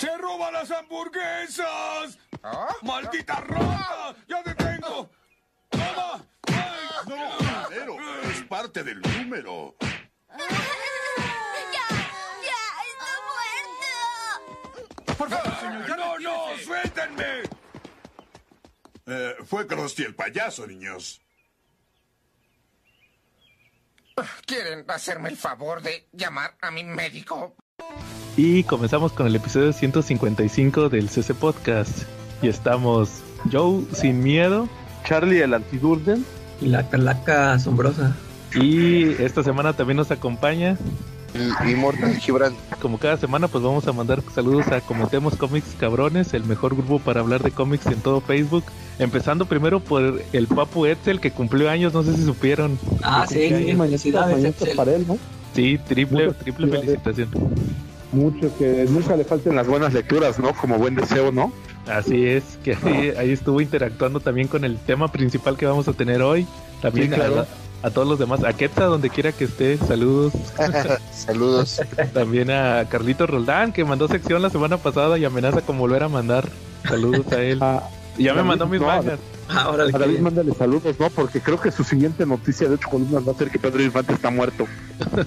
¡Se roba las hamburguesas! ¿Ah? ¡Maldita rata! ¡Ya te tengo! ¡Toma! ¡Ay! No, pero es parte del número. ¡Ya! ¡Ya! ¡Está muerto! ¡Por favor, señor! ¡Ya no, no! ¡Suéltenme! Eh, fue Krusty el payaso, niños. ¿Quieren hacerme el favor de llamar a mi médico? Y comenzamos con el episodio 155 del CC Podcast. Y estamos Joe sin miedo. Charlie el antidurden. Y la calaca asombrosa. Y esta semana también nos acompaña. Y, y Mortal Gibran. Como cada semana, pues vamos a mandar saludos a Comentemos Cómics Cabrones, el mejor grupo para hablar de cómics en todo Facebook. Empezando primero por el Papu Etzel, que cumplió años, no sé si supieron. Ah, sí, sí, felicidades, para él, ¿no? Sí, triple, triple felicitación. Mucho que nunca le falten las buenas lecturas, ¿no? Como buen deseo, ¿no? Así es, que ahí, ahí estuvo interactuando también con el tema principal que vamos a tener hoy. También Sí, claro. a, a todos los demás. A Quetza, donde quiera que esté, saludos. Saludos. También a Carlito Roldán, que mandó sección la semana pasada y amenaza con volver a mandar. Saludos a él. A, ya me mandó mis no, mangas. Ahora a David mándale saludos, ¿no? Porque creo que su siguiente noticia de ocho columnas va a ser que Pedro Infante está muerto.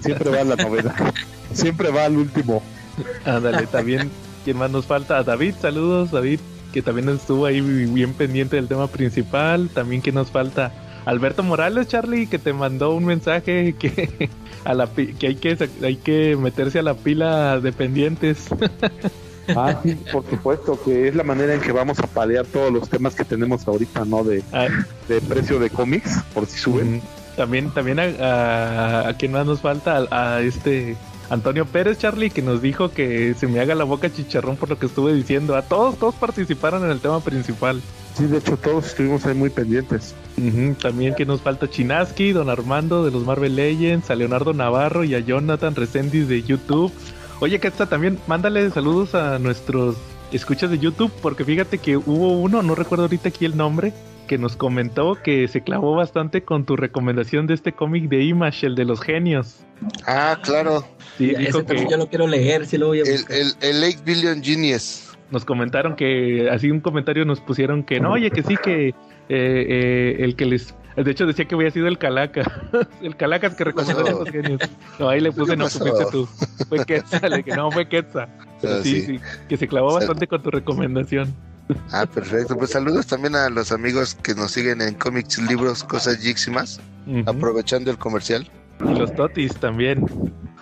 Siempre va a la novela. Siempre va al último. Ándale, también, ¿quién más nos falta? A David, saludos, David, que también estuvo ahí bien pendiente del tema principal. También, que nos falta? Alberto Morales, Charlie, que te mandó un mensaje que, a la, que, hay, que hay que meterse a la pila de pendientes. Ah, sí, por supuesto, que es la manera en que vamos a paliar todos los temas que tenemos ahorita, ¿no? De, Ah, de precio de cómics, por si suben. También, también a, a, a quién más nos falta, a, a este Antonio Pérez, Charlie, que nos dijo que se me haga la boca chicharrón por lo que estuve diciendo. A todos, todos participaron en el tema principal. Sí, de hecho, todos estuvimos ahí muy pendientes. También que nos falta Chinaski, Don Armando de los Marvel Legends, a Leonardo Navarro y a Jonathan Resendiz de YouTube. Oye, que está también, mándale saludos a nuestros escuchas de YouTube, porque fíjate que hubo uno, no recuerdo ahorita aquí el nombre, que nos comentó que se clavó bastante con tu recomendación de este cómic de Image, el de los genios. Ah, claro. Sí, dijo que yo lo quiero leer, sí lo voy a El, buscar. el, el 8 Billion Genius. nos comentaron que, así un comentario nos pusieron que no, oye, que sí, que eh, eh, el que les. De hecho, decía que había sido el Calaca. el Calacas que recomendó los genios. No, ahí le puse, ¿Qué no, pasó? supiste tú. Fue Quetzal, le dije, no, fue Quetzal. Pero Ah, sí, sí. sí, que se clavó Sal- bastante con tu recomendación. Ah, perfecto. Pues saludos también a los amigos que nos siguen en cómics, libros, cosas y más. Ujú. Aprovechando el comercial. Y los totis también.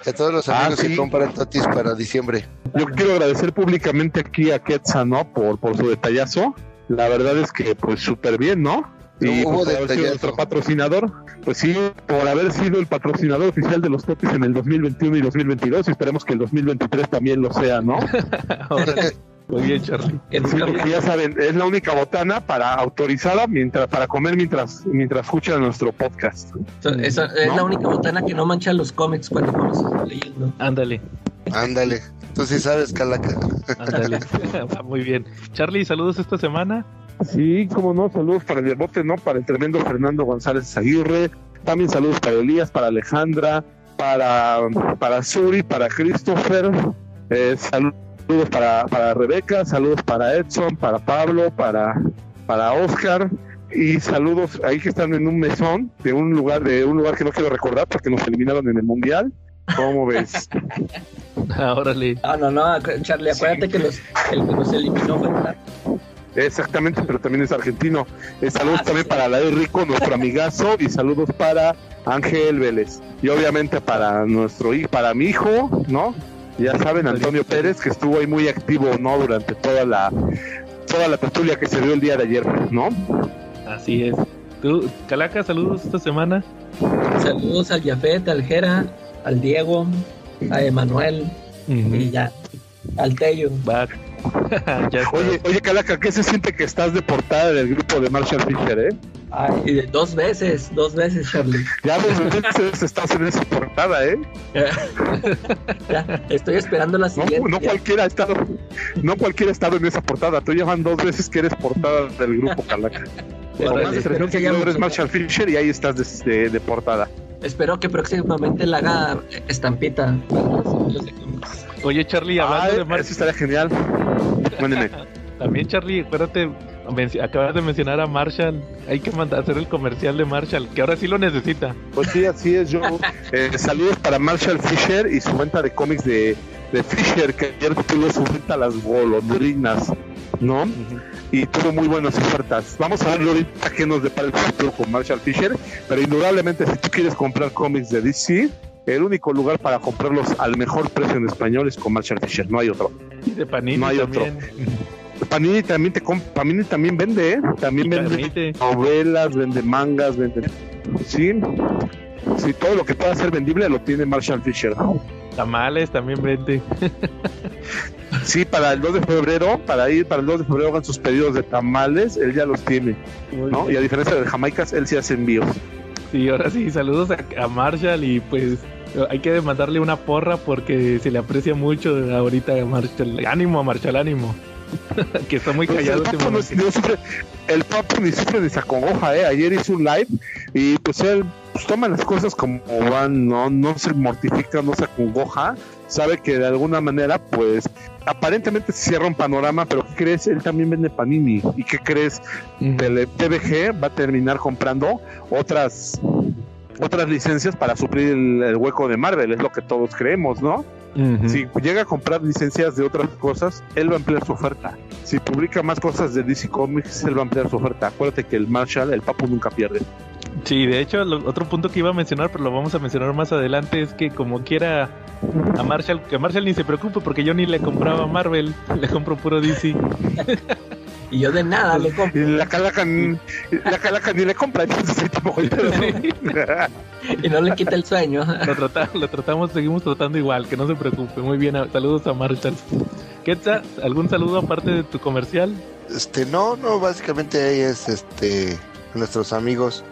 A todos los Ah, amigos sí. que compran totis para diciembre. Yo quiero agradecer públicamente aquí a Quetzal, ¿no? Por, por su detallazo. La verdad es que, pues, súper bien, ¿no? Y Hubo pues, por haber sido nuestro patrocinador, pues sí, por haber sido el patrocinador oficial de los Totis en el 2021 y 2022, y esperemos que el 2023 también lo sea, ¿no? Muy bien, Charlie. Ya saben, es la única botana para autorizada mientras para comer mientras mientras escuchan nuestro podcast. Es ¿no? la única botana que no mancha los cómics cuando uno se está leyendo. Ándale, Ándale. Tú sí sabes, Calaca. ándale. Muy bien. Charlie, saludos esta semana. Sí, como no, saludos para el Derbote, ¿no? Para el tremendo Fernando González Aguirre. También saludos para Elías, para Alejandra, para, para Suri, para Christopher. Eh, saludos para, para Rebeca, saludos para Edson, para Pablo, para, para Oscar. Y saludos ahí que están en un mesón de un lugar de un lugar que no quiero recordar porque nos eliminaron en el mundial. ¿Cómo ves? Ah, órale. Ah, no, no, Charlie, acuérdate que los, el que nos eliminó fue. Exactamente, pero también es argentino. Eh, saludos Ah, también sí. para Lael Rico, nuestro amigazo, y saludos para Ángel Vélez. Y obviamente para nuestro hijo, para mi hijo, ¿no? Ya saben, Antonio Pérez, que estuvo ahí muy activo, ¿no? Durante toda la toda la tertulia que se dio el día de ayer, ¿no? Así es. Tú, Calaca, saludos esta semana. Saludos al Jafet, al Jera, al Diego, a Emanuel y ya, al Tello. Va. ya. Oye, oye, Calaca, ¿qué se siente que estás de portada del grupo de Marshall Fisher, eh? Ay, y de- dos veces, dos veces, Charlie. Ya dos veces estás en esa portada, ¿eh? Ya, estoy esperando la No, siguiente. no cualquiera ha estado, no cualquiera ha estado en esa portada. Tú llevan dos veces que eres portada del grupo Calaca. Por más de Marshall Fisher y ahí estás de, de- de portada. Espero que próximamente la haga estampita. de. Oye, Charlie, Ah, hablando de eso Mar estaría genial. Mándeme. También, Charlie, acuérdate, acabas de mencionar a Marshall. Hay que mandar hacer el comercial de Marshall, que ahora sí lo necesita. Pues sí, así es, yo. Eh, saludos para Marshall Fisher y su venta de cómics de, de Fisher, que ayer tuvo su venta a las golondrinas, ¿no? Y tuvo muy buenas ofertas. Vamos a ver ahorita qué nos depara el futuro con Marshall Fisher, pero indudablemente si tú quieres comprar cómics de DC, el único lugar para comprarlos al mejor precio en español es con Marshall Fisher, no hay otro. Y de Panini No hay otro. también. Panini también te Panini también vende, ¿eh? También Y vende permite. novelas, vende mangas, vende... Sí, sí, todo lo que pueda ser vendible lo tiene Marshall Fisher. Tamales también vende. Sí, para el 2 de febrero, para ir para el 2 de febrero hagan sus pedidos de tamales, él ya los tiene, ¿no? Y a diferencia de Jamaicas, él sí hace envíos. Sí, ahora sí, saludos a, a Marshall y pues hay que mandarle una porra porque se le aprecia mucho ahorita a Marshall. Ánimo a Marshall, ánimo. que está muy Pues callado el, papo últimamente. no sufre, el papo ni sufre ni se acongoja, ¿eh? Ayer hizo un live y pues él pues, toma las cosas como van, no, no se mortifica, no se acongoja, sabe que de alguna manera pues aparentemente se cierra un panorama, pero ¿qué crees? Él también vende Panini. ¿Y qué crees? Tele- TVG va a terminar comprando otras otras licencias para suplir el, el hueco de Marvel, es lo que todos creemos, ¿no? Si llega a comprar licencias de otras cosas, él va a ampliar su oferta. Si publica más cosas de DC Comics, él va a ampliar su oferta. Acuérdate que el Marshall, el papu nunca pierde. Sí, de hecho, lo- otro punto que iba a mencionar, pero lo vamos a mencionar más adelante, es que como quiera a Marshall, que Marshall ni se preocupe porque yo ni le compraba a Marvel, le compro puro DC. Y yo de nada le compro. la calaca, ni- la calaca ni le compra, entonces sí, tipo, Y no le quita el sueño. Lo, trata- lo tratamos, seguimos tratando igual, que no se preocupe. Muy bien, saludos a Marshall. Quetzal, ¿algún saludo aparte de tu comercial? Este, no, no, básicamente ahí es este nuestros amigos.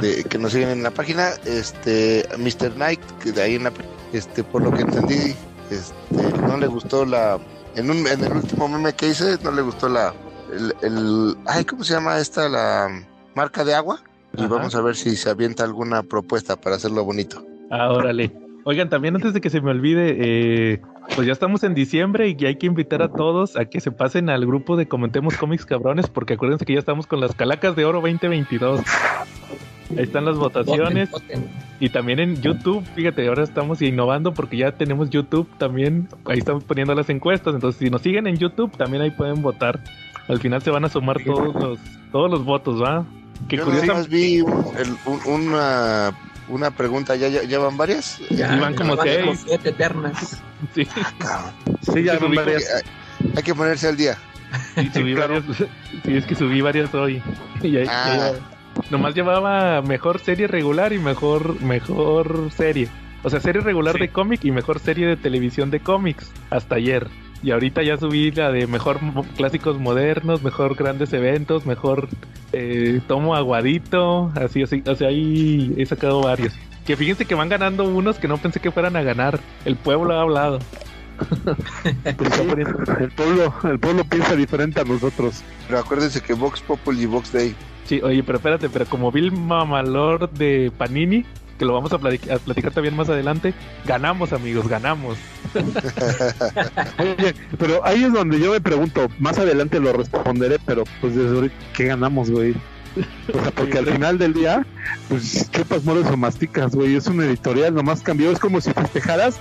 De- que nos siguen en la página, este Mr. Knight, que de ahí en la este por lo que entendí, este no le gustó la en un en el último meme que hice, no le gustó la el, el ay, ¿cómo se llama esta la marca de agua? Y Ajá. vamos a ver si se avienta alguna propuesta para hacerlo bonito. Ah, órale. Oigan, también antes de que se me olvide, eh, pues ya estamos en diciembre y hay que invitar a todos a que se pasen al grupo de Comentemos Cómics Cabrones, porque acuérdense que ya estamos con las Calacas de Oro 2022. Ahí están las votaciones. Voten, voten. Y también en YouTube, fíjate, ahora estamos innovando porque ya tenemos YouTube también. Ahí estamos poniendo las encuestas. Entonces, si nos siguen en YouTube, también ahí pueden votar. Al final se van a sumar todos los, todos los votos, ¿va? Que Yo curiosa. nada más vi un- el- un- una una pregunta, ¿ya, ya, ya van varias? Ya, Iban como van seis. siete eternas. Sí, Cabrón. sí, ya van subí- varias. Hay, hay que ponerse al día. sí, subí varias. Sí, es que subí varias hoy. Y ahí- Ah. ahí- nomás llevaba mejor serie regular y mejor, mejor serie. O sea, serie regular Sí. de cómic y mejor serie de televisión de cómics. Hasta ayer. Y ahorita ya subí la de mejor mo- clásicos modernos, mejor grandes eventos, mejor eh, tomo aguadito. Así, así. O sea, ahí he sacado varios. Que fíjense que van ganando unos que no pensé que fueran a ganar. El pueblo ha hablado. El, pueblo, el pueblo piensa diferente a nosotros. Pero acuérdense que Vox Populi y Vox Day. Sí, oye, pero espérate, pero como Bill Mamalor de Panini, que lo vamos a, platicar, también más adelante, ganamos, amigos, ganamos. Oye, pero ahí es donde yo me pregunto, más adelante lo responderé, pero pues desde ahorita, ¿qué ganamos, güey? O sea, porque al final del día, pues chupas, mueres o masticas, güey. Es un editorial, nomás cambió. Es como si festejaras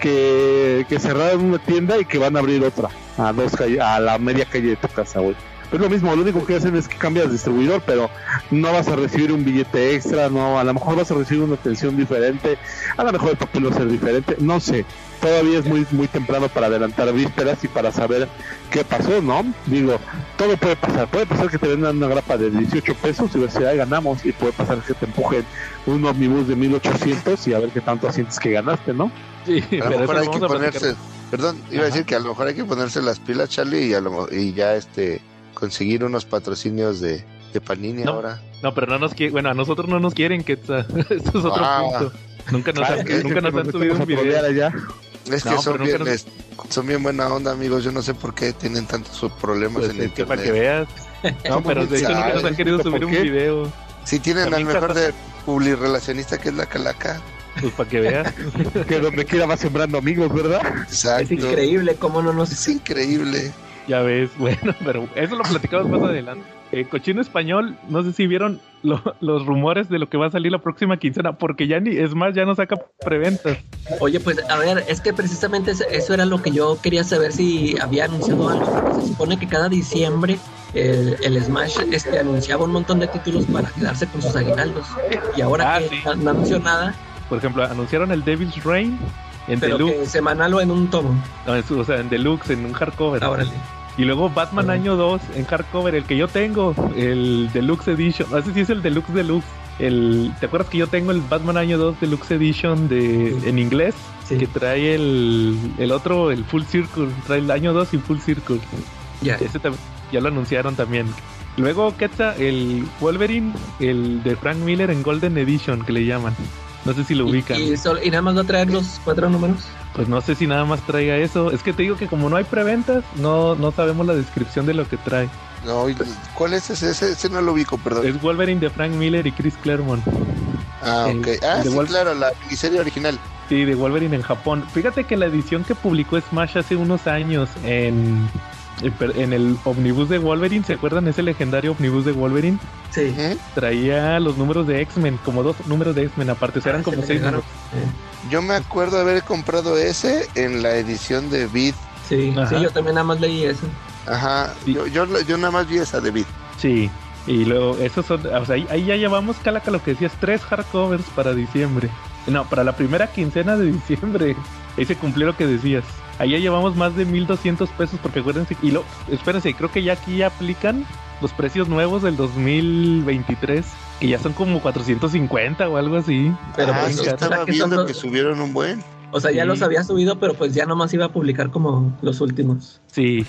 que, que cerraran una tienda y que van a abrir otra a dos calle, a la media calle de tu casa, güey. Es lo mismo, lo único que hacen es que cambias distribuidor, pero no vas a recibir un billete extra, no, a lo mejor vas a recibir una atención diferente, a lo mejor el papel va a ser diferente, no sé. Todavía es muy muy temprano para adelantar vísperas y para saber qué pasó, ¿no? Digo, todo puede pasar. Puede pasar que te vendan una grapa de 18 pesos y ver si ahí ganamos. Y puede pasar que te empujen un omnibus de 1800 y a ver qué tanto sientes que ganaste, ¿no? Sí, A lo pero mejor hay que platicar. ponerse, perdón, iba a decir que a lo mejor hay que ponerse las pilas, Charlie, y, a lo, y ya este conseguir unos patrocinios de, de Panini No. ahora. No, pero no nos quieren, bueno, a nosotros no nos quieren, que Eso es otro Ah. punto. Nunca nos, Claro, han, que- nunca que nos nos han subido un video. allá. Es que No, son, bien, son bien buena onda, amigos. Yo no sé por qué tienen tantos problemas Pues en es que para que internet. veas. No, pero de hecho nunca nos han querido ¿Por subir un video. Si tienen al mejor capaz- de publirelacionista que es la calaca. Pues para que veas. Que donde quiera va sembrando amigos, ¿verdad? Exacto. Es increíble cómo no nos Es increíble. Ya ves, bueno, pero eso lo platicamos más adelante. Eh, Cochino Español, no sé si vieron los rumores de lo que va a salir la próxima quincena, porque ya ni, es más, ya no saca preventas. Oye, pues a ver, es que precisamente eso era lo que yo quería saber si había anunciado algo. Se supone que cada diciembre el, el, Smash este, anunciaba un montón de títulos para quedarse con sus aguinaldos. Y ahora ah, que no, no, anunció nada. Por ejemplo, anunciaron el Devil's Reign en pero Deluxe. semanal o en un tomo. No, o sea, en Deluxe, en un hardcover. Ahora Y luego Batman Año 2 en hardcover, el que yo tengo, el Deluxe Edition. No sé si es el Deluxe Deluxe. El, ¿Te acuerdas que yo tengo el Batman Año 2 Deluxe Edition de, en inglés? Que trae el, el otro, el Full Circle. Trae el Año 2 y Full Circle. Ya. Ese ya lo anunciaron también. Luego, ¿qué está? El Wolverine, el de Frank Miller en Golden Edition, que le llaman. No sé si lo ubican. ¿Y, y, nada más va a traer los cuatro números? Pues no sé si nada más traiga eso. Es que te digo que como no hay preventas, no, no sabemos la descripción de lo que trae. No, ¿cuál es ese? ese? no lo ubico, perdón. Es Wolverine de Frank Miller y Chris Claremont. Ah, ok. Ah, sí, claro, la miniserie original. Sí, de Wolverine en Japón. Fíjate que la edición que publicó Smash hace unos años en en el omnibus de Wolverine, ¿se acuerdan ese legendario omnibus de Wolverine? Sí. Traía los números de X-Men, como dos números de X-Men aparte, o sea, eran ah, como seis números. Yo me acuerdo de haber comprado ese en la edición de Beat. Sí, sí, yo también nada más leí eso. Ajá, yo, yo, yo, nada más vi esa de Beat. Sí, y luego, esos son, o sea, ahí, ya llevamos, Calaca, lo que decías, tres hardcovers para diciembre. No, para la primera quincena de diciembre. Ahí se cumplió lo que decías. Ahí ya llevamos más de 1200 pesos porque acuérdense, y lo, espérense, creo que ya aquí ya aplican los precios nuevos del 2023, que ya son como 450 o algo así. Pero ah, pues, estaba viendo que subieron un buen. O sea, ya los había subido, pero pues ya nomás iba a publicar como los últimos. Sí.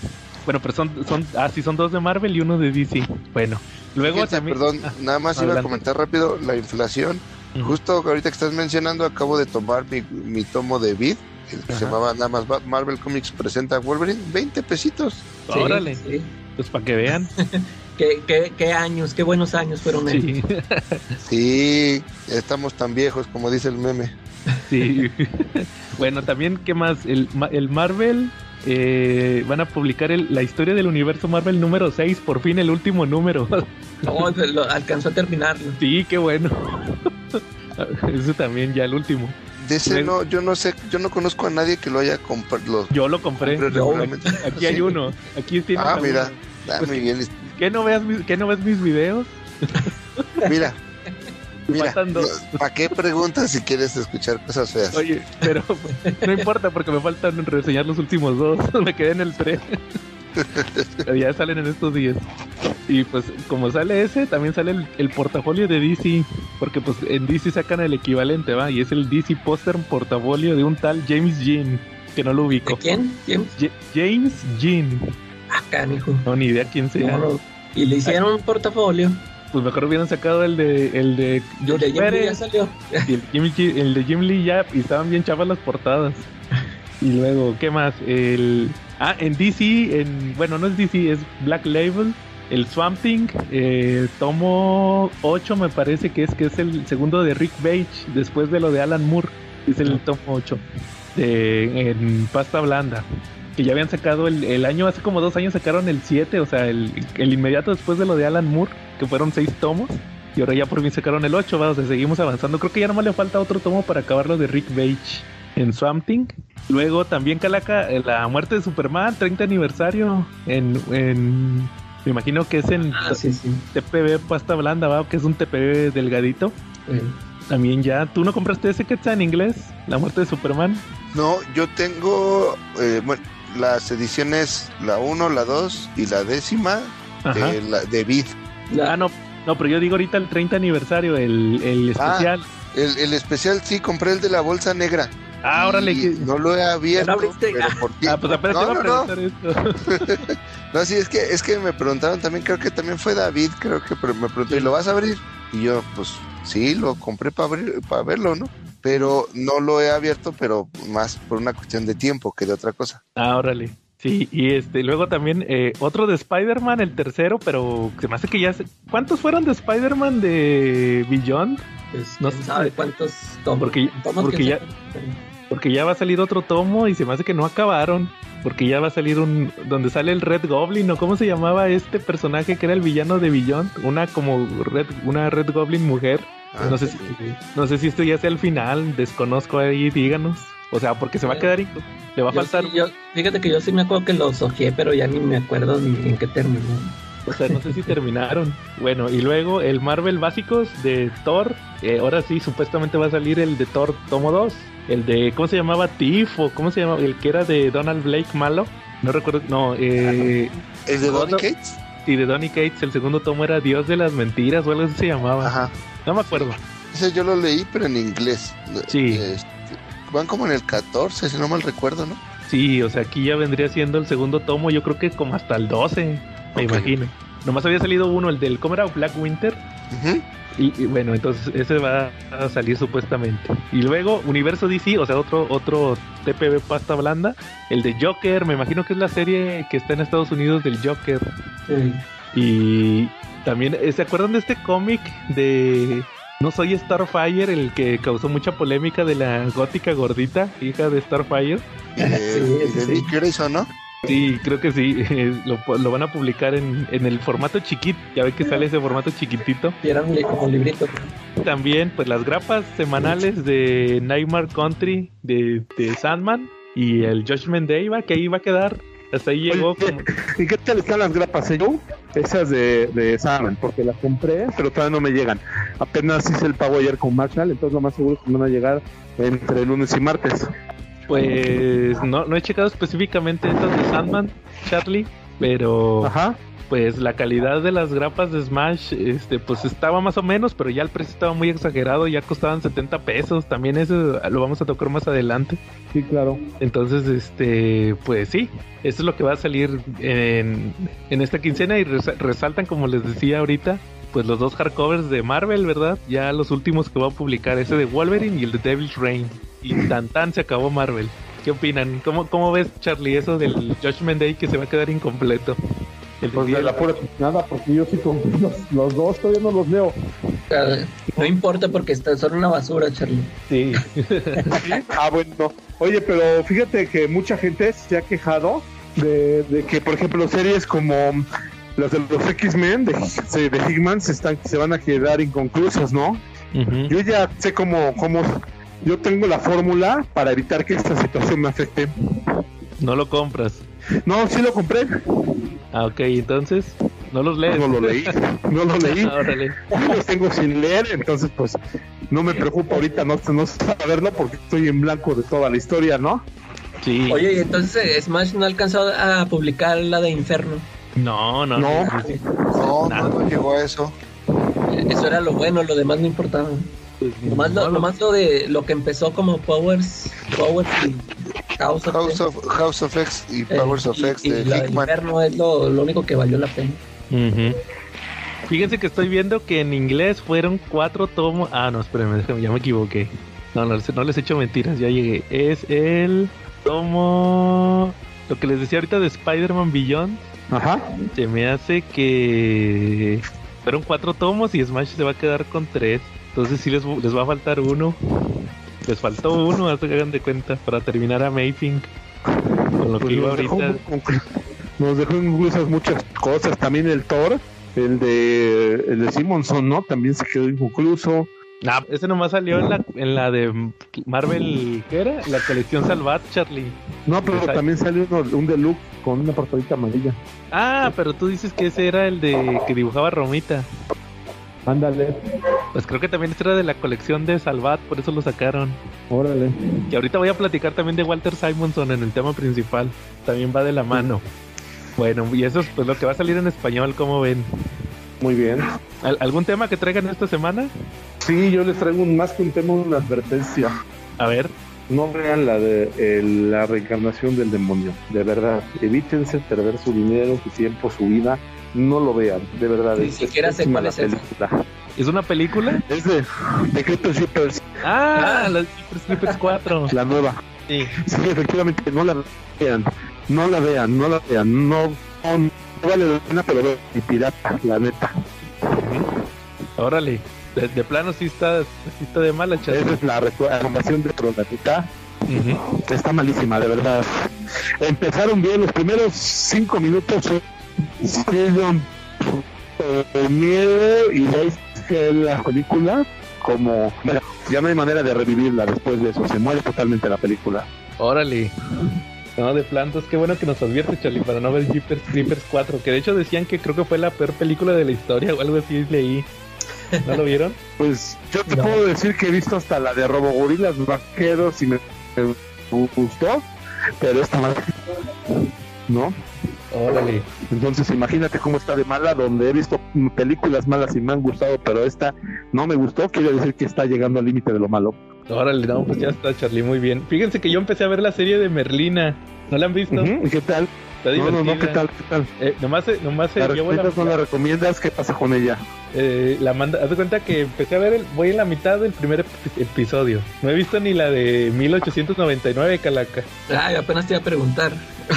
Bueno, pero son, son, ah, sí, son dos de Marvel y uno de DC. Bueno, luego también. Perdón, ah, nada más iba a comentar rápido la inflación. Justo ahorita que estás mencionando, acabo de tomar mi, mi tomo de Vid que se llamaba nada más Marvel Comics presenta Wolverine, 20 pesitos. Órale, pues para que vean. ¿Qué, qué, años, qué buenos años fueron sí. sí, estamos tan viejos como dice el meme. Sí. bueno, también, ¿qué más? El, el Marvel eh, van a publicar la historia del universo Marvel número 6, por fin el último número. No, lo, alcanzó a terminarlo. Sí, qué bueno. Eso también ya el último. De ese no, yo no sé, yo no conozco a nadie que lo haya comprado. Yo lo compré. aquí hay uno. Aquí tiene Ah, mira. Ah, muy bien. ¿Qué no, veas ¿Qué no ves mis videos? Mira. Mira, ¿para qué preguntas si quieres escuchar cosas feas? Oye, pero no importa porque me faltan reseñar los últimos dos. me quedé en el ya salen en estos días. Y pues como sale ese, también sale el, portafolio de DC, porque pues en DC sacan el equivalente, ¿va? Y es el DC Poster portafolio de un tal James Jean, que no lo ubico. ¿De quién? James Jean. Acá, hijo. No, ni idea quién sea. y le hicieron un portafolio. Pues mejor hubieran sacado el de el de George Pérez. ya salió. Y el, el de Jim Lee ya, y estaban bien chavas las portadas. Y luego, ¿qué más? El Ah, en DC, en, bueno, no es DC, es Black Label. El Swamp Thing, eh, tomo 8 me parece que es que es el segundo de Rick Page, después de lo de Alan Moore, es el tomo 8 de, en pasta blanda. Que ya habían sacado el, año, hace como dos años sacaron el 7, o sea, el, inmediato después de lo de Alan Moore, que fueron 6 tomos. Y ahora ya por fin sacaron el 8, vamos, seguimos avanzando. Creo que ya nomás le falta otro tomo para acabar lo de Rick Page en Swamp Thing. Luego también Calaca, eh, la muerte de Superman, 30 aniversario en, en me imagino que es en ah, TPB pasta blanda, ¿va? Que es un TPB delgadito. También ya, ¿tú no compraste ese que está en inglés? La muerte de Superman. No, yo tengo eh, bueno, las ediciones, la 1, la 2 y la décima de, la, de Vid. Ah, no, no, pero yo digo ahorita el 30 aniversario, el, el ah, especial. el, el especial sí, compré el de la bolsa negra. Ah, órale. No lo he abierto. Pero por ah, pues apenas no, te iba a preguntar esto. no, sí, es que, es que me preguntaron también, creo que también fue David, creo que me preguntó, ¿y lo vas a abrir? Y yo, pues sí, lo compré para abrir, para verlo, ¿no? Pero no lo he abierto, pero más por una cuestión de tiempo que de otra cosa. Ah, órale. Sí, y este, luego también eh, otro de Spider-Man, el tercero, pero se me hace que ya ¿Cuántos fueron de Spider-Man de Beyond? Pues, no sé cuántos Porque, porque ya, porque ya va a salir otro tomo y se me hace que no acabaron. Porque ya va a salir un. donde sale el Red Goblin, o cómo se llamaba este personaje que era el villano de Beyond. Una como Red, una Red Goblin mujer. Ah, no sé si, no sé si esto ya sea el final, desconozco ahí, díganos. O sea, porque se va a quedar. Le va a Yo faltar. sí, yo- fíjate que yo sí me acuerdo que los ojeé, pero ya ni me acuerdo ni en qué terminó. O sea, no sé si terminaron. Bueno, y luego el Marvel básicos de Thor. eh, ahora sí, supuestamente va a salir el de Thor tomo 2. El de, ¿cómo se llamaba? Tiff o ¿cómo se llamaba? El que era de Donald Blake malo. No recuerdo, no, eh, ¿Es de Donny. Cates? y de Donny Cates, el segundo tomo era Dios de las Mentiras o algo así se llamaba. Ajá. No me acuerdo. Ese yo lo leí, pero en inglés. Sí. Este, van como en el 14, si no mal recuerdo, ¿no? Sí, o sea, aquí ya vendría siendo el segundo tomo, yo creo que como hasta el 12, me Ok. imagino. Nomás había salido uno, el del, ¿cómo era? Black Winter. Y, y bueno, entonces ese va a salir supuestamente. Y luego Universo DC, o sea, otro otro TPB pasta blanda, el de Joker, me imagino que es la serie que está en Estados Unidos del Joker. Sí. Y también, eh, ¿se acuerdan de este cómic de No soy Starfire, el que causó mucha polémica de la gótica gordita, hija de Starfire? De, Sí, sí, de sí. Dick Grayson, ¿no? Sí, creo que sí, lo, lo van a publicar en, en el formato chiquito, ya ve que sale ese formato chiquitito. Y eran li- como libritos. También, pues las grapas semanales de Nightmare Country de, de Sandman y el Judgment Day, va, que ahí va a quedar. Hasta ahí llegó como... ¿Y qué tal están las grapas, eh? Yo, Esas de, de Sandman, porque las compré, pero todavía no me llegan. Apenas hice el pago ayer con Marshall, entonces lo más seguro es que me van a llegar entre lunes y martes. Pues no, no he checado específicamente estas de Sandman, Charlie, pero Ajá. pues la calidad de las grapas de Smash, este, pues estaba más o menos, pero ya el precio estaba muy exagerado, ya costaban 70 pesos, también eso lo vamos a tocar más adelante. Sí, claro. Entonces, este, pues sí, eso es lo que va a salir en, en esta quincena y resa- resaltan, como les decía ahorita, pues los dos hardcovers de Marvel, ¿verdad? Ya los últimos que va a publicar, ese de Wolverine y el de Devil's Reign. Y tan tan se acabó Marvel. ¿Qué opinan? ¿Cómo, cómo ves, Charlie, eso del Judgment Day que se va a quedar incompleto? El Pues día de la pura nada, porque yo sí compré los, los dos, todavía no los leo. No importa porque está- son una basura, Charlie. Sí. Ah, bueno. Oye, pero fíjate que mucha gente se ha quejado de, de que, por ejemplo, series como las de los X-Men de, de, de Hickman se, están, se van a quedar inconclusas, ¿no? Ujú. Yo ya sé cómo, cómo yo tengo la fórmula para evitar que esta situación me afecte. No lo compras. No, sí lo compré, Ah, ok, entonces, no los lees. no lo leí, no lo leí. Órale. los tengo sin leer, entonces pues no me preocupa ahorita no, no saberlo porque estoy en blanco de toda la historia, ¿no? Sí. Oye, y entonces Smash no alcanzó a publicar la de Inferno. No, no, No. no. sí. No, no, no llegó a eso. Eso era lo bueno, lo demás no importaba. Pues, Nomás lo, no, nomás lo de lo que empezó como Powers, Powers y House of, House of, House of X y eh, Powers of y- X y de la de Hickman. Inferno es lo, lo único que valió la pena. Fíjense que estoy viendo que en inglés fueron cuatro tomos. Ah, no, espérenme, déjame, ya me equivoqué. No, no, les- no les echo mentiras, ya llegué. Es el tomo. Lo que les decía ahorita de Spider-Man Beyond. Ajá. Se me hace que fueron cuatro tomos y Smash se va a quedar con tres. Entonces sí les, les va a faltar uno. Les faltó uno, hasta que hagan de cuenta, para terminar Amazing. Con lo que Pues iba nos, dejó, ahorita. nos dejó inclusas muchas cosas. También el Thor, el de el de Simonson, ¿no? También se quedó inconcluso. Ah, ese nomás salió en la, en la de Marvel, ¿qué era? La colección Salvat, Charlie. No, pero también salió uno- un deluxe con una portadita amarilla. Ah, pero tú dices que ese era el de que dibujaba Romita. Ándale, Pues creo que también este era de la colección de Salvat, por eso lo sacaron. órale. Y ahorita voy a platicar también de Walter Simonson en el tema principal. También va de la mano. Bueno, y eso es pues lo que va a salir en español, como ven? Muy bien. ¿Al- ¿Algún tema que traigan esta semana? Sí, yo les traigo un, más que un tema, una advertencia. A ver. No vean la de el- la reencarnación del demonio, de verdad. Evítense perder su dinero, su tiempo, su vida. No lo vean, de verdad. Ni siquiera sé cuál la es esa. película. ¿Es una película? Es de Decreto Shippers, Ah, la Super Snippets 4. la nueva. Sí. Sí, efectivamente, no la vean. No la vean, no la vean. No, no, no vale la pena, pero y pirata, la neta. Órale. De, de plano sí está, sí está de mala, Esa Charlie. es la recomendación de Tronatita. Está malísima, de verdad. Empezaron bien los primeros cinco minutos. sí dieron, eh, miedo y de ahí la película como mira, ya no hay manera de revivirla después de eso. Se muere totalmente la película. Órale. No, de plantas, qué bueno que nos advierte, Charlie, para no ver Jeepers Creepers 4, que de hecho decían que creo que fue la peor película de la historia o algo así leí. ¿No lo vieron? Pues yo te No. puedo decir que he visto hasta la de Robogorilas Vaqueros y me, gustó, pero esta mal ¿no? Órale. Entonces imagínate cómo está de mala, donde he visto películas malas y me han gustado, pero esta no me gustó, quiere decir que está llegando al límite de lo malo. Órale, no, pues ya está, Charlie, muy bien. Fíjense que yo empecé a ver la serie de Merlina. ¿No la han visto? Ujú, ¿Y qué tal? Está No, no, no, ¿qué tal? ¿Qué tal? Eh, nomás se, nomás se ¿La llevo la, no la recomiendas? ¿Qué pasa con ella? eh, la manda. Haz de cuenta que empecé a ver, el, voy en la mitad del primer ep- episodio. No he visto ni la de 1899, Calaca. Ay, apenas te iba a preguntar.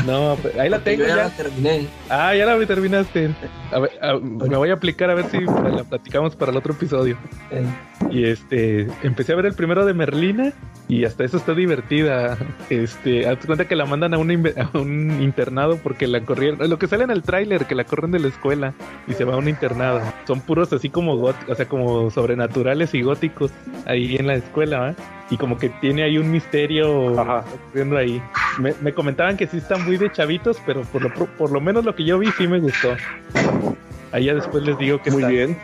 No, ahí la tengo yo ya ya. la terminé. Ah, ya la terminaste. A ver, a- me voy a aplicar a ver si la platicamos para el otro episodio. Eh, Y este, empecé a ver el primero de Merlina y hasta eso está divertida. Este, haz cuenta que la mandan a un, inve- a un internado porque la corrieron. Lo que sale en el tráiler, que la corren de la escuela y se va a un internado. Son puros así como o sea, como sobrenaturales y góticos ahí en la escuela, ¿va? Y como que tiene ahí un misterio Ajá. ocurriendo ahí. Me, me comentaban que sí están muy de chavitos, pero por lo, por lo menos lo que yo vi sí me gustó. Ahí ya después les digo que Muy está. bien,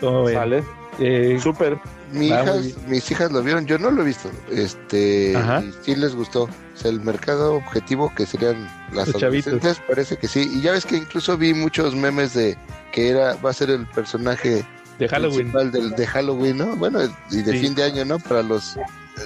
¿Cómo ven? sale. Eh, Súper. Mi hijas, mis hijas lo vieron, yo no lo he visto. Este, Ajá. y sí les gustó. O sea, el mercado objetivo que serían las Los chavitos. adolescentes, parece que sí. Y ya ves que incluso vi muchos memes de que era va a ser el personaje de Halloween. principal del, de Halloween, ¿no? Bueno, y de Sí. fin de año, ¿no? Para los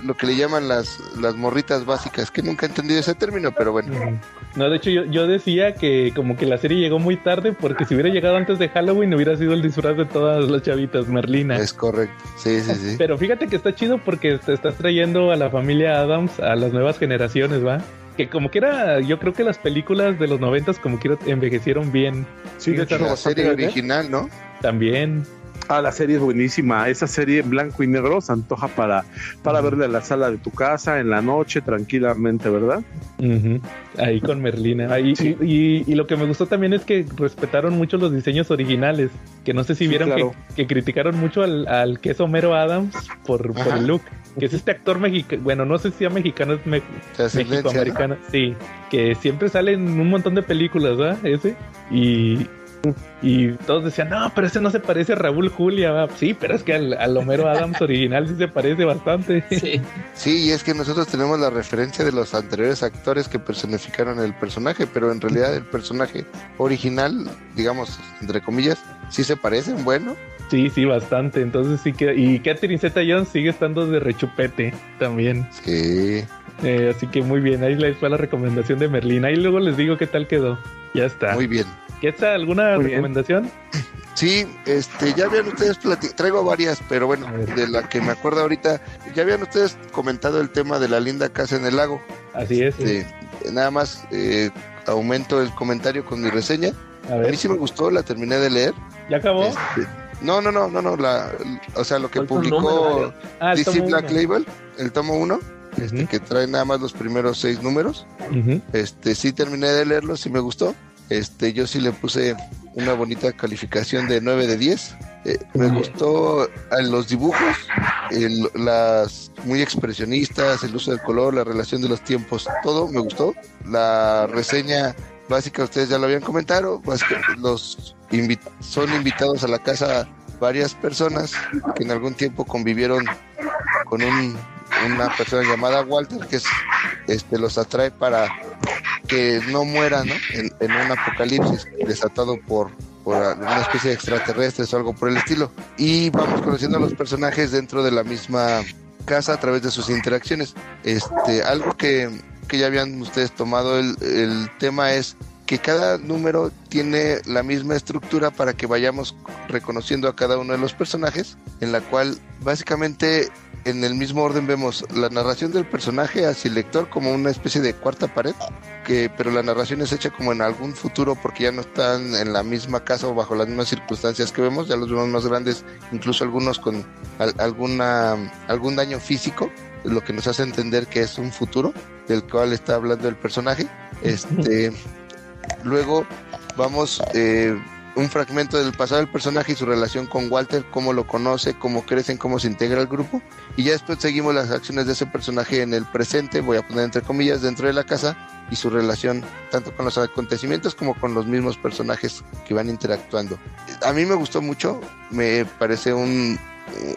lo que le llaman las las morritas básicas, que nunca he entendido ese término, pero bueno. No, de hecho yo, yo decía que como que la serie llegó muy tarde porque si hubiera llegado antes de Halloween hubiera sido el disfraz de todas las chavitas, Merlina. Es correcto. Sí, sí, sí. Pero fíjate que está chido porque te estás trayendo a la familia Adams a las nuevas generaciones, ¿va? Que como que era, yo creo que las películas de los noventas como que envejecieron bien Sí, de hecho, la serie original, ¿no? también. Ah, la serie es buenísima. Esa serie en blanco y negro se antoja para, para verla en la sala de tu casa, en la noche, tranquilamente, ¿verdad? Ahí con Merlina. Ahí, Sí. y, y lo que me gustó también es que respetaron mucho los diseños originales. Que no sé si Sí, vieron claro. que, que criticaron mucho al, al que es Homero Adams por, por el look. Que es este actor mexicano. Bueno, no sé si sea mexicano, es me- De ascendencia, ¿no? México-americano. Sí, que siempre sale en un montón de películas, ¿verdad? Ese. Y, y todos decían, no, pero ese no se parece a Raúl Julia, ¿va? Sí, pero es que al, al Homero Adams original sí se parece bastante. sí. Sí, y es que nosotros tenemos la referencia de los anteriores actores que personificaron el personaje, pero en realidad el personaje original, digamos, entre comillas, sí se parecen, bueno. Sí, sí, bastante. Entonces sí que. Y Catherine Zeta Jones sigue estando de rechupete también. Sí. Eh, así que muy bien, ahí les fue la recomendación de Merlina. Y luego les digo qué tal quedó. Ya está. Muy bien. ¿Qué está? ¿Alguna Muy bien. recomendación? Sí, este, ya habían ustedes platicado, traigo varias, pero bueno, A de la que me acuerdo ahorita, ya habían ustedes comentado el tema de la linda casa en el lago. Así es. Este, nada más eh, aumento el comentario con mi reseña. A A ver, mí sí me gustó, la terminé de leer. ¿ya acabó? Este, no, no, no, no, no, la, o sea, lo que publicó Ah, DC tomo Black uno. Label, el tomo 1, este, Ujú. que trae nada más los primeros seis números. Ujú. Este, sí terminé de leerlo, sí me gustó. Este, yo sí le puse una bonita calificación de 9 de 10. Eh, me gustó a los dibujos, el- las muy expresionistas, el uso del color, la relación de los tiempos, todo me gustó. La reseña básica ustedes ya lo habían comentado, básica- los invi- son invitados a la casa varias personas que en algún tiempo convivieron con un- una persona llamada Walter que es, este los atrae para que no mueran ¿no? En, en un apocalipsis desatado por, por una especie de extraterrestres o algo por el estilo. Y vamos conociendo a los personajes dentro de la misma casa a través de sus interacciones. Este, algo que, que ya habían ustedes tomado el, el tema es que cada número tiene la misma estructura para que vayamos reconociendo a cada uno de los personajes, en la cual básicamente en el mismo orden vemos la narración del personaje hacia el lector como una especie de cuarta pared, que pero la narración es hecha como en algún futuro porque ya no están en la misma casa o bajo las mismas circunstancias que vemos, ya los vemos más grandes, incluso algunos con al- alguna algún daño físico lo que nos hace entender que es un futuro del cual está hablando el personaje. Este, luego vamos eh, un fragmento del pasado del personaje y su relación con Walter, cómo lo conoce, cómo crecen, cómo se integra al grupo. Y ya después seguimos las acciones de ese personaje en el presente, voy a poner entre comillas, dentro de la casa y su relación tanto con los acontecimientos como con los mismos personajes que van interactuando. A mí me gustó mucho, me parece un,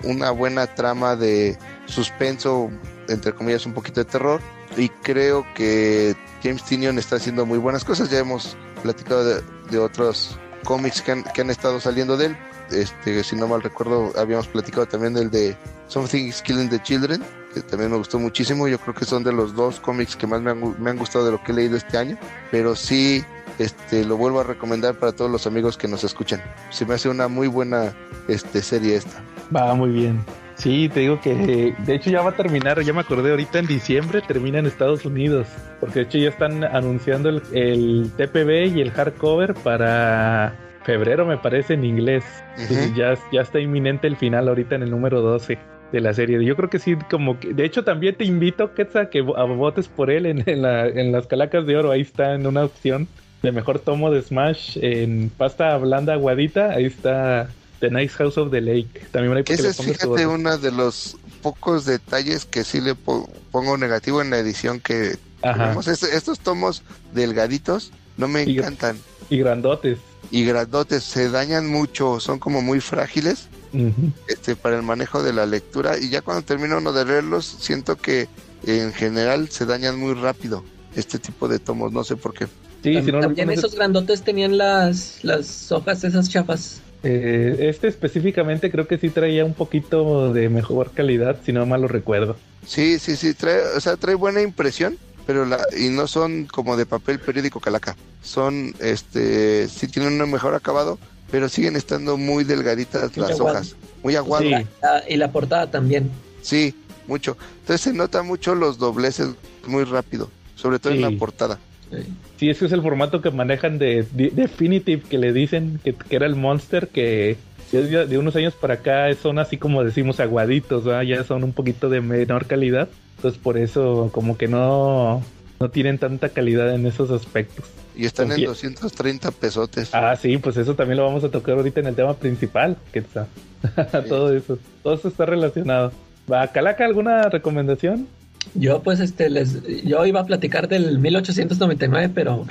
una buena trama de suspenso, entre comillas, un poquito de terror. Y creo que James Tinion está haciendo muy buenas cosas. Ya hemos platicado de, de otros cómics que han, que han, estado saliendo de él. Este, si no mal recuerdo, habíamos platicado también del de Something is Killing the Children, que también me gustó muchísimo. Yo creo que son de los dos cómics que más me han, me han gustado de lo que he leído este año. Pero sí, este, lo vuelvo a recomendar para todos los amigos que nos escuchan. Se me hace una muy buena este, serie esta. Va muy bien. Sí, te digo que de hecho ya va a terminar, ya me acordé ahorita en diciembre termina en Estados Unidos, porque de hecho ya están anunciando el, el TPB y el hardcover para febrero me parece en inglés. Uh -huh. ya, ya está inminente el final ahorita en el número 12 de la serie. Yo creo que sí, como que, de hecho también te invito, Quetzal, que a votes por él en, en, la, en las calacas de oro, ahí está en una opción de mejor tomo de Smash en pasta blanda aguadita, ahí está The Nice House of the Lake. También Ese es, fíjate, uno de los pocos detalles que sí le po pongo negativo en la edición que tenemos. Est estos tomos delgaditos no me y, encantan. Y grandotes. Y grandotes, se dañan mucho, son como muy frágiles uh -huh. este, para el manejo de la lectura. Y ya cuando termino uno de leerlos, siento que en general se dañan muy rápido este tipo de tomos, no sé por qué. Sí, también, si no también esos grandotes tenían las, las hojas esas chafas. Eh, este específicamente creo que sí traía un poquito de mejor calidad, si no mal lo recuerdo. Sí, sí, sí, trae, o sea, trae buena impresión, pero la, y no son como de papel periódico calaca. Son, este, sí tienen un mejor acabado, pero siguen estando muy delgaditas muy las aguado. hojas, muy aguadas. Sí. y la portada también. Sí, mucho. Entonces se nota mucho los dobleces muy rápido, sobre todo sí. en la portada. Sí, ese es el formato que manejan de, de Definitive, que le dicen que, que, era el Monster, que de unos años para acá son así como decimos aguaditos, ¿verdad? ya son un poquito de menor calidad. Entonces por eso como que no, no tienen tanta calidad en esos aspectos. Y están en 230 pesotes. Ah, sí, pues eso también lo vamos a tocar ahorita en el tema principal, que está. Sí. todo eso, todo eso está relacionado. ¿Va, Calaca, alguna recomendación? Yo pues este les yo iba a platicar del 1899, pero no,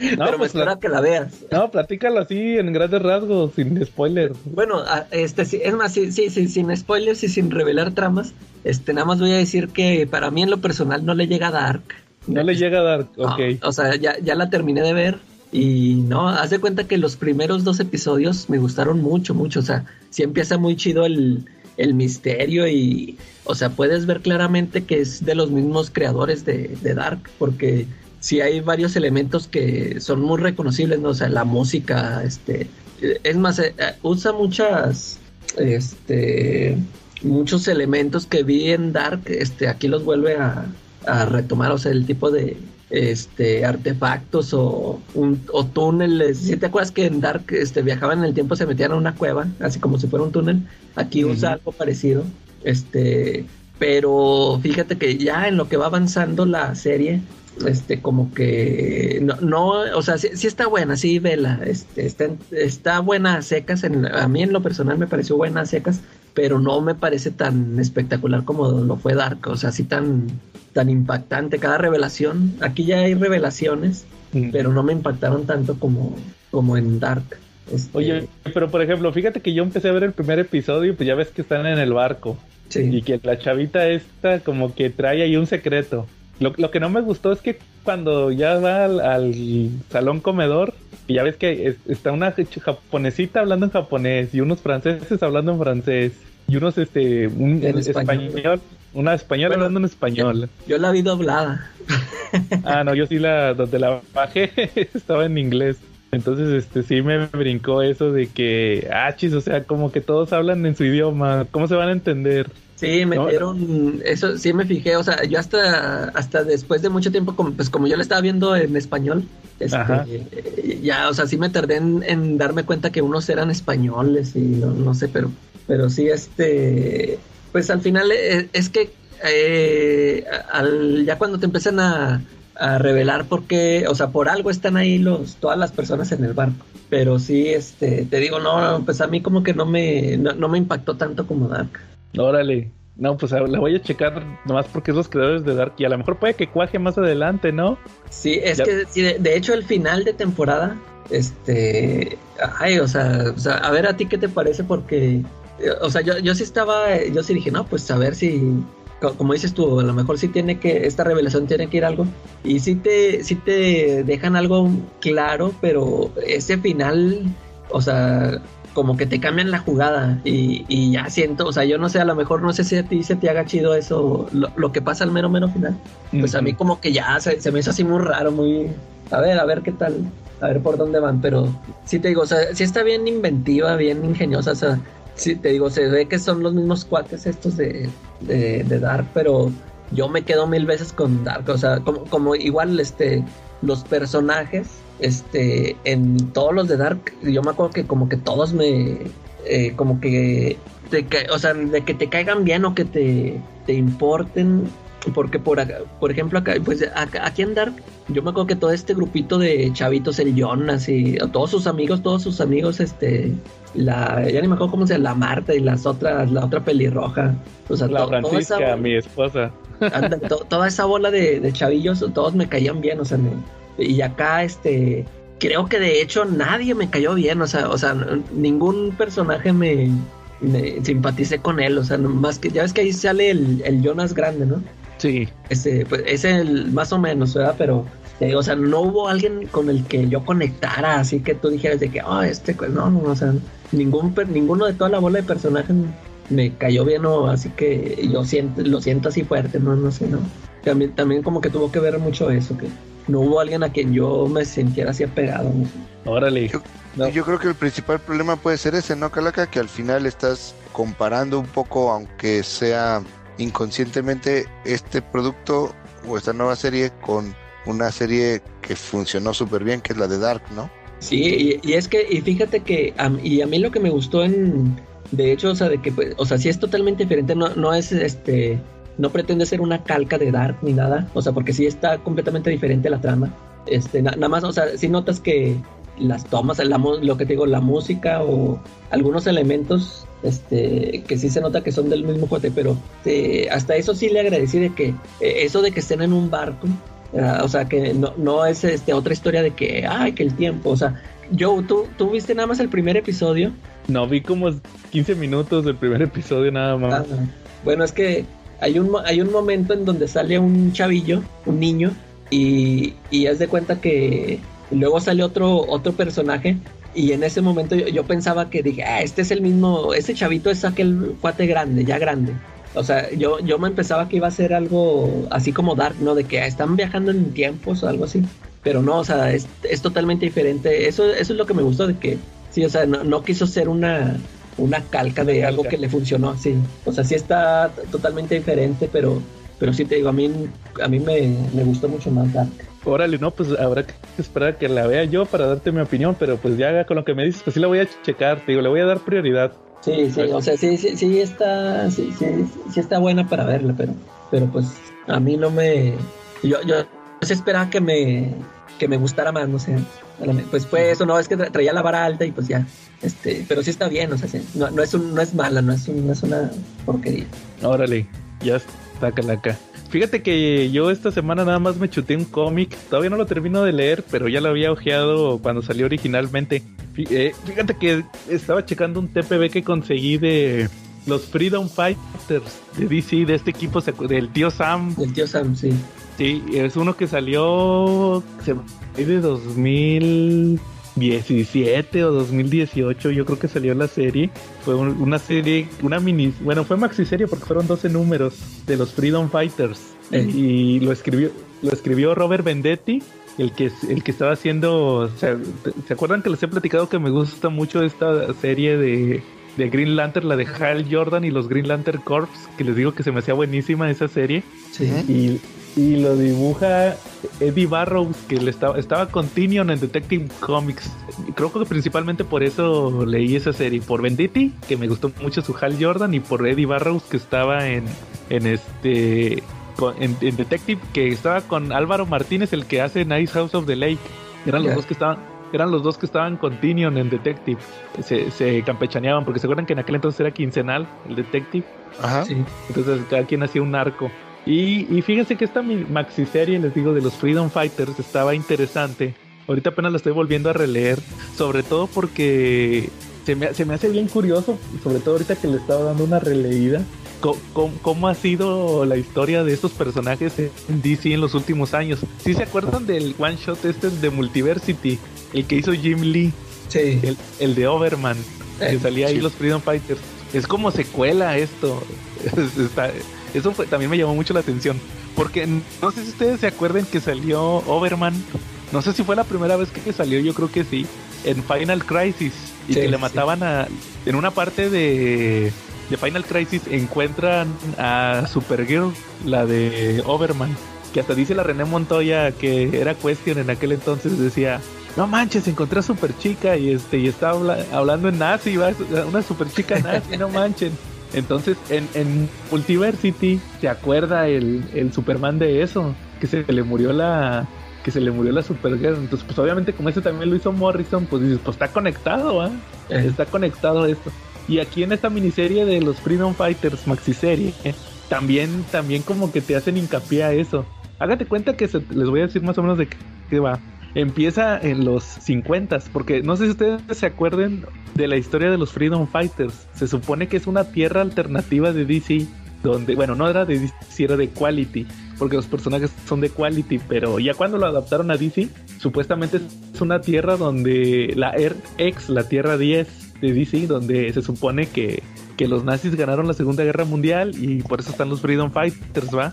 pero pues, me espero que la veas. No, platícalo así en grandes rasgos, sin spoilers. Bueno, este es más sí, sí, sí, sin spoilers y sin revelar tramas, este nada más voy a decir que para mí en lo personal no le llega a Dark. No le llega a Dark, ok. No, o sea, ya, ya la terminé de ver y no, haz de cuenta que los primeros dos episodios me gustaron mucho, mucho, o sea, sí empieza muy chido el el misterio y, o sea, puedes ver claramente que es de los mismos creadores de, Dark, porque sí hay varios elementos que son muy reconocibles, ¿no? O sea, la música, este, es más, eh, usa muchas, este, muchos elementos que vi en Dark, este, aquí los vuelve a, a retomar, o sea, el tipo de, este artefactos o, un, o túneles. Si ¿Sí te acuerdas que en Dark este, viajaban en el tiempo, se metían a una cueva, así como si fuera un túnel. Aquí uh -huh. usa algo parecido. Este, pero fíjate que ya en lo que va avanzando la serie, este, como que no, no o sea, sí, sí, está buena, sí, vela, este, está, está buena a secas. En, a mí en lo personal me pareció buena a secas, pero no me parece tan espectacular como lo fue Dark, o sea, así tan tan impactante cada revelación. Aquí ya hay revelaciones, mm. pero no me impactaron tanto como, como en Dark. Este... Oye, pero por ejemplo, fíjate que yo empecé a ver el primer episodio y pues ya ves que están en el barco. Sí. Y que la chavita esta como que trae ahí un secreto. Lo, lo que no me gustó es que cuando ya va al, al salón comedor, y ya ves que es, está una japonesita hablando en japonés y unos franceses hablando en francés y unos este un en español. español una española bueno, hablando en español. Yo la vi doblada. ah, no, yo sí la, donde la bajé estaba en inglés. Entonces, este, sí me brincó eso de que, ah, chis, o sea, como que todos hablan en su idioma, ¿cómo se van a entender? Sí, metieron, ¿No? eso sí me fijé, o sea, yo hasta, hasta después de mucho tiempo, pues como yo lo estaba viendo en español, este, ya, o sea, sí me tardé en, en, darme cuenta que unos eran españoles y no, no sé, pero, pero sí, este, pues al final es, es que eh, al, ya cuando te empiezan a, a revelar por qué, o sea, por algo están ahí los, todas las personas en el barco. Pero sí, este, te digo, no, pues a mí como que no me, no, no me impactó tanto como Dark. Órale. No, pues la voy a checar nomás porque es los creadores de Dark y a lo mejor puede que cuaje más adelante, ¿no? Sí, es Ya- que sí, de, de hecho el final de temporada, este, ay, o sea, o sea, a ver a ti qué te parece porque, eh, o sea, yo, yo sí estaba, yo sí dije, no, pues a ver si, co- como dices tú, a lo mejor sí tiene que, esta revelación tiene que ir algo y sí te, sí te dejan algo claro, pero ese final, o sea, como que te cambian la jugada y, y ya siento, o sea, yo no sé, a lo mejor no sé si a ti se te haga chido eso, lo, lo que pasa al mero, mero final. Pues a mí como que ya se, se me hizo así muy raro, muy... A ver, a ver qué tal, a ver por dónde van, pero sí te digo, o sea, sí está bien inventiva, bien ingeniosa, o sea, sí te digo, se ve que son los mismos cuates estos de, de, de Dark, pero yo me quedo mil veces con Dark, o sea, como, como igual este, los personajes, este, en todos los de Dark, yo me acuerdo que como que todos me, eh, como que, te o sea, de que te caigan bien o que te, te importen, porque por acá, por ejemplo acá, pues acá- aquí en Dark, yo me acuerdo que todo este grupito de chavitos, el Jonas y todos sus amigos, todos sus amigos, este, la, ya ni me acuerdo cómo se llama, la Marta y las otras, la otra pelirroja, o sea, La to- toda esa mi esposa. Anda, to- toda esa bola de, de chavillos, todos me caían bien, o sea, me- y acá, este, creo que de hecho nadie me cayó bien, o sea, o sea, ningún personaje me, me simpaticé con él, o sea, más que, ya ves que ahí sale el, el Jonas grande, ¿no? Sí. Ese, pues, ese el, más o menos, ¿verdad? Pero, te digo, o sea, no hubo alguien con el que yo conectara, así que tú dijeras de que, oh, este, pues, no, no, o sea, ningún, per- ninguno de toda la bola de personajes me cayó bien, o así que yo siento, lo siento así fuerte, no, no sé, no. También, también como que tuvo que ver mucho eso, que no hubo alguien a quien yo me sintiera así apegado, no sé. Órale. Yo- No. Yo creo que el principal problema puede ser ese, ¿no, Calaca? Que al final estás comparando un poco, aunque sea inconscientemente, este producto o esta nueva serie con una serie que funcionó súper bien, que es la de Dark, ¿no? Sí, y, es que, y fíjate que, y a mí lo que me gustó en, de hecho, o sea, de que, pues, o sea, sí es totalmente diferente, no, no es, este, no pretende ser una calca de Dark ni nada, o sea, porque sí está completamente diferente la trama, este, na- nada más, o sea, sí notas que las tomas, la, lo que te digo, la música o algunos elementos, este, que sí se nota que son del mismo cuate, pero eh, hasta eso sí le agradecí de que, eh, eso de que estén en un barco, Ah, o sea, que no, no es este, otra historia de que, ay, que el tiempo, o sea, Joe, ¿tú, tú viste nada más el primer episodio. No, vi como 15 minutos del primer episodio nada más. Ah, bueno, es que hay un, hay un momento en donde sale un chavillo, un niño, y, y haz de cuenta que luego sale otro, otro personaje, y en ese momento yo, pensaba que dije, ah, este es el mismo, este chavito es aquel cuate grande, ya grande. O sea, yo, yo me empezaba que iba a ser algo así como Dark, ¿no? De que están viajando en tiempos o algo así. Pero no, o sea, es, es totalmente diferente. Eso, eso es lo que me gustó de que, sí, o sea, no, no quiso ser una, una calca de algo que le funcionó, sí. O sea, sí está totalmente diferente, pero, pero sí te digo, a mí, a mí me, me gustó mucho más Dark. Órale, no, pues habrá que esperar a que la vea yo para darte mi opinión, pero pues ya con lo que me dices, pues sí la voy a checar, te digo, le voy a dar prioridad. Sí, sí, o sea, sí, sí, sí está, sí, sí, sí está buena para verla, pero, pero pues a mí no me, yo, yo sí esperaba que me, que me gustara más, no sé, pues fue eso, no, es que tra- traía la vara alta y pues ya, este, pero sí está bien, o sea, sí, no, no es un, no es mala, no es, un- no es una porquería. Órale, ya está calaca. Fíjate que yo esta semana nada más me chuté un cómic, todavía no lo termino de leer, pero ya lo había ojeado cuando salió originalmente. Eh, Fíjate que estaba checando un TPB que conseguí de los Freedom Fighters de DC, de este equipo, del tío Sam. El tío Sam, sí. Sí, es uno que salió de 2017 o 2018, yo creo que salió la serie. Fue un- una serie, una mini, bueno, fue maxi serie porque fueron 12 números de los Freedom Fighters. Eh. Y lo escribió lo escribió Robert Vendetti, el que el que estaba haciendo, o sea, ¿se acuerdan que les he platicado que me gusta mucho esta serie de de Green Lantern, la de Hal Jordan y los Green Lantern Corps, que les digo que se me hacía buenísima esa serie. Sí. Y, y lo dibuja Eddie Barrows, que le estaba, estaba con Tinion en Detective Comics. Creo que principalmente por eso leí esa serie, por Venditti, que me gustó mucho su Hal Jordan, y por Eddie Barrows, que estaba en, en este en, Detective, que estaba con Álvaro Martínez, el que hace Nice House of the Lake. Eran los dos que estaban, eran los dos que estaban con Tinion en Detective. Se, se, campechaneaban, porque se acuerdan que en aquel entonces era quincenal el Detective. Ajá. Entonces cada quien hacía un arco. Y, y fíjense que esta maxi serie, les digo, de los Freedom Fighters estaba interesante. Ahorita apenas la estoy volviendo a releer, sobre todo porque se me, se me hace bien curioso, sobre todo ahorita que le estaba dando una releída, cómo, ha sido la historia de estos personajes en DC en los últimos años. ¿Sí se acuerdan del one shot este de Multiversity? El que hizo Jim Lee. Sí. El, de Overman. que salía ahí los Freedom Fighters. Es como secuela esto. eso también me llamó mucho la atención. Porque no sé si ustedes se acuerdan que salió Overman. No sé si fue la primera vez que salió, yo creo que sí. En Final Crisis. Y que le mataban a. En una parte de de Final Crisis encuentran a Supergirl, la de Overman, que hasta dice la René Montoya que era cuestión en aquel entonces, decía, no manches, encontré a super chica y este y estaba hablando en nazi, una super chica nazi, no manchen. Entonces en, en Multiversity se acuerda el, el Superman de eso, que se le murió la que se le murió la Supergirl. Entonces, pues obviamente como ese también lo hizo Morrison, pues dices, pues está conectado, ¿ah? Está conectado esto. Y aquí en esta miniserie de los Freedom Fighters maxiserie, también, también como que te hacen hincapié a eso. Hágate cuenta que les voy a decir más o menos de qué va. Empieza en los 50, porque no sé si ustedes se acuerden de la historia de los Freedom Fighters. Se supone que es una tierra alternativa de DC, donde, bueno, no era de DC, era de Quality, porque los personajes son de Quality, pero ya cuando lo adaptaron a DC, supuestamente es una tierra donde la Earth X, la Tierra 10, de DC, donde se supone que, que los nazis ganaron la Segunda Guerra Mundial y por eso están los Freedom Fighters, ¿va?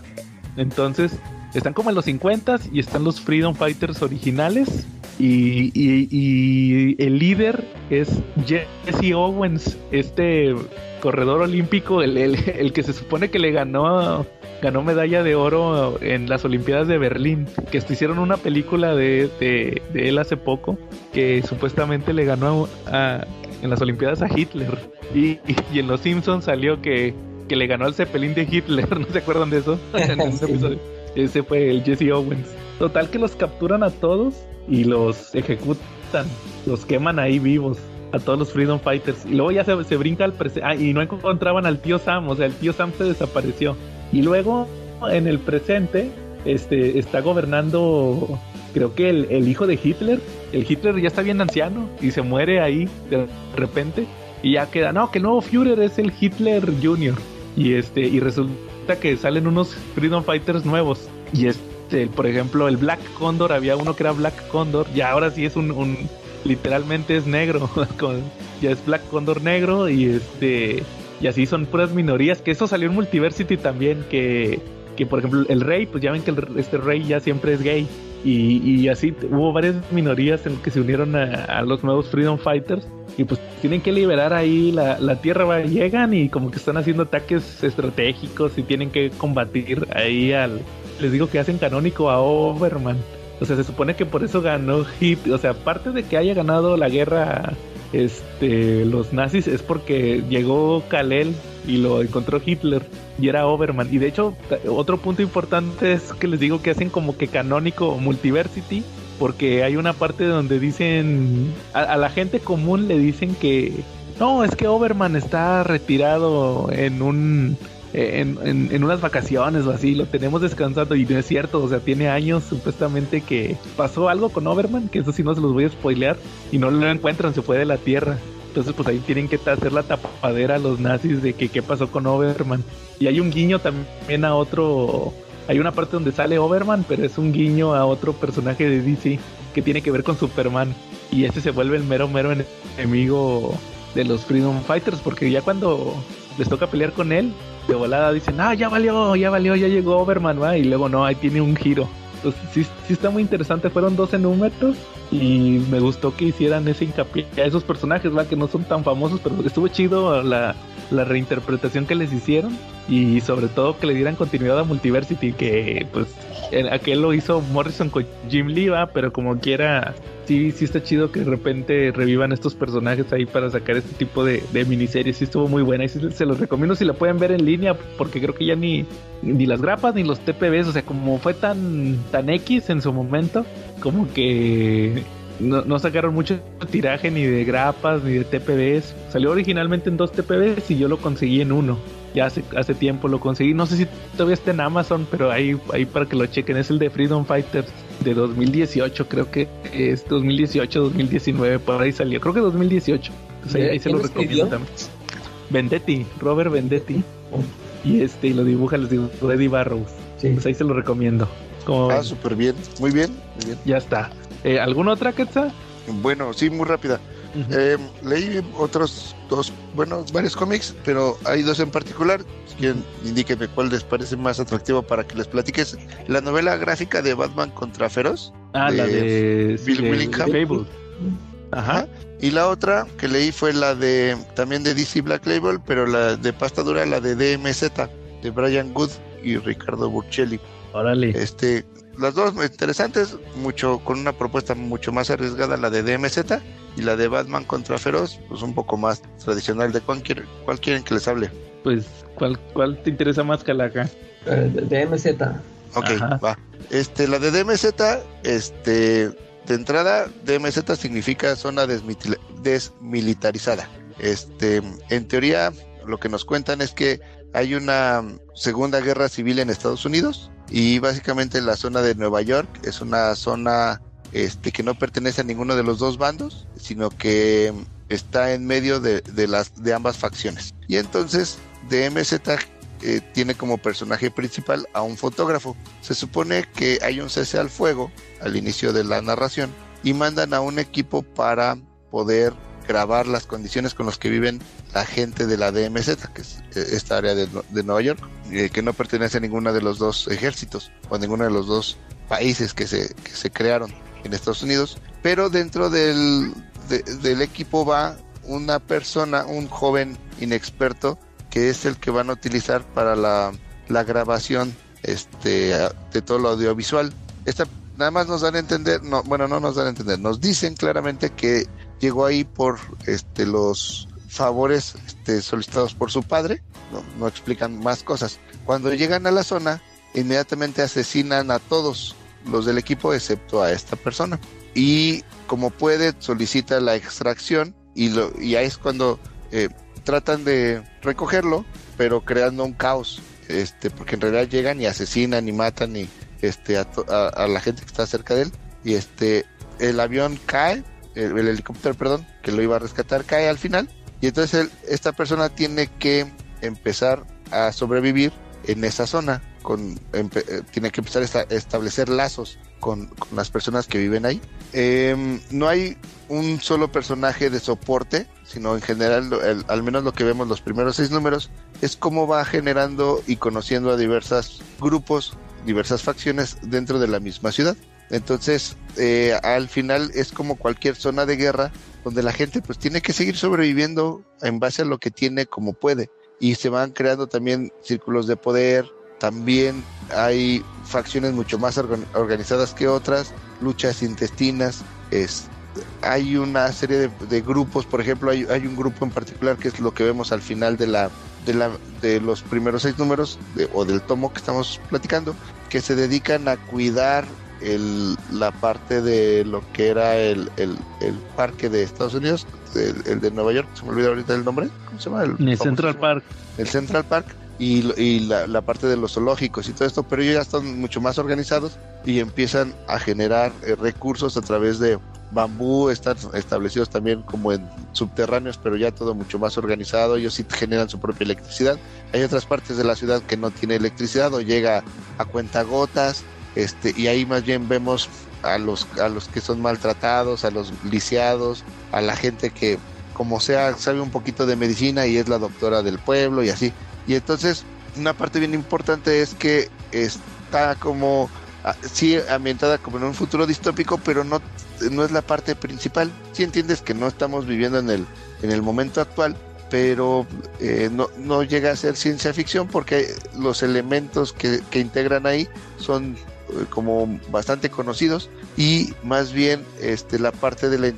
Entonces, están como en los 50 y están los Freedom Fighters originales. Y, y, el líder es Jesse Owens, este corredor olímpico, el, el, que se supone que le ganó ganó medalla de oro en las Olimpiadas de Berlín, que hicieron una película de, de, de él hace poco, que supuestamente le ganó a, en las Olimpiadas a Hitler. Y, en Los Simpsons salió que, que le ganó al Zeppelin de Hitler. ¿No se acuerdan de eso? Ese fue el Jesse Owens. Total que los capturan a todos y los ejecutan. Los queman ahí vivos a todos los Freedom Fighters. Y luego ya se, brinca al presente. Ah, y no encontraban al tío Sam. O sea, el tío Sam se desapareció. Y luego en el presente este, está gobernando creo que el, hijo de Hitler, el Hitler ya está bien anciano y se muere ahí de repente y ya queda, no, que el nuevo Führer es el Hitler Jr. Y este, y resulta que salen unos Freedom Fighters nuevos. Y este, por ejemplo, el Black Condor, había uno que era Black Condor, y ahora sí es un, un literalmente es negro, ya es Black Condor negro, y este, y así son puras minorías, que eso salió en Multiversity también, que, que por ejemplo el rey, pues ya ven que este rey ya siempre es gay, y, así hubo varias minorías en que se unieron a, los nuevos Freedom Fighters y pues tienen que liberar ahí la, la tierra, llegan y como que están haciendo ataques estratégicos y tienen que combatir ahí al, les digo que hacen canónico a Overman. O sea, se supone que por eso ganó Hit, o sea, aparte de que haya ganado la guerra este, los nazis es porque llegó Kalel y lo encontró Hitler y era Overman. Y de hecho, otro punto importante es que les digo que hacen como que canónico Multiversity, porque hay una parte donde dicen, a, la gente común le dicen que, no, es que Overman está retirado en un... En, en, unas vacaciones o así, lo tenemos descansando y no es cierto, o sea, tiene años supuestamente que pasó algo con Overman, que eso sí no se los voy a spoilear, y no lo encuentran, se fue de la Tierra. Entonces, pues ahí tienen que hacer la tapadera a los nazis de que qué pasó con Overman. Y hay un guiño también a otro. Hay una parte donde sale Overman, pero es un guiño a otro personaje de DC que tiene que ver con Superman. Y este se vuelve el mero, mero enemigo de los Freedom Fighters, porque ya cuando les toca pelear con él, de volada dicen, ah, ya valió, ya valió, ya llegó Overman, ¿va? y luego no, ahí tiene un giro. Sí, sí está muy interesante, fueron 12 números y me gustó que hicieran ese hincapié a esos personajes, ¿va? que no son tan famosos, pero estuvo chido la, la reinterpretación que les hicieron y sobre todo que le dieran continuidad a Multiversity, que pues aquel lo hizo Morrison con Jim Lee, ¿va? pero como quiera, sí, sí está chido que de repente revivan estos personajes ahí para sacar este tipo de, miniseries. Sí estuvo muy buena y se los recomiendo si la pueden ver en línea, porque creo que ya ni, ni las grapas ni los TPBs, o sea, como fue tan, tan X en su momento, como que no, no, sacaron mucho tiraje ni de grapas ni de TPBs. Salió originalmente en dos TPBs y yo lo conseguí en uno. Ya hace, hace tiempo lo conseguí. No sé si todavía está en Amazon, pero ahí, ahí para que lo chequen. Es el de Freedom Fighters de 2018, creo que es 2018, 2019, por ahí salió. Creo que 2018. Entonces ahí, ahí se lo recomiendo también. Vendetti, Robert Vendetti. Y este, y lo dibuja, les digo, Eddie Barrows. Sí. Pues ahí se lo recomiendo. Como ah, súper bien. Muy bien, muy bien. Ya está. Eh, ¿Alguna otra, Quetzal? Bueno, sí, muy rápida. Uh -huh. eh, leí otros dos, bueno, varios cómics, pero hay dos en particular. Quien indíqueme cuál les parece más atractivo para que les platiques. La novela gráfica de Batman contra Feroz. Ah, de la de Bill de, Willingham. de Fable. Ajá. Ajá. Y la otra que leí fue la de también de DC Black Label, pero la de pasta dura, la de DMZ, de Brian Good y Ricardo Burchelli. Órale. Este, las dos interesantes, mucho con una propuesta mucho más arriesgada, la de DMZ y la de Batman contra Feroz, pues un poco más tradicional de cuál, quiere, cuál quieren que les hable. Pues, ¿cuál, cuál te interesa más, Calaca? Uh, DMZ. Ok, Ajá. va. Este, la de DMZ, este, de entrada, DMZ significa zona desmilitarizada. Este, en teoría, lo que nos cuentan es que hay una segunda guerra civil en Estados Unidos y básicamente la zona de Nueva York es una zona este, que no pertenece a ninguno de los dos bandos, sino que está en medio de, de las de ambas facciones. Y entonces DMZ eh, tiene como personaje principal a un fotógrafo. Se supone que hay un cese al fuego al inicio de la narración y mandan a un equipo para poder grabar las condiciones con las que viven la gente de la DMZ, que es esta área de, de Nueva York, eh, que no pertenece a ninguno de los dos ejércitos o a ninguno de los dos países que se, que se crearon en Estados Unidos. Pero dentro del, de, del equipo va una persona, un joven inexperto, que es el que van a utilizar para la, la grabación este, de todo lo audiovisual. Esta, nada más nos dan a entender, no, bueno, no nos dan a entender, nos dicen claramente que llegó ahí por este, los favores este, solicitados por su padre, no, no, explican más cosas. Cuando llegan a la zona, inmediatamente asesinan a todos los del equipo excepto a esta persona. Y como puede, solicita la extracción y, lo, y ahí es cuando eh, tratan de recogerlo, pero creando un caos, este, porque en realidad llegan y asesinan y matan y este a, a, a la gente que está cerca de él y este el avión cae el, el, helicóptero, perdón, que lo iba a rescatar, cae al final. Y entonces él, esta persona tiene que empezar a sobrevivir en esa zona. Con, eh, tiene que empezar a esta, establecer lazos con, las personas que viven ahí. Eh, no hay un solo personaje de soporte, sino en general, al menos lo que vemos los primeros seis números, es cómo va generando y conociendo a diversos grupos, diversas facciones dentro de la misma ciudad. Entonces, eh, al final es como cualquier zona de guerra donde la gente pues tiene que seguir sobreviviendo en base a lo que tiene como puede. Y se van creando también círculos de poder, también hay facciones mucho más organizadas que otras, luchas intestinas, es, hay una serie de, de grupos, por ejemplo, hay, hay, un grupo en particular que es lo que vemos al final de la de, la, de los primeros seis números de, o del tomo que estamos platicando, que se dedican a cuidar el, la parte de lo que era el, el, el parque de Estados Unidos, el, de Nueva York, se me olvida ahorita el nombre, ¿cómo se llama? El Central Park. El Central Park y, y la, parte de los zoológicos y todo esto, pero ellos ya están mucho más organizados y empiezan a generar eh, recursos a través de bambú, están establecidos también como en subterráneos, pero ya todo mucho más organizado, ellos sí generan su propia electricidad. Hay otras partes de la ciudad que no tiene electricidad o llega a cuentagotas, este, y ahí más bien vemos a los, a los que son maltratados, a los lisiados, a la gente que como sea sabe un poquito de medicina y es la doctora del pueblo y así. Y entonces una parte bien importante es que está como sí ambientada como en un futuro distópico, pero no, no es la parte principal. Sí entiendes que no estamos viviendo en el, en el momento actual, pero eh, no, no llega a ser ciencia ficción porque los elementos que, que integran ahí son eh, como bastante conocidos y más bien este, la parte de la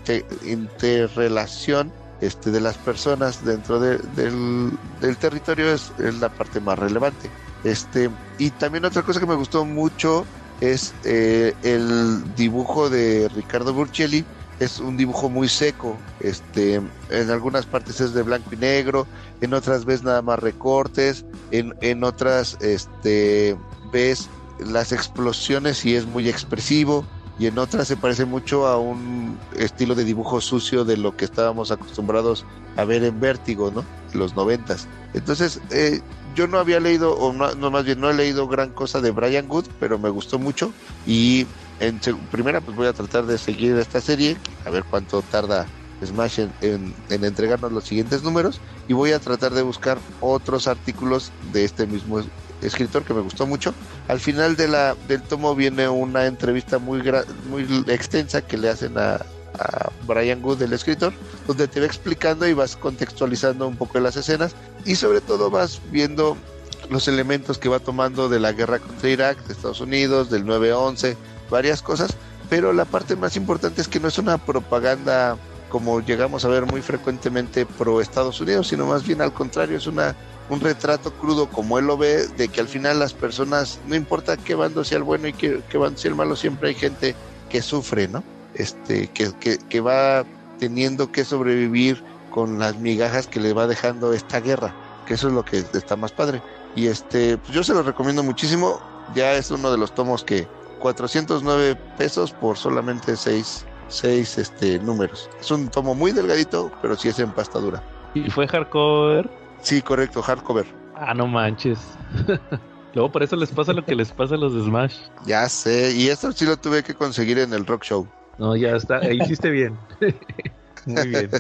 interrelación este, de las personas dentro del, del, territorio es, es, la parte más relevante. Este, y también otra cosa que me gustó mucho es eh, el dibujo de Ricardo Burchelli. Es un dibujo muy seco. Este, en algunas partes es de blanco y negro, en otras ves nada más recortes, en, en otras este, ves las explosiones y es muy expresivo y en otras se parece mucho a un estilo de dibujo sucio de lo que estábamos acostumbrados a ver en Vértigo, ¿no? Los noventas. Entonces, eh, yo no había leído, o no, más bien no he leído gran cosa de Brian Good, pero me gustó mucho. Y en primera, pues voy a tratar de seguir esta serie, a ver cuánto tarda Smash en, en, entregarnos los siguientes números. Y voy a tratar de buscar otros artículos de este mismo escritor que me gustó mucho. Al final de la, del tomo viene una entrevista muy, muy extensa que le hacen a, a Brian Good, el escritor, donde te va explicando y vas contextualizando un poco las escenas y sobre todo vas viendo los elementos que va tomando de la guerra contra Irak, de Estados Unidos, del 9-11, varias cosas, pero la parte más importante es que no es una propaganda como llegamos a ver muy frecuentemente pro Estados Unidos, sino más bien al contrario, es una un retrato crudo como él lo ve, de que al final las personas, no importa qué bando sea el bueno y qué, qué bando sea el malo, siempre hay gente que sufre, ¿no? Este, que, que, que va teniendo que sobrevivir con las migajas que le va dejando esta guerra, que eso es lo que está más padre. Y este, pues yo se lo recomiendo muchísimo, ya es uno de los tomos que 409 pesos por solamente 6 seis este números. Es un tomo muy delgadito, pero sí es en pastadura. ¿Y fue hardcore? Sí, correcto, hardcover. Ah, no manches. Luego por eso les pasa lo que les pasa a los de Smash. Ya sé, y esto sí lo tuve que conseguir en el Rock Show. No, ya está, hiciste bien. Muy bien,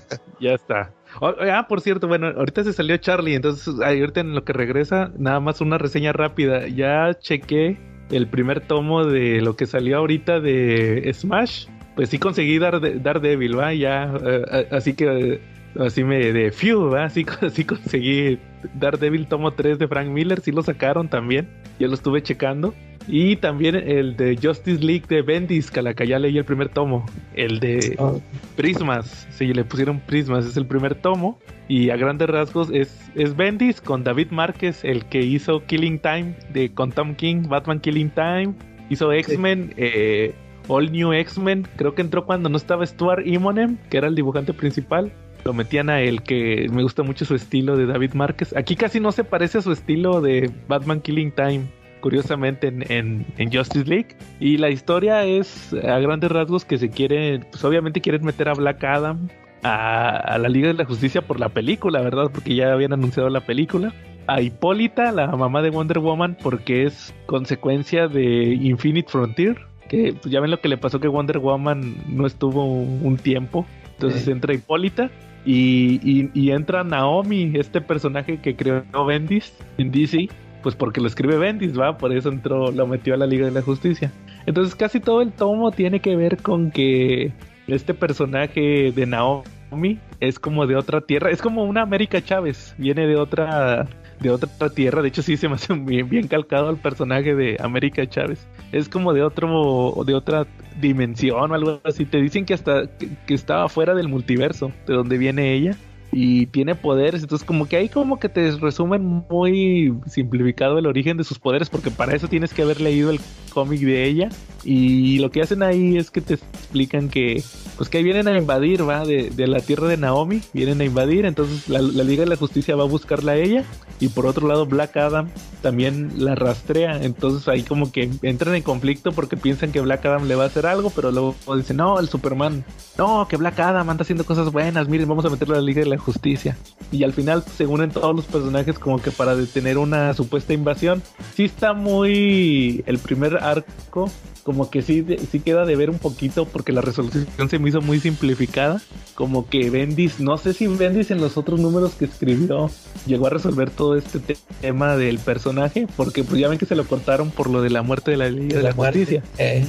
ya está. ah, por cierto, bueno, ahorita se salió Charlie, entonces ahorita en lo que regresa, nada más una reseña rápida. Ya chequé el primer tomo de lo que salió ahorita de Smash. Pues sí conseguí dar Daredevil, ¿va? Ya, eh, así que así me de few, Así, así conseguí Daredevil tomo 3 de Frank Miller, sí lo sacaron también. Ya lo estuve checando. Y también el de Justice League de Bendis, que la que ya leí el primer tomo. El de ah. Prismas, sí, le pusieron Prismas, es el primer tomo. Y a grandes rasgos es, es Bendis con David Márquez, el que hizo Killing Time de con Tom King, Batman Killing Time. Hizo X-Men, eh, All New X-Men. Creo que entró cuando no estaba Stuart Immonen, que era el dibujante principal. Lo metían a él, que me gusta mucho su estilo de David Márquez. Aquí casi no se parece a su estilo de Batman Killing Time curiosamente en, Justice League. Y la historia es a grandes rasgos que se quiere, pues obviamente quieren meter a Black Adam a, la Liga de la Justicia por la película, ¿verdad? Porque ya habían anunciado la película. A Hipólita, la mamá de Wonder Woman, porque es consecuencia de Infinite Frontier. Que pues, ya ven lo que le pasó que Wonder Woman no estuvo un tiempo. Entonces entra Hipólita. Y, entra Naomi, este personaje que creó Bendis en DC, pues porque lo escribe Bendis, ¿va? Por eso entró, lo metió a la Liga de la Justicia. Entonces casi todo el tomo tiene que ver con que este personaje de Naomi es como de otra tierra, es como una América Chávez, viene de otra de otra tierra, de hecho sí se me hace bien, calcado al personaje de América Chávez. Es como de otro de otra dimensión o algo así. Te dicen que hasta que estaba fuera del multiverso, de donde viene ella y tiene poderes, entonces como que ahí como que te resumen muy simplificado el origen de sus poderes porque para eso tienes que haber leído el cómic de ella y lo que hacen ahí es que te explican que pues que ahí vienen a invadir, va, de, de la tierra de Naomi, vienen a invadir, entonces la, Liga de la Justicia va a buscarla a ella y por otro lado Black Adam también la rastrea, entonces ahí como que entran en conflicto porque piensan que Black Adam le va a hacer algo, pero luego dicen, no, el Superman, no, que Black Adam anda haciendo cosas buenas, miren, vamos a meterlo a la Liga de la justicia. Y al final se unen todos los personajes como que para detener una supuesta invasión. Sí está muy... El primer arco como que sí, sí queda de ver un poquito porque la resolución se me hizo muy simplificada. Como que Bendis, no sé si Bendis en los otros números que escribió llegó a resolver todo este tema del personaje, porque pues ya ven que se lo cortaron por lo de la muerte de la Liga de, la, Justicia. Eh.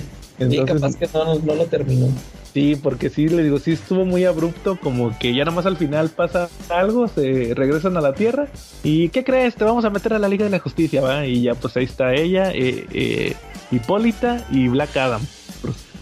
capaz que no, no lo terminó. Sí, porque sí, le digo, sí estuvo muy abrupto, como que ya nada más al final pasa algo, se regresan a la Tierra y ¿qué crees? Te vamos a meter a la Liga de la Justicia, ¿va? Y ya pues ahí está ella, eh, eh, Hipólita y Black Adam.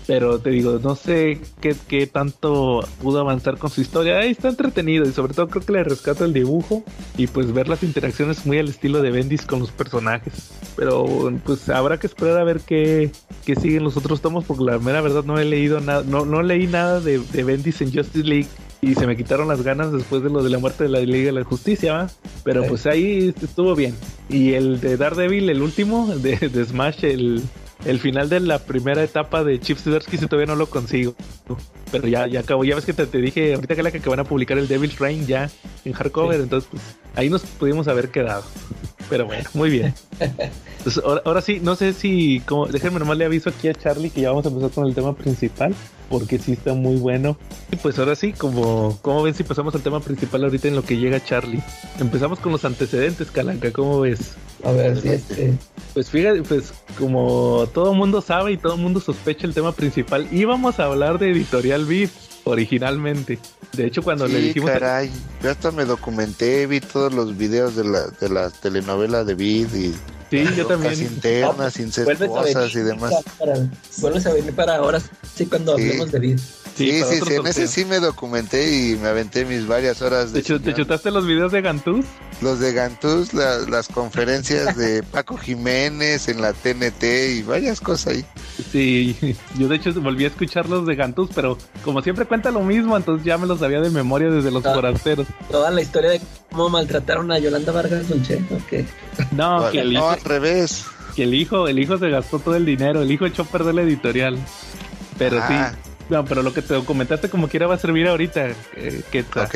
Pero te digo, no sé qué, qué tanto pudo avanzar con su historia. Ahí está entretenido y sobre todo creo que le rescata el dibujo y pues ver las interacciones muy al estilo de Bendis con los personajes. Pero pues habrá que esperar a ver qué, qué siguen los otros tomos porque la mera verdad no he leído nada, no, no leí nada de, de Bendis en Justice League y se me quitaron las ganas después de lo de la muerte de la Liga de la Justicia, ¿va? Pero pues ahí estuvo bien. Y el de Daredevil, el último, de, de Smash, el, el final de la primera etapa de Chip Zdarsky si todavía no lo consigo. Pero ya, ya acabó. Ya ves que te, te dije ahorita que, la que van a publicar el Devil's Reign ya en hardcover. Entonces, pues ahí nos pudimos haber quedado. Pero bueno, muy bien. Entonces, ahora, ahora sí, no sé si. Como, déjenme nomás le aviso aquí a Charlie que ya vamos a empezar con el tema principal. Porque sí está muy bueno. Y pues ahora sí, como, como ven si pasamos al tema principal ahorita en lo que llega Charlie. Empezamos con los antecedentes, Calanca, ¿cómo ves? A ver, si este. Pues fíjate, pues como todo mundo sabe y todo mundo sospecha el tema principal, íbamos a hablar de Editorial Beat originalmente. De hecho, cuando le Sí, dijimos... a- caray. Yo hasta me documenté, vi todos los videos de la, de la telenovela de Vid y Sí, yo también. internas, Vuelves a incestuosas y demás. para- vuelves a venir para ahora sí cuando Sí. hablemos de Vid. Sí, sí, sí, otro en ese sí me documenté y me aventé mis varias horas ¿Te, de te señal. chutaste los videos de Gantús? Los de Gantús, la- las conferencias de Paco Jiménez en la TNT y varias cosas ahí. Sí, yo de hecho volví a escuchar los de Gantús, pero como siempre cuenta lo mismo, entonces ya me los sabía de memoria desde los Ah. forasteros. Toda la historia de cómo maltrataron a Yolanda Vargas Dulce. Ok. No, que el, no, hijo, al revés. que el hijo, el hijo se gastó todo el dinero, el hijo echó a perder la editorial. Pero Ah. sí, no, pero lo que te comentaste como quiera va a servir ahorita, eh, que Ok,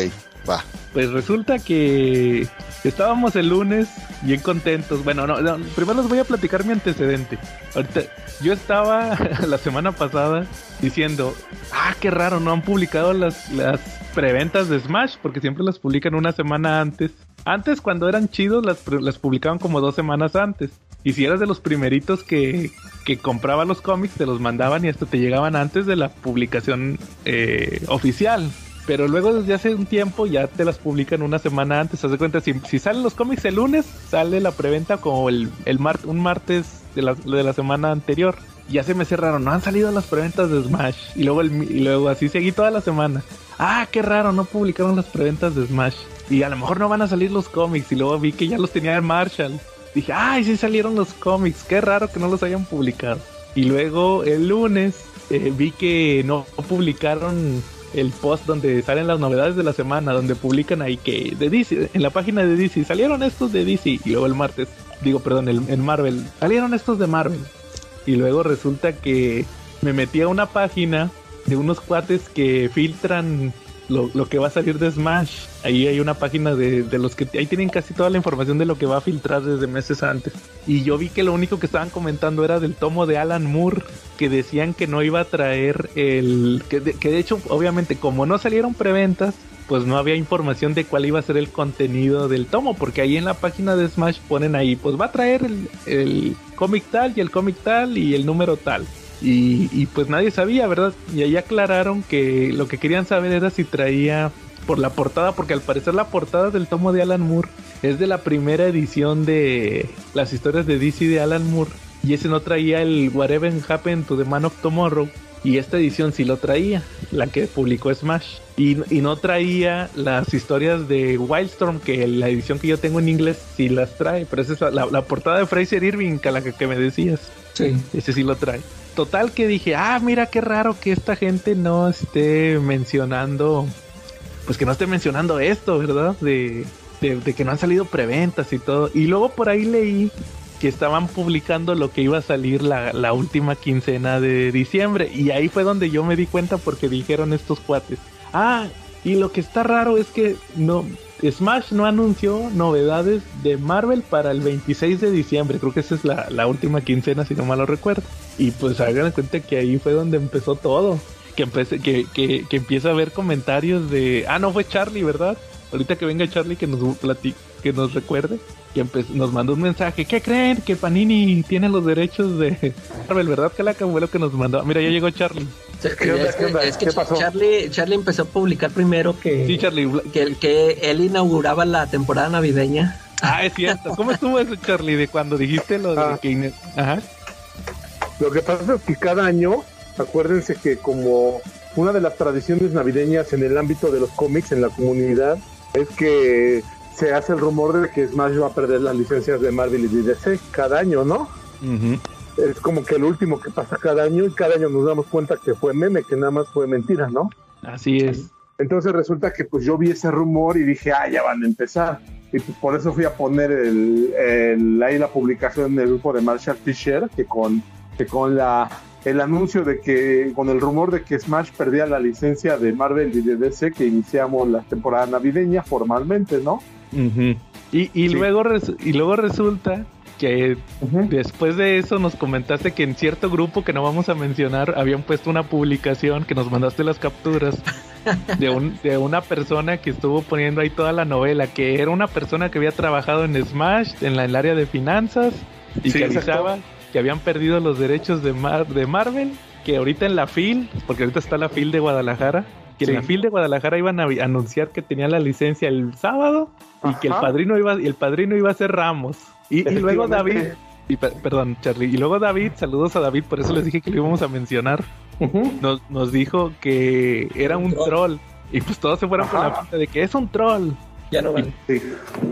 va. Pues resulta que estábamos el lunes bien contentos. Bueno, no, no, primero les voy a platicar mi antecedente. Ahorita, yo estaba la semana pasada diciendo, ah, qué raro, no han publicado las, las preventas de Smash, porque siempre las publican una semana antes. Antes, cuando eran chidos, las, las publicaban como dos semanas antes. Y si eras de los primeritos que, que compraba los cómics, te los mandaban y hasta te llegaban antes de la publicación eh, oficial. Pero luego desde hace un tiempo ya te las publican una semana antes. Haz de cuenta, si, si salen los cómics el lunes, sale la preventa como el, el un martes de la, de la semana anterior. Ya se me cerraron, no han salido las preventas de Smash. Y luego, el, y luego así seguí toda la semana. Ah, qué raro, no publicaron las preventas de Smash. Y a lo mejor no van a salir los cómics. Y luego vi que ya los tenía en Marshall. Dije, ay, sí salieron los cómics. Qué raro que no los hayan publicado. Y luego el lunes eh, vi que no publicaron el post donde salen las novedades de la semana, donde publican ahí que de DC, en la página de DC, salieron estos de DC. Y luego el martes, digo, perdón, el, en Marvel, salieron estos de Marvel. Y luego resulta que me metí a una página de unos cuates que filtran lo, lo que va a salir de Smash. Ahí hay una página de, de los que ahí tienen casi toda la información de lo que va a filtrar desde meses antes. Y yo vi que lo único que estaban comentando era del tomo de Alan Moore, que decían que no iba a traer el... Que de, que de hecho, obviamente, como no salieron preventas, pues no había información de cuál iba a ser el contenido del tomo, porque ahí en la página de Smash ponen ahí, pues va a traer el, el cómic tal y el cómic tal y el número tal. Y, y pues nadie sabía, ¿verdad? Y ahí aclararon que lo que querían saber era si traía por la portada, porque al parecer la portada del tomo de Alan Moore es de la primera edición de las historias de DC de Alan Moore. Y ese no traía el Whatever Happened to the Man of Tomorrow. Y esta edición sí lo traía, la que publicó Smash. Y, y no traía las historias de Wildstorm, que la edición que yo tengo en inglés sí las trae. Pero esa es la, la- portada de Fraser Irving, que la que, que me decías. Sí. Ese sí lo trae. Total que dije, ah, mira qué raro que esta gente no esté mencionando, pues que no esté mencionando esto, ¿verdad? De, que no han salido preventas y todo. Y luego por ahí leí que estaban publicando lo que iba a salir la, la última quincena de diciembre. Y ahí fue donde yo me di cuenta porque dijeron estos cuates. Ah, y lo que está raro es que no, Smash no anunció novedades de Marvel para el 26 de diciembre. Creo que esa es la, última quincena, si no mal lo recuerdo. Y pues hagan cuenta que ahí fue donde empezó todo. Que, que empieza a haber comentarios de... Ah, no, fue Charlie, ¿verdad? Ahorita que venga Charlie que nos platique, que nos recuerde. Que empe- nos mandó un mensaje. ¿Qué creen? Que Panini tiene los derechos de Marvel, ¿verdad? Que la fue lo que nos mandó. Mira, ya llegó Charlie. ¿Qué onda, es qué que, onda? es que ¿Qué pasó? Charlie, Charlie empezó a publicar primero que, Sí, Charlie. que, que él inauguraba la temporada navideña. Ah, es cierto. ¿Cómo estuvo eso, Charlie? De cuando dijiste lo de Ah. que. Ajá. Lo que pasa es que cada año, acuérdense que como una de las tradiciones navideñas en el ámbito de los cómics en la comunidad es que se hace el rumor de que Smash va a perder las licencias de Marvel y DC cada año, ¿no? Es como que el último que pasa cada año y cada año nos damos cuenta que fue meme, que nada más fue mentira, ¿no? Así es. Entonces resulta que pues yo vi ese rumor y dije, ah, ya van a empezar. Y pues por eso fui a poner el, el- ahí la publicación del grupo de Marshall Fisher, que con, que con la el anuncio de que, con el rumor de que Smash perdía la licencia de Marvel y de DC, que iniciamos la temporada navideña formalmente, ¿no? Y, y, Sí. luego y luego resulta que después de eso nos comentaste que en cierto grupo que no vamos a mencionar habían puesto una publicación que nos mandaste las capturas de, un, de una persona que estuvo poniendo ahí toda la novela, que era una persona que había trabajado en Smash, en la- el área de finanzas, y Sí, que exacto. avisaba que habían perdido los derechos de, Mar- de Marvel, que ahorita en la FIL, porque ahorita está la FIL de Guadalajara, que Sí. en la FIL de Guadalajara iban a anunciar que tenía la licencia el sábado y que el Ajá. padrino iba y el padrino iba a ser Ramos. Y, y luego David, y pe- perdón, Charlie, y luego David, saludos a David, por eso les dije que lo íbamos a mencionar. Nos, nos dijo que era un troll. Y pues todos se fueron con la Ajá. pinta de que es un troll. Ya no vale. Sí.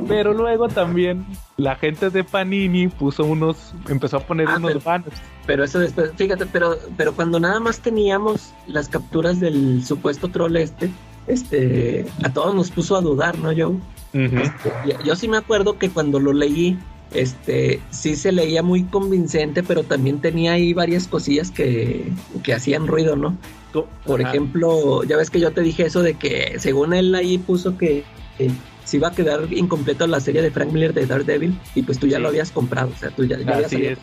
Pero luego también la gente de Panini puso unos, empezó a poner Ah, unos pero- banners. Pero eso después, fíjate, pero, pero cuando nada más teníamos las capturas del supuesto troll este, este, a todos nos puso a dudar, ¿no, Joe? Ujú. Yo, yo sí me acuerdo que cuando lo leí, este, sí se leía muy convincente, pero también tenía ahí varias cosillas que, que hacían ruido, ¿no? Por Ajá. ejemplo, ya ves que yo te dije eso de que según él ahí puso que, que se iba a quedar incompleto la serie de Frank Miller de Daredevil y pues tú ya Sí. lo habías comprado, o sea, tú ya, ya habías.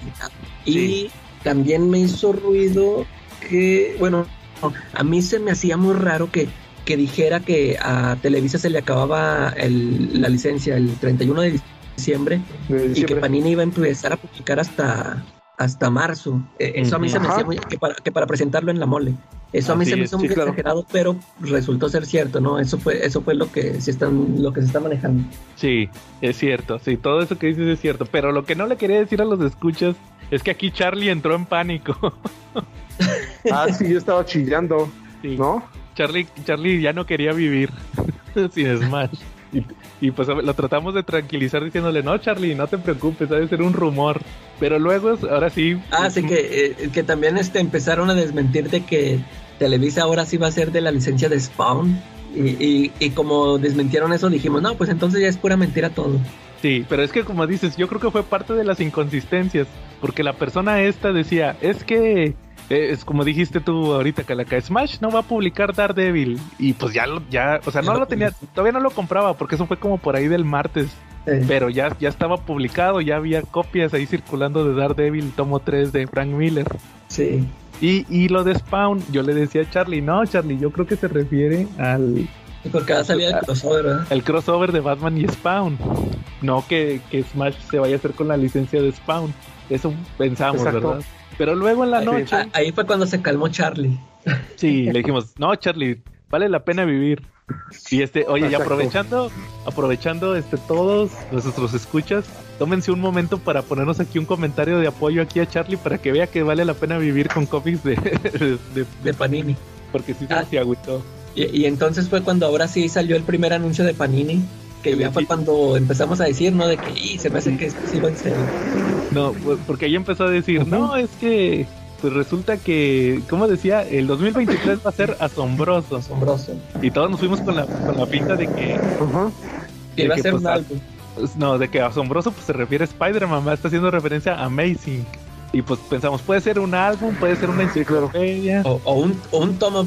Y también me hizo ruido que, bueno, a mí se me hacía muy raro que, que dijera que a Televisa se le acababa el- la licencia el 31 de diciembre De y que diciembre. Panini iba a empezar a publicar hasta hasta marzo. Eh, Eso a mí se me hacía muy, que para, que para presentarlo en la mole. Eso a mí Así se me es, hizo sí, muy claro. exagerado, pero resultó ser cierto, ¿no? Eso fue eso fue lo que se están lo que se está manejando. Sí, es cierto, sí, todo eso que dices es cierto, pero lo que no le quería decir a los escuchas es que aquí Charlie entró en pánico. Ah, sí, yo estaba chillando, Sí. ¿no? Charlie, Charlie ya no quería vivir sin Smash. Y, y pues lo tratamos de tranquilizar diciéndole, no Charlie, no te preocupes, ha de ser un rumor. Pero luego, ahora sí... Ah, sí que, eh, que también este empezaron a desmentir de que Televisa ahora sí va a ser de la licencia de Spawn. Y, y, y como desmentieron eso, dijimos, no, pues entonces ya es pura mentira todo. Sí, pero es que como dices, yo creo que fue parte de las inconsistencias, porque la persona esta decía, es que es como dijiste tú ahorita que la que Smash no va a publicar Daredevil y pues ya lo ya, o sea, no lo tenía, todavía no lo compraba porque eso fue como por ahí del martes, Eh, pero ya ya estaba publicado, ya había copias ahí circulando de Daredevil tomo 3 de Frank Miller. sí. Y, y lo de Spawn, yo le decía a Charlie, no, Charlie, yo creo que se refiere al, Porque va a salir el crossover, ¿verdad? el crossover de Batman y Spawn. No que, que Smash se vaya a hacer con la licencia de Spawn. Eso pensamos, Exacto. ¿verdad? Pero luego en la noche, Ah, Ahí fue cuando se calmó Charlie. sí, le dijimos, no, Charlie, vale la pena vivir. Y este, oye, y aprovechando, aprovechando este todos nuestros escuchas, tómense un momento para ponernos aquí un comentario de apoyo aquí a Charlie para que vea que vale la pena vivir con cómics de, de- de- de Panini. porque sí se Ah. agüitó. Y, y entonces fue cuando ahora sí salió el primer anuncio de Panini, que ya fue cuando empezamos a decir, ¿no? De que "Y, se me hace que esto sí va en serio. No, pues, porque ella empezó a decir, no, es que pues resulta que, como decía, el 2023 va a ser asombroso. Asombroso. Y todos nos fuimos con la, con la pinta de que. Que iba a ser pues, un ah, álbum. pues, no, de que asombroso pues se refiere a Spider-Man, está haciendo referencia a Amazing. Y pues pensamos, puede ser un álbum, puede ser una enciclopedia. O, o un, o un tomo,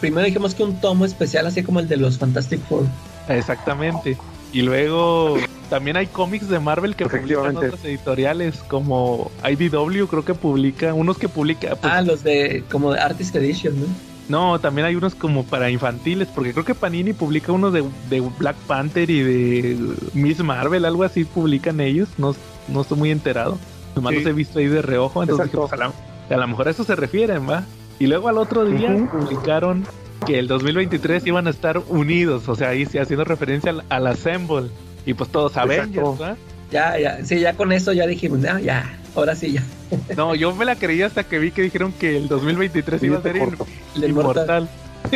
primero dijimos que un tomo especial, así como el de los Fantastic Four. Exactamente. Y luego también hay cómics de Marvel que publican otras editoriales, como IDW, creo que publica, unos que publica, pues, Ah, los de, como de Artist Edition, ¿no? No, también hay unos como para infantiles, porque creo que Panini publica unos de, de Black Panther y de Miss Marvel, algo así publican ellos, no, no estoy muy enterado, nomás Sí. los he visto ahí de reojo, entonces dije, pues, a, la- a lo mejor a eso se refieren, ¿va? Y luego al otro día publicaron que el 2023 iban a estar unidos, o sea, ahí sí haciendo referencia al, al Assemble, y pues todos Avengers. ¿va? Ya, ya, sí, ya con eso ya dijimos, no, ya, ahora sí ya. No, yo me la creí hasta que vi que dijeron que el 2023 iba a ser in- El inmortal. inmortal.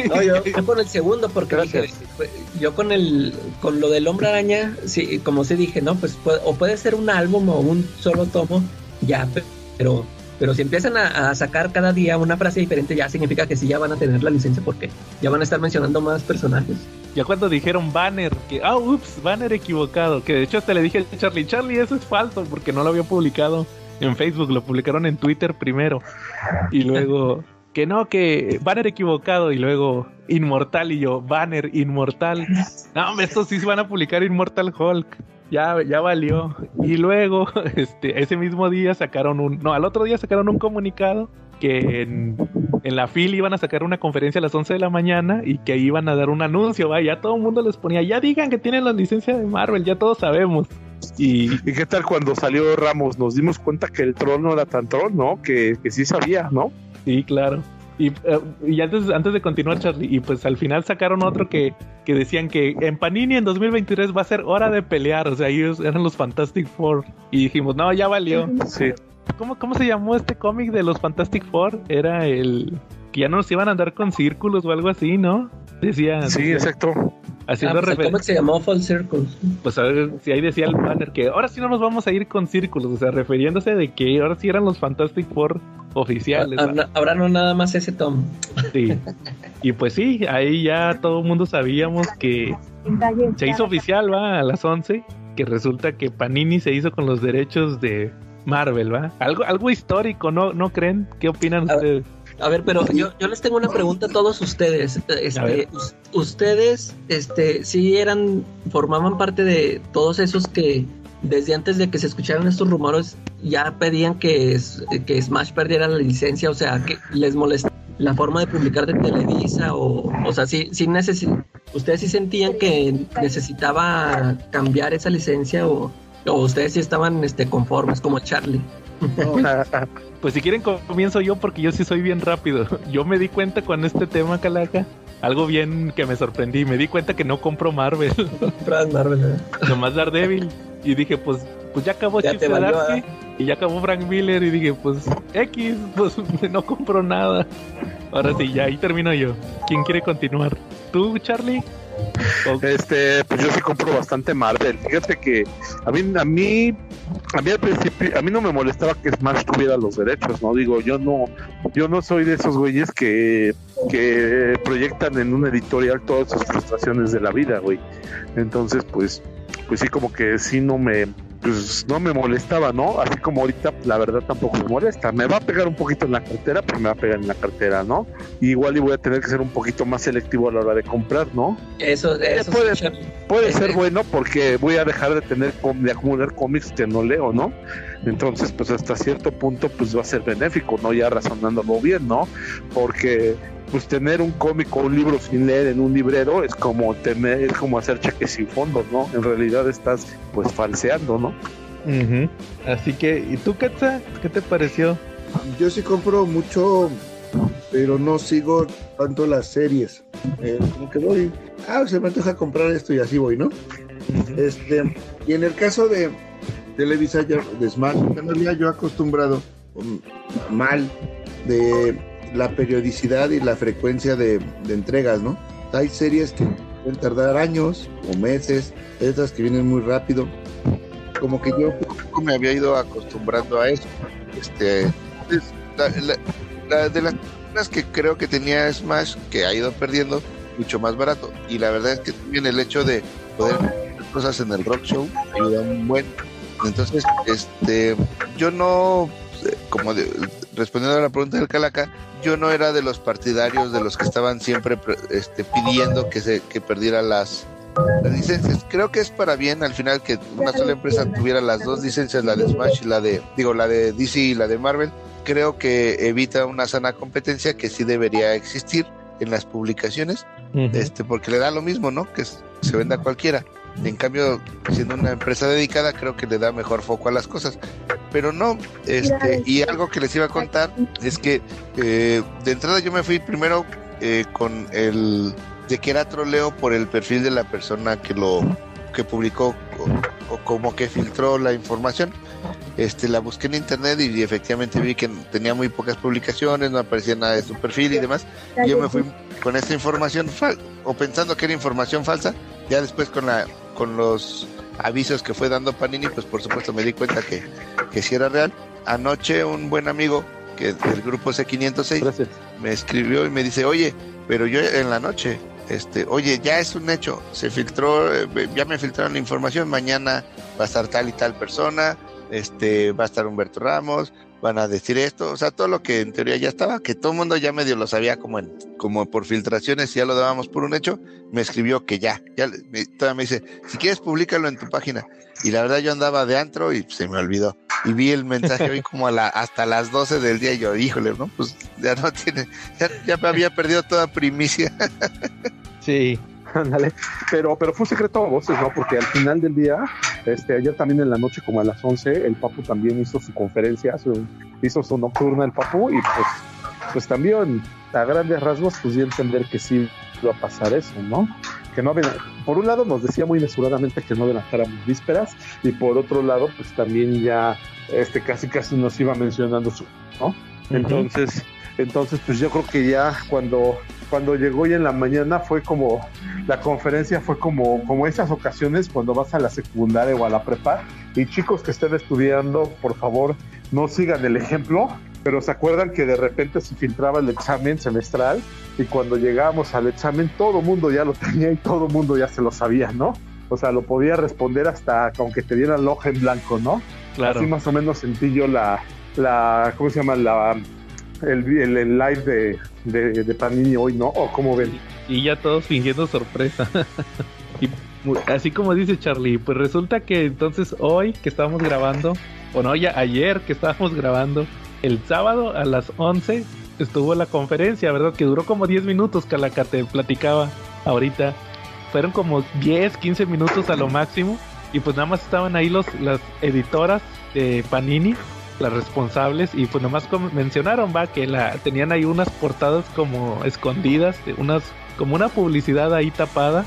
No, yo, yo con el segundo, porque dije, pues, yo con el con lo del hombre araña, sí, como se dije, ¿no? Pues puede- o puede ser un álbum o un solo tomo, ya, pe- pero pero si empiezan a, a sacar cada día una frase diferente, ya significa que sí ya van a tener la licencia porque ya van a estar mencionando más personajes. Ya cuando dijeron banner, que, ah, ups, banner equivocado, que de hecho hasta le dije a Charlie, Charlie, eso es falso, porque no lo había publicado en Facebook, lo publicaron en Twitter primero. Y luego, que no, que banner equivocado, y luego inmortal, y yo, banner inmortal. No, estos sí se van a publicar Immortal Hulk. Ya, ya valió. Y luego, este, ese mismo día sacaron un, no, al otro día sacaron un comunicado que en, en la FIL iban a sacar una conferencia a las 11 de la mañana y que iban a dar un anuncio, ¿va? ya todo el mundo les ponía, ya digan que tienen la licencia de Marvel, ya todos sabemos. Y ¿Y qué tal cuando salió Ramos? Nos dimos cuenta que el troll no era tan troll, ¿no? Que, que sí sabía, ¿no? sí, claro. Y, eh, y antes, antes de continuar, Charlie, y pues al final sacaron otro que, que decían que en Panini en 2023 va a ser hora de pelear, o sea, ellos eran los Fantastic Four. Y dijimos, no, ya valió. Sí. ¿Cómo, ¿Cómo se llamó este cómic de los Fantastic Four? Era el que ya no nos iban a andar con círculos o algo así, ¿no? Decía, Sí, exacto. Ah, haciendo pues el refer- cómic se llamó Full Circle. pues a ver si ahí decía el banner que ahora sí no nos vamos a ir con círculos, o sea, refiriéndose de que ahora sí eran los Fantastic Four oficiales. ahora no nada más ese tom. Sí. Y pues sí, ahí ya todo el mundo sabíamos que se hizo oficial, va, a las 11, que resulta que Panini se hizo con los derechos de Marvel, va. Algo, algo histórico, ¿no, ¿no creen? ¿Qué opinan A- ustedes? A ver, pero yo, yo les tengo una pregunta a todos ustedes. Este, us- ustedes, este, sí eran, formaban parte de todos esos que desde antes de que se escucharan estos rumores ya pedían que, que Smash perdiera la licencia, o sea, que les molestaba la forma de publicar de Televisa o, o sea, sí, sí necesi- ustedes sí sentían que necesitaba cambiar esa licencia o, o ustedes sí estaban, este, conformes como Charlie. Pues si quieren comienzo yo porque yo sí soy bien rápido. Yo me di cuenta con este tema, Calaca, algo bien que me sorprendí. Me di cuenta que no compro Marvel, Fran Marvel, ¿verdad? nomás Daredevil. Y dije, pues, pues ya acabó Ya Chip Zdarsky y ya acabó Frank Miller. Y dije, pues, X, pues no compro nada. Ahora sí, ya ahí termino yo. ¿Quién quiere continuar? ¿Tú, Charlie? ¿O- Este, pues yo sí compro bastante Marvel. Fíjate que a mí, a mí, a mí al principio, a mí no me molestaba que Smash tuviera los derechos, ¿no? Digo, yo no, yo no soy de esos güeyes que, que proyectan en un editorial todas sus frustraciones de la vida, güey. Entonces, pues, pues sí, como que sí no me, pues no me molestaba, ¿no? Así como ahorita, la verdad tampoco me molesta. Me va a pegar un poquito en la cartera, pero me va a pegar en la cartera, ¿no? Y igual y voy a tener que ser un poquito más selectivo a la hora de comprar, ¿no? Eso, eso puede- sí. Puede ser bueno porque voy a dejar de tener de acumular cómics que no leo, ¿no? Entonces, pues hasta cierto punto, pues va a ser benéfico, ¿no? Ya razonándolo bien, ¿no? Porque pues tener un cómic o un libro sin leer en un librero es como tener, es como hacer cheques sin fondos, ¿no? En realidad estás pues falseando, ¿no? Así que, ¿y tú, Katza? ¿Qué te pareció? Yo sí compro mucho, pero no sigo tanto las series. Eh, como que voy, ah, se me antoja comprar esto y así voy, ¿no? Este, y en el caso de Televisa, ya- de Smash, en realidad yo acostumbrado um, mal de la periodicidad y la frecuencia de, de entregas, ¿no? Hay series que pueden tardar años o meses, estas que vienen muy rápido. Como que yo poco me había ido acostumbrando a eso. Este, es la, la- la de las cosas que creo que tenía Smash, que ha ido perdiendo, mucho más barato. Y la verdad es que también el hecho de poder hacer cosas en el rock show ayuda un buen. Entonces, este, yo no, eh, como de- respondiendo a la pregunta del Calaca, yo no era de los partidarios de los que estaban siempre pre- este, pidiendo que se que perdiera las, las licencias. Creo que es para bien al final que una sola empresa tuviera las dos licencias, la de Smash y la de, digo, la de DC y la de Marvel. Creo que evita una sana competencia que sí debería existir en las publicaciones, este, porque le da lo mismo, ¿no? Que se venda cualquiera. En cambio, siendo una empresa dedicada, creo que le da mejor foco a las cosas. Pero no, este, y algo que les iba a contar es que eh, de entrada yo me fui primero eh, con el de que era troleo por el perfil de la persona que lo que publicó o, o como que filtró la información este, la busqué en internet y, efectivamente vi que tenía muy pocas publicaciones, no aparecía nada de su perfil y demás. Y yo me fui con esta información o pensando que era información falsa, ya después con la con los avisos que fue dando Panini, pues por supuesto me di cuenta que, que sí era real. Anoche un buen amigo que del grupo C506 me escribió y me dice, oye, pero yo en la noche, este, oye, ya es un hecho, se filtró, eh, ya me filtraron la información, mañana va a estar tal y tal persona, este, va a estar Humberto Ramos, van a decir esto, o sea, todo lo que en teoría ya estaba, que todo el mundo ya medio lo sabía como en, como por filtraciones, ya lo dábamos por un hecho, me escribió que ya, ya todavía me dice, si quieres públicalo en tu página. Y la verdad yo andaba de antro y se me olvidó. Y vi el mensaje hoy como a la, hasta las 12 del día y yo, híjole, ¿no? Pues ya no tiene, ya me había perdido toda primicia. Sí, Ándale, pero, pero fue secreto a voces, ¿no? Porque al final del día, este, ayer también en la noche, como a las 11, el Papu también hizo su conferencia, hizo su nocturna el Papu, y pues, pues también a grandes rasgos, pues ya entender que sí iba a pasar eso, ¿no? Que no por un lado nos decía muy mesuradamente que no adelantáramos vísperas, y por otro lado, pues también ya, este, casi casi nos iba mencionando su, ¿no? Entonces, entonces, pues yo creo que ya cuando cuando llegó y en la mañana fue como, la conferencia fue como, como esas ocasiones cuando vas a la secundaria o a la prepa y chicos que estén estudiando, por favor, no sigan el ejemplo, pero se acuerdan que de repente se filtraba el examen semestral y cuando llegábamos al examen todo mundo ya lo tenía y todo mundo ya se lo sabía, ¿no? O sea, lo podía responder hasta aunque te dieran el ojo en blanco, ¿no? Claro. Así más o menos sentí yo la, la ¿cómo se llama? La, el, el, live de, de, Panini hoy, ¿no? ¿O cómo ven? Y ya todos fingiendo sorpresa. y así como dice Charlie, pues resulta que entonces hoy que estábamos grabando, o no, ya ayer que estábamos grabando, el sábado a las 11 estuvo la conferencia, ¿verdad? Que duró como 10 minutos, que te platicaba ahorita. Fueron como 10, 15 minutos a lo máximo. Y pues nada más estaban ahí los, las editoras de Panini las responsables y pues nomás mencionaron va que la tenían ahí unas portadas como escondidas unas como una publicidad ahí tapada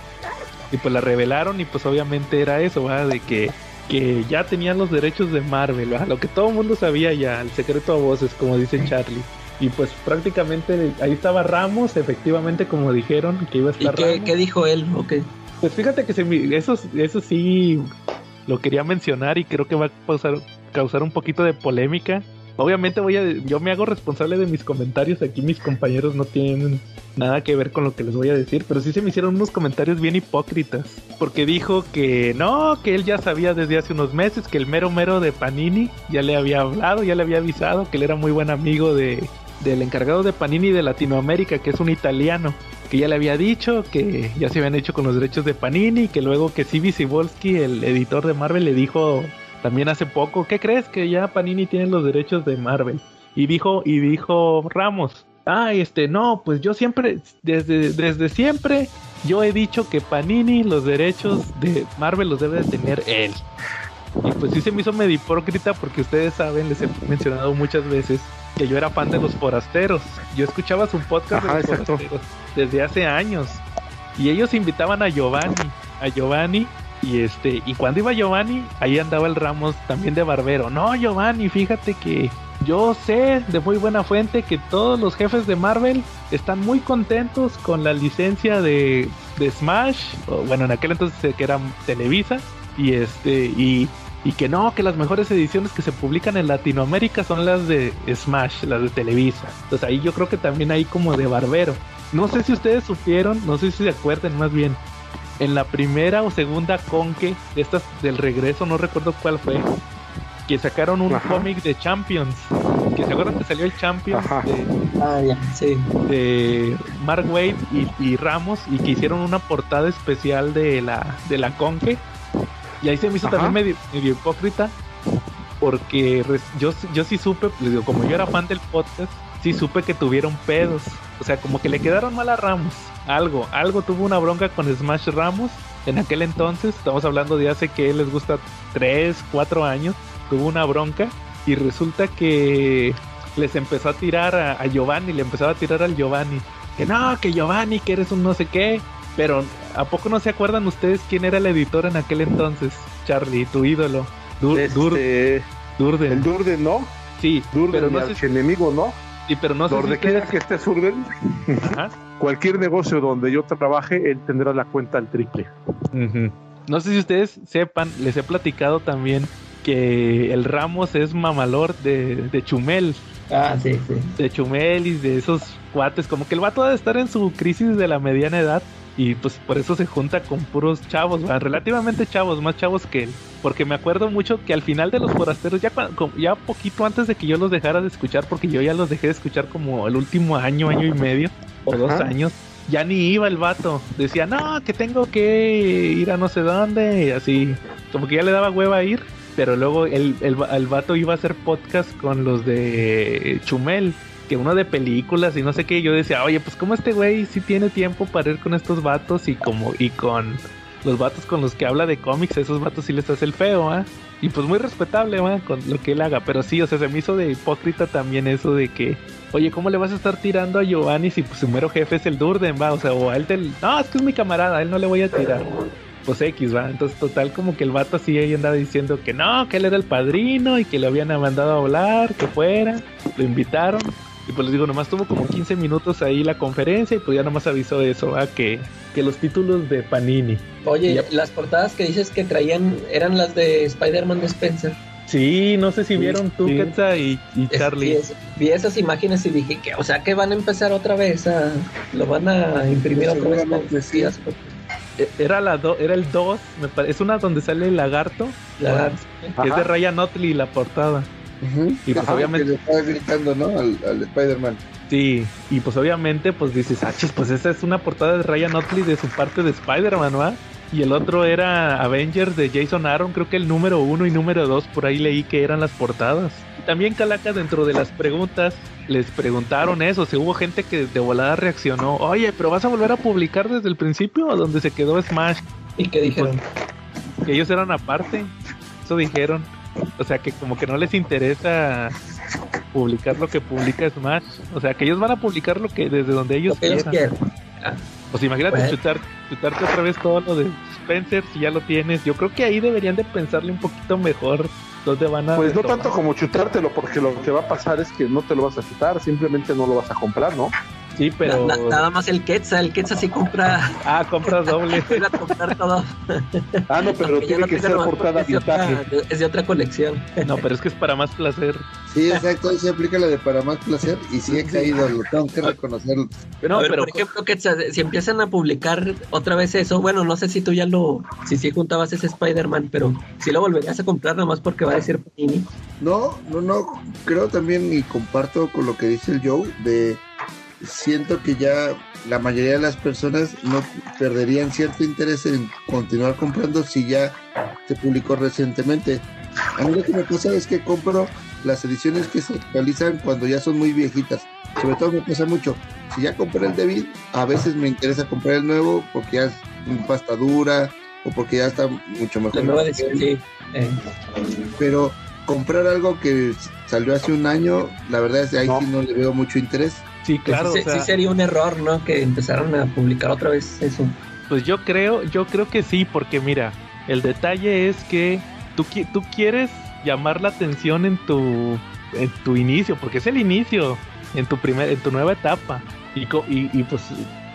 y pues la revelaron y pues obviamente era eso va de que que ya tenían los derechos de Marvel ¿va? lo que todo el mundo sabía ya el secreto a voces como dice Charlie y pues prácticamente ahí estaba Ramos efectivamente como dijeron que iba a estar ¿Y qué, ¿qué dijo él? Okay. Pues fíjate que se, eso, eso sí lo quería mencionar y creo que va a pasar causar un poquito de polémica. Obviamente voy a, yo me hago responsable de mis comentarios. Aquí mis compañeros no tienen nada que ver con lo que les voy a decir, pero sí se me hicieron unos comentarios bien hipócritas. Porque dijo que no, que él ya sabía desde hace unos meses que el mero mero de Panini ya le había hablado, ya le había avisado que él era muy buen amigo de, del encargado de Panini de Latinoamérica, que es un italiano, que ya le había dicho que ya se habían hecho con los derechos de Panini, que luego que Sibi Sibolsky, el editor de Marvel, le dijo también hace poco, ¿qué crees que ya Panini tiene los derechos de Marvel? Y dijo, y dijo Ramos, ah, este, no, pues yo siempre, desde, desde siempre, yo he dicho que Panini los derechos de Marvel los debe de tener él. Y pues sí se me hizo medio hipócrita porque ustedes saben, les he mencionado muchas veces que yo era fan de los forasteros. Yo escuchaba su podcast de los forasteros desde hace años. Y ellos invitaban a Giovanni, a Giovanni y este, y cuando iba Giovanni, ahí andaba el Ramos también de barbero. No, Giovanni, fíjate que yo sé de muy buena fuente que todos los jefes de Marvel están muy contentos con la licencia de, de Smash, bueno, en aquel entonces que era Televisa, y este, y, y que no, que las mejores ediciones que se publican en Latinoamérica son las de Smash, las de Televisa. Entonces ahí yo creo que también hay como de barbero. No sé si ustedes supieron, no sé si se acuerdan más bien, en la primera o segunda conque de estas del regreso, no recuerdo cuál fue, que sacaron un cómic de Champions. Que se acuerdan que salió el Champions de, ah, de, Mark Wade y, Ramos y que hicieron una portada especial de la, de la conque. Y ahí se me hizo también medio, medio, hipócrita porque yo, yo sí supe, pues, digo, como yo era fan del podcast, sí supe que tuvieron pedos. O sea, como que le quedaron mal a Ramos algo, algo tuvo una bronca con Smash Ramos en aquel entonces, estamos hablando de hace que les gusta 3, 4 años, tuvo una bronca y resulta que les empezó a tirar a, Giovanni, le empezaba a tirar al Giovanni, que no, que Giovanni, que eres un no sé qué, pero ¿a poco no se acuerdan ustedes quién era el editor en aquel entonces? Charlie, tu ídolo. Dur, este, Durden. El Durden, ¿no? Sí, Durden, pero no sé, enemigo, ¿no? Sí, pero no Donde si quiera ustedes- que esté Durden, Ajá. cualquier negocio donde yo trabaje, él tendrá la cuenta al triple. No sé si ustedes sepan, les he platicado también que el Ramos es mamalor de, de Chumel, Ah, sí, sí. de Chumel y de esos cuates, como que el vato debe estar en su crisis de la mediana edad y pues por eso se junta con puros chavos, ¿va? relativamente chavos, más chavos que él. Porque me acuerdo mucho que al final de los forasteros, ya, poquito antes de que yo los dejara de escuchar, porque yo ya los dejé de escuchar como el último año, año y medio, o dos años, ya ni iba el vato. Decía, no, que tengo que ir a no sé dónde, y así, como que ya le daba hueva ir. Pero luego el, el, el vato iba a hacer podcast con los de Chumel, que uno de películas y no sé qué. Yo decía, oye, pues como este güey sí tiene tiempo para ir con estos vatos y como y con los vatos con los que habla de cómics, esos vatos sí les hace el feo, ¿ah? Y pues muy respetable, ¿va? Con lo que él haga. Pero sí, o sea, se me hizo de hipócrita también eso de que, oye, ¿cómo le vas a estar tirando a Giovanni si pues, su mero jefe es el Durden, va? O sea, o a él del... No, es que es mi camarada, a él no le voy a tirar. Pues X, va. Entonces, total, como que el vato así ahí andaba diciendo que no, que él era el padrino y que le habían mandado a hablar, que fuera. Lo invitaron. Y pues les digo, nomás tuvo como 15 minutos ahí la conferencia y pues ya nomás avisó eso, ¿va? Que, que los títulos de Panini. Oye, Ya. las portadas que dices que traían eran las de Spider-Man de Spencer. Sí, no sé si vieron tú, sí. Quetza y, y Es- Charlie. vi, es- vi esas imágenes y dije que, o sea, que van a empezar otra vez a. Lo van a imprimir otra vez. con sí. días, E- Era, la do- era el 2, me pare- es una donde sale el lagarto, que es de. Ryan Otley la portada. Y pues Ajá, obviamente- que le estaba gritando, ¿no? Al, al Spider-Man. Sí, y pues obviamente pues dices, ah, chis, pues esa es una portada de Ryan Otley de su parte de Spider-Man, ¿va? Y el otro era Avengers de Jason Aaron, creo que el número uno y número dos, por ahí leí que eran las portadas. También Calaca dentro de las preguntas les preguntaron eso, si hubo gente que de volada reaccionó, oye, pero vas a volver a publicar desde el principio o donde se quedó Smash, y que dijeron. que ellos eran aparte, eso dijeron, o sea que como que no les interesa publicar lo que publica Smash, o sea que ellos van a publicar lo que desde donde ellos ellos quieran. quieren. Ah, Pues imagínate Bueno. chutar, chutarte otra vez todo lo de Spencer si ya lo tienes. Yo creo que ahí deberían de pensarle un poquito mejor dónde van a. Pues no tanto como chutártelo, porque lo que va a pasar es que no te lo vas a chutar, simplemente no lo vas a comprar, ¿no? Sí, pero. na- na- nada más el Quetzal. El Quetzal sí compra. Ah, compras doble. Vuelve a comprar todo. Ah, no, pero Aunque tiene no que ser nomás portada porque es de otra- vintage. Es de otra colección. No, pero es que es para más placer. Sí, exacto, ahí se aplica la de para más placer y sí he caído, lo tengo que reconocer. No, A ver, pero. por ejemplo, Quetzal, si empiezan a publicar otra vez eso, bueno, no sé si tú ya lo, si sí juntabas ese Spider-Man, pero si lo volverías a comprar nomás porque va a decir Panini. No, no, no, creo también y comparto con lo que dice el Joe de siento que ya la mayoría de las personas no perderían cierto interés en continuar comprando si ya se publicó recientemente. A mí lo que me pasa es que compro las ediciones que se actualizan cuando ya son muy viejitas. Sobre todo me pasa mucho. Si ya compré el David, a veces me interesa comprar el nuevo porque ya es pasta dura o porque ya está mucho mejor. Nueva edición, sí. Eh, pero comprar algo que salió hace un año, la verdad es que ahí No. sí no le veo mucho interés. Sí, claro. sí, o sea, sí sería un error, ¿no? Que empezaran a publicar otra vez eso. Pues yo creo, yo creo que sí, porque mira, el detalle es que tú, tú quieres llamar la atención en tu, en tu inicio, porque es el inicio, en tu primer, en tu nueva etapa. Y, co- y, y, pues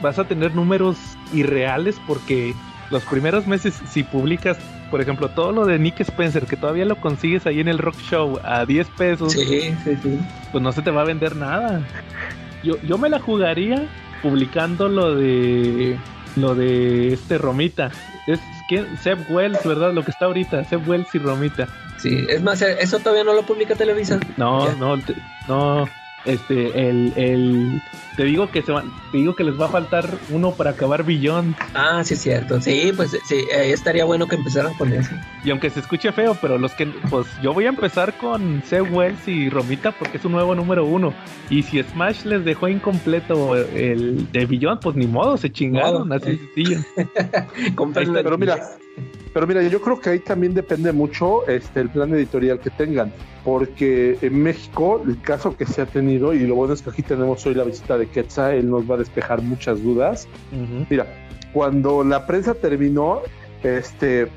vas a tener números irreales porque los primeros meses, si publicas, por ejemplo, todo lo de Nick Spencer, que todavía lo consigues ahí en el Rock Show a 10 pesos, Sí, sí, sí. pues no se te va a vender nada. Yo, yo me la jugaría publicando lo de lo de este Romita. Es que Seb Wells, ¿verdad? Lo que está ahorita, Seb Wells y Romita. Sí, es más, eh, eso todavía no lo publica Televisa. No, Ya. no, no. Este, el, el, te digo que se van, te digo que les va a faltar uno para acabar billón. Ah, sí, es cierto. Sí, pues sí, estaría bueno que empezaran con eso. Y aunque se escuche feo, pero los que, pues yo voy a empezar con Seb Wells y Romita porque es un nuevo número uno. Y si Smash les dejó incompleto el de Billón, pues ni modo, se chingaron, Modo, así eh. sencillo. Cómprenlo. Pero mira, pero mira, yo creo que ahí también depende mucho este el plan editorial que tengan, porque en México el caso que se ha tenido y lo bueno es que aquí tenemos hoy la visita de Quetzal, él nos va a despejar muchas dudas. Mira, cuando la prensa terminó, este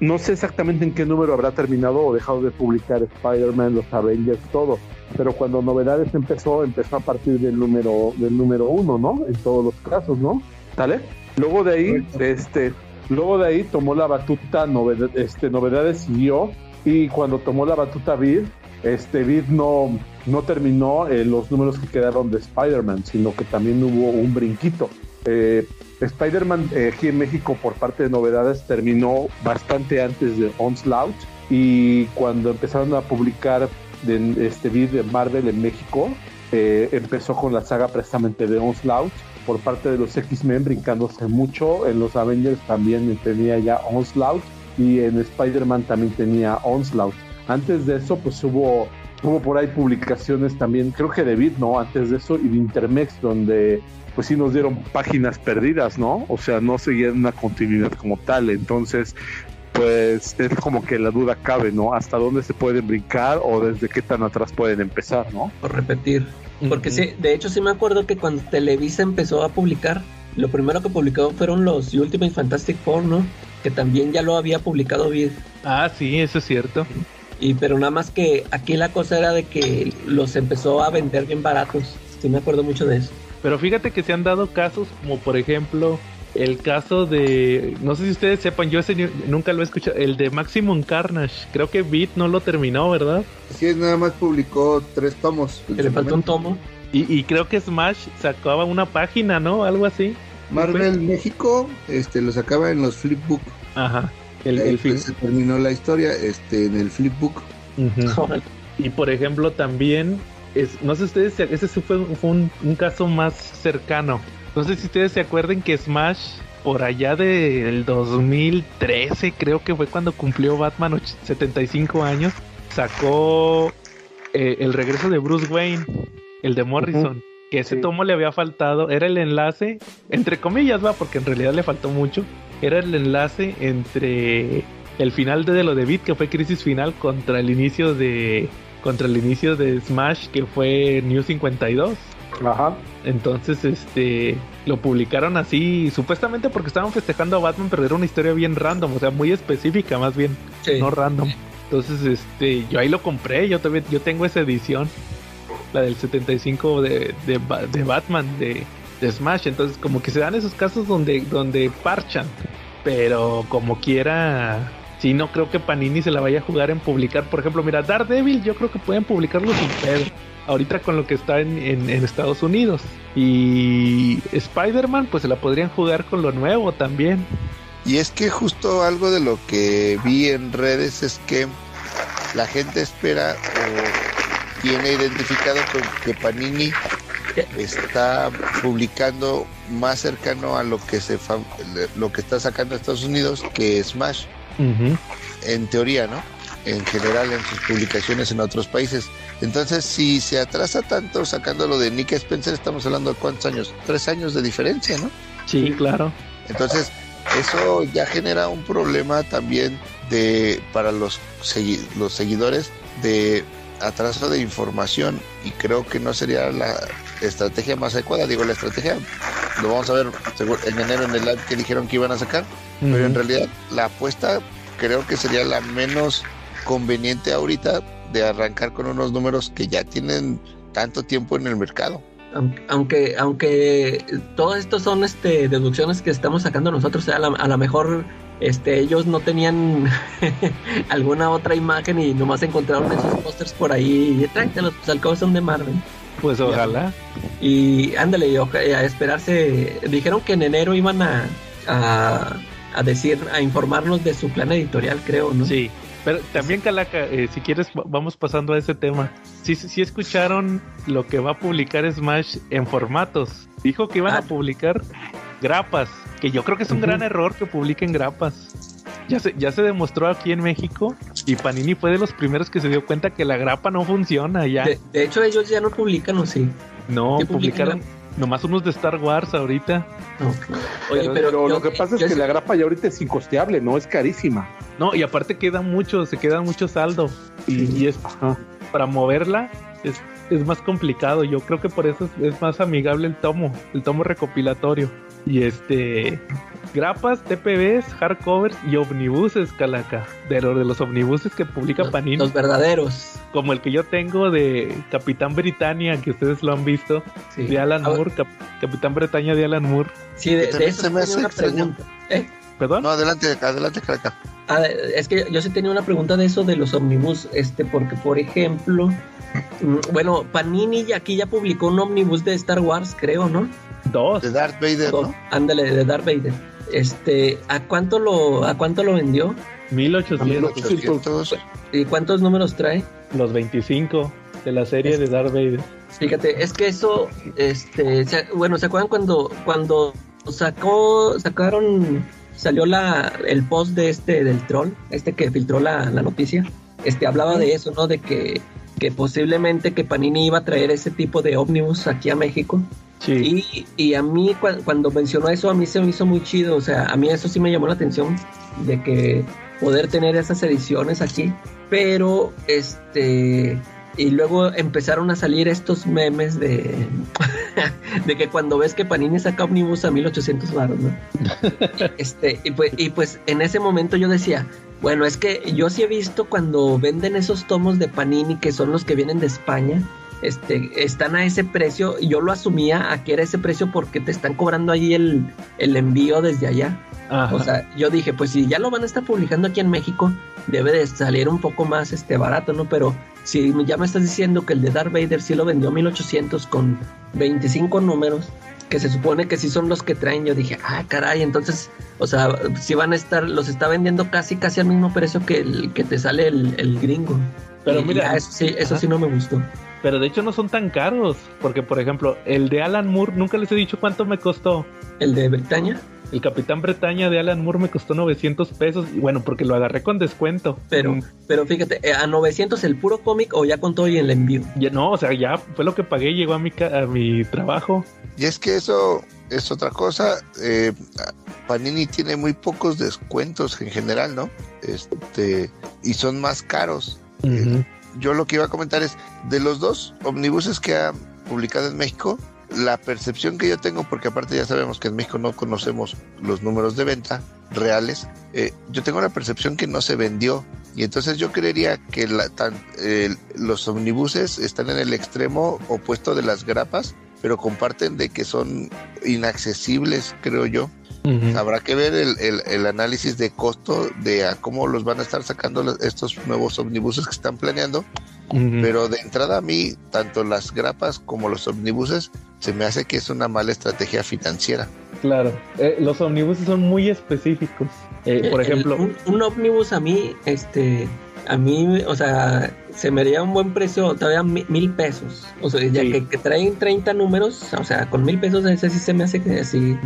no sé exactamente en qué número habrá terminado o dejado de publicar Spider-Man, los Avengers, todo. Pero cuando Novedades empezó, empezó a partir del número, del número uno, ¿no? En todos los casos, ¿no? ¿Sale? Luego de ahí, este, luego de ahí tomó la batuta este, Novedades siguió y cuando tomó la batuta Vid, este Vid no, no terminó eh, los números que quedaron de Spider-Man, sino que también hubo un brinquito. Eh, Spider-Man eh, aquí en México por parte de novedades terminó bastante antes de Onslaught y cuando empezaron a publicar de, este video de Marvel en México eh, empezó con la saga precisamente de Onslaught por parte de los X-Men brincándose mucho en los Avengers también tenía ya Onslaught y en Spider-Man también tenía Onslaught antes de eso pues hubo hubo por ahí publicaciones también creo que de Beat no antes de eso y de Intermex donde pues sí nos dieron páginas perdidas, ¿no? O sea, no seguían una continuidad como tal. Entonces, pues es como que la duda cabe, ¿no? Hasta dónde se pueden brincar o desde qué tan atrás pueden empezar, ¿no? O repetir. Porque sí, de hecho sí me acuerdo que cuando Televisa empezó a publicar, lo primero que publicó fueron los Ultimate Fantastic Four, ¿no? Que también ya lo había publicado bien. Ah, sí, eso es cierto. Y pero nada más que aquí la cosa era de que los empezó a vender bien baratos. Sí me acuerdo mucho de eso. Pero fíjate que se han dado casos como por ejemplo el caso de, no sé si ustedes sepan, yo ese nunca lo he escuchado, el de Maximum Carnage. Creo que Beat no lo terminó, ¿verdad? Sí, nada más publicó tres tomos. Que le faltó un tomo. Y, creo que Smash sacaba una página, ¿no? Algo así. Marvel México este, lo sacaba en los flipbook. Ajá. El, el se terminó la historia este, en el flipbook. y por ejemplo también no sé ustedes, ese fue, un, caso más cercano. No sé si ustedes se acuerden que Smash, por allá del 2013, creo que fue cuando cumplió Batman 75 años, sacó eh, el regreso de Bruce Wayne, el de Morrison. Que ese tomo le había faltado, era el enlace, entre comillas, va, porque en realidad le faltó mucho. Era el enlace entre el final de lo de Beat, que fue Crisis Final, contra el inicio de contra el inicio de Smash que fue New 52. Ajá. Entonces, este, lo publicaron así, supuestamente porque estaban festejando a Batman, pero era una historia bien random, o sea, muy específica más bien, no random. Entonces, este, yo ahí lo compré, yo también, yo tengo esa edición, la del 75 de, de, de Batman, de, de, Smash. Entonces, como que se dan esos casos donde, donde parchan, pero como quiera, Sí, no creo que Panini se la vaya a jugar en publicar. Por ejemplo, mira, Daredevil, yo creo que pueden publicarlo sin pedo. Ahorita con lo que está en, Estados Unidos. Y Spider-Man, pues se la podrían jugar con lo nuevo también. Y es que justo algo de lo que vi en redes es que la gente espera o tiene identificado con que Panini está publicando más cercano a lo que se lo que está sacando Estados Unidos que Smash en teoría, ¿no? En general en sus publicaciones en otros países. Entonces, si se atrasa tanto sacándolo de Nick Spencer, estamos hablando de cuántos años, tres años de diferencia, ¿no? Sí, claro. Entonces, eso ya genera un problema también de para los, los seguidores de atraso de información y creo que no sería la estrategia más adecuada. Digo, la estrategia lo vamos a ver en enero en el live que dijeron que iban a sacar, pero en realidad la apuesta creo que sería la menos conveniente ahorita de arrancar con unos números que ya tienen tanto tiempo en el mercado. Aunque, aunque todos estos son este, deducciones que estamos sacando nosotros, a lo mejor este, ellos no tenían alguna otra imagen y nomás encontraron esos pósters por ahí y tráetelos, pues al cabo son de Marvel. Pues ojalá. Y ándale, a esperarse. Dijeron que en enero iban a, a, decir, a informarnos de su plan editorial, creo, ¿no? Sí. Pero también, Calaca, eh, si quieres, vamos pasando a ese tema. Si sí, escucharon lo que va a publicar Smash en formatos. Dijo que iban a ah. publicar grapas, que yo creo que es un gran error que publiquen grapas. Ya se, ya se demostró aquí en México y Panini fue de los primeros que se dio cuenta que la grapa no funciona ya. De, hecho, ellos ya no publican, ¿o sí? No, publicaron nomás unos de Star Wars ahorita. Oye, pero, lo que pasa es que la grapa ya ahorita es incosteable, ¿no? Es carísima. No, y aparte queda mucho, se queda mucho saldo. Y, es para moverla es, es, más complicado. Yo creo que por eso es, es más amigable el tomo, el tomo recopilatorio. Y este grapas, TPBs, hardcovers y omnibuses, Calaca. De, lo, de los omnibuses que publica Los, Panini. los verdaderos. Como el que yo tengo de Capitán Britannia, que ustedes lo han visto. Sí. De Alan Moore, Cap- Capitán Bretaña de Alan Moore. Sí, de, eso se me tenía hace una extraño. pregunta. ¿Eh? ¿Perdón? No, adelante, adelante, Caraca. Ah, es que yo sí tenía una pregunta de eso de los omnibus, este, porque por ejemplo, mm, bueno, Panini ya aquí ya publicó un omnibus de Star Wars, creo, ¿no? Dos. De Darth Vader, Dos. ¿no? Ándale, de Darth Vader. Este, ¿a cuánto lo, a cuánto lo vendió? 1800. 1800. ¿Y cuántos números trae? Los 25 de la serie de Darth Vader. Fíjate, es que eso, este, se- bueno, ¿se acuerdan cuando, cuando sacó, sacaron, salió la, el post de este, del troll, este que filtró la, la noticia? Este, hablaba de eso, ¿no? De que, que posiblemente que Panini iba a traer ese tipo de ómnibus aquí a México. Sí. Y, y a mí cua- cuando mencionó eso, a mí se me hizo muy chido, o sea, a mí eso sí me llamó la atención de que poder tener esas ediciones aquí, pero este y luego empezaron a salir estos memes de de que cuando ves que Panini saca Omnibus a 1800 baros, ¿no? Este, y pues, y pues en ese momento yo decía, bueno, es que yo sí he visto cuando venden esos tomos de Panini que son los que vienen de España, este, están a ese precio, y yo lo asumía a que era ese precio porque te están cobrando ahí el, el envío desde allá. Ajá. O sea, yo dije, pues si ya lo van a estar publicando aquí en México, debe de salir un poco más este barato, ¿no? Pero si ya me estás diciendo que el de Darth Vader sí lo vendió a 1800 con 25 números, que se supone que sí son los que traen, yo dije, ah, caray, entonces, o sea, si van a estar, los está vendiendo casi, casi al mismo precio que el que te sale el, el gringo. Pero Y mira, ya, eso sí, eso ajá. sí no me gustó. Pero de hecho no son tan caros. Porque, por ejemplo, el de Alan Moore, nunca les he dicho cuánto me costó. El de Bretaña, El Capitán Bretaña de Alan Moore me costó 900 pesos. Y bueno, porque lo agarré con descuento. pero, Mm, pero fíjate, eh, a 900 el puro cómic o ya con todo y el envío. ya- no, o sea, ya fue lo que pagué. Llegó a mi, a mi trabajo. Y es que eso es otra cosa. eh, Panini tiene muy pocos descuentos en general, ¿no? Este, y son más caros. Yo lo que iba a comentar es, de los dos omnibuses que ha publicado en México, la percepción que yo tengo, porque aparte ya sabemos que en México no conocemos los números de venta reales, eh, yo tengo la percepción que no se vendió. Y entonces yo creería que la- tan- el- los omnibuses están en el extremo opuesto de las grapas, pero comparten de que son inaccesibles, creo yo. Habrá que ver el, el- el análisis de costo de a cómo los van a estar sacando los- estos nuevos omnibuses que están planeando. Pero de entrada a mí, tanto las grapas como los omnibuses, se me hace que es una mala estrategia financiera. Claro. Eh, los omnibuses son muy específicos. Eh, por El- ejemplo, un, un ómnibus a mí, este, a mí, o sea, se me haría un buen precio, todavía mi- mil pesos. O sea, ya Sí. que, que traen 30 números, o sea, con mil pesos ese sí se me hace que así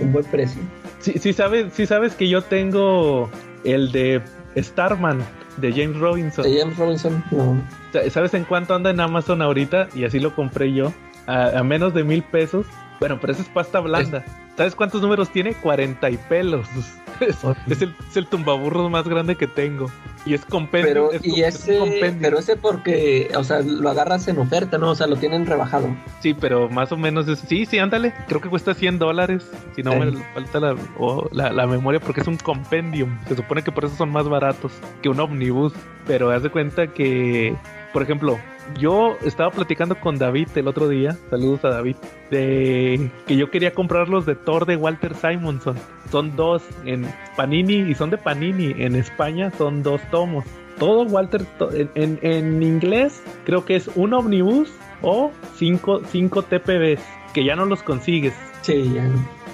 un buen precio. sí, sí sabes, sí sabes que yo tengo el de Starman de James Robinson. De James Robinson, no. ¿Sabes en cuánto anda en Amazon ahorita? Y así lo compré yo. A, a menos de mil pesos. Bueno, pero esa es pasta blanda. ¿Sabes cuántos números tiene? 40 y pelos. Es, es el, es el tumbaburros más grande que tengo. Y es compendio. Pero, es, y es un ese, compendio. pero ese porque, o sea, lo agarras en oferta, ¿no? O sea, lo tienen rebajado. Sí, pero más o menos es. Sí, sí, ándale. Creo que cuesta 100 dólares. Si no Sí. me falta la, la, la memoria, porque es un compendium. Se supone que por eso son más baratos que un omnibus. Pero haz de cuenta que, por ejemplo, yo estaba platicando con David el otro día. Saludos a David. De que yo quería comprar los de Thor de Walter Simonson. Son dos en Panini y son de Panini. En España son dos tomos. Todo Walter to- en, en- en inglés creo que es un omnibus o 5 cinco, TPBs que ya no los consigues. Sí, ya.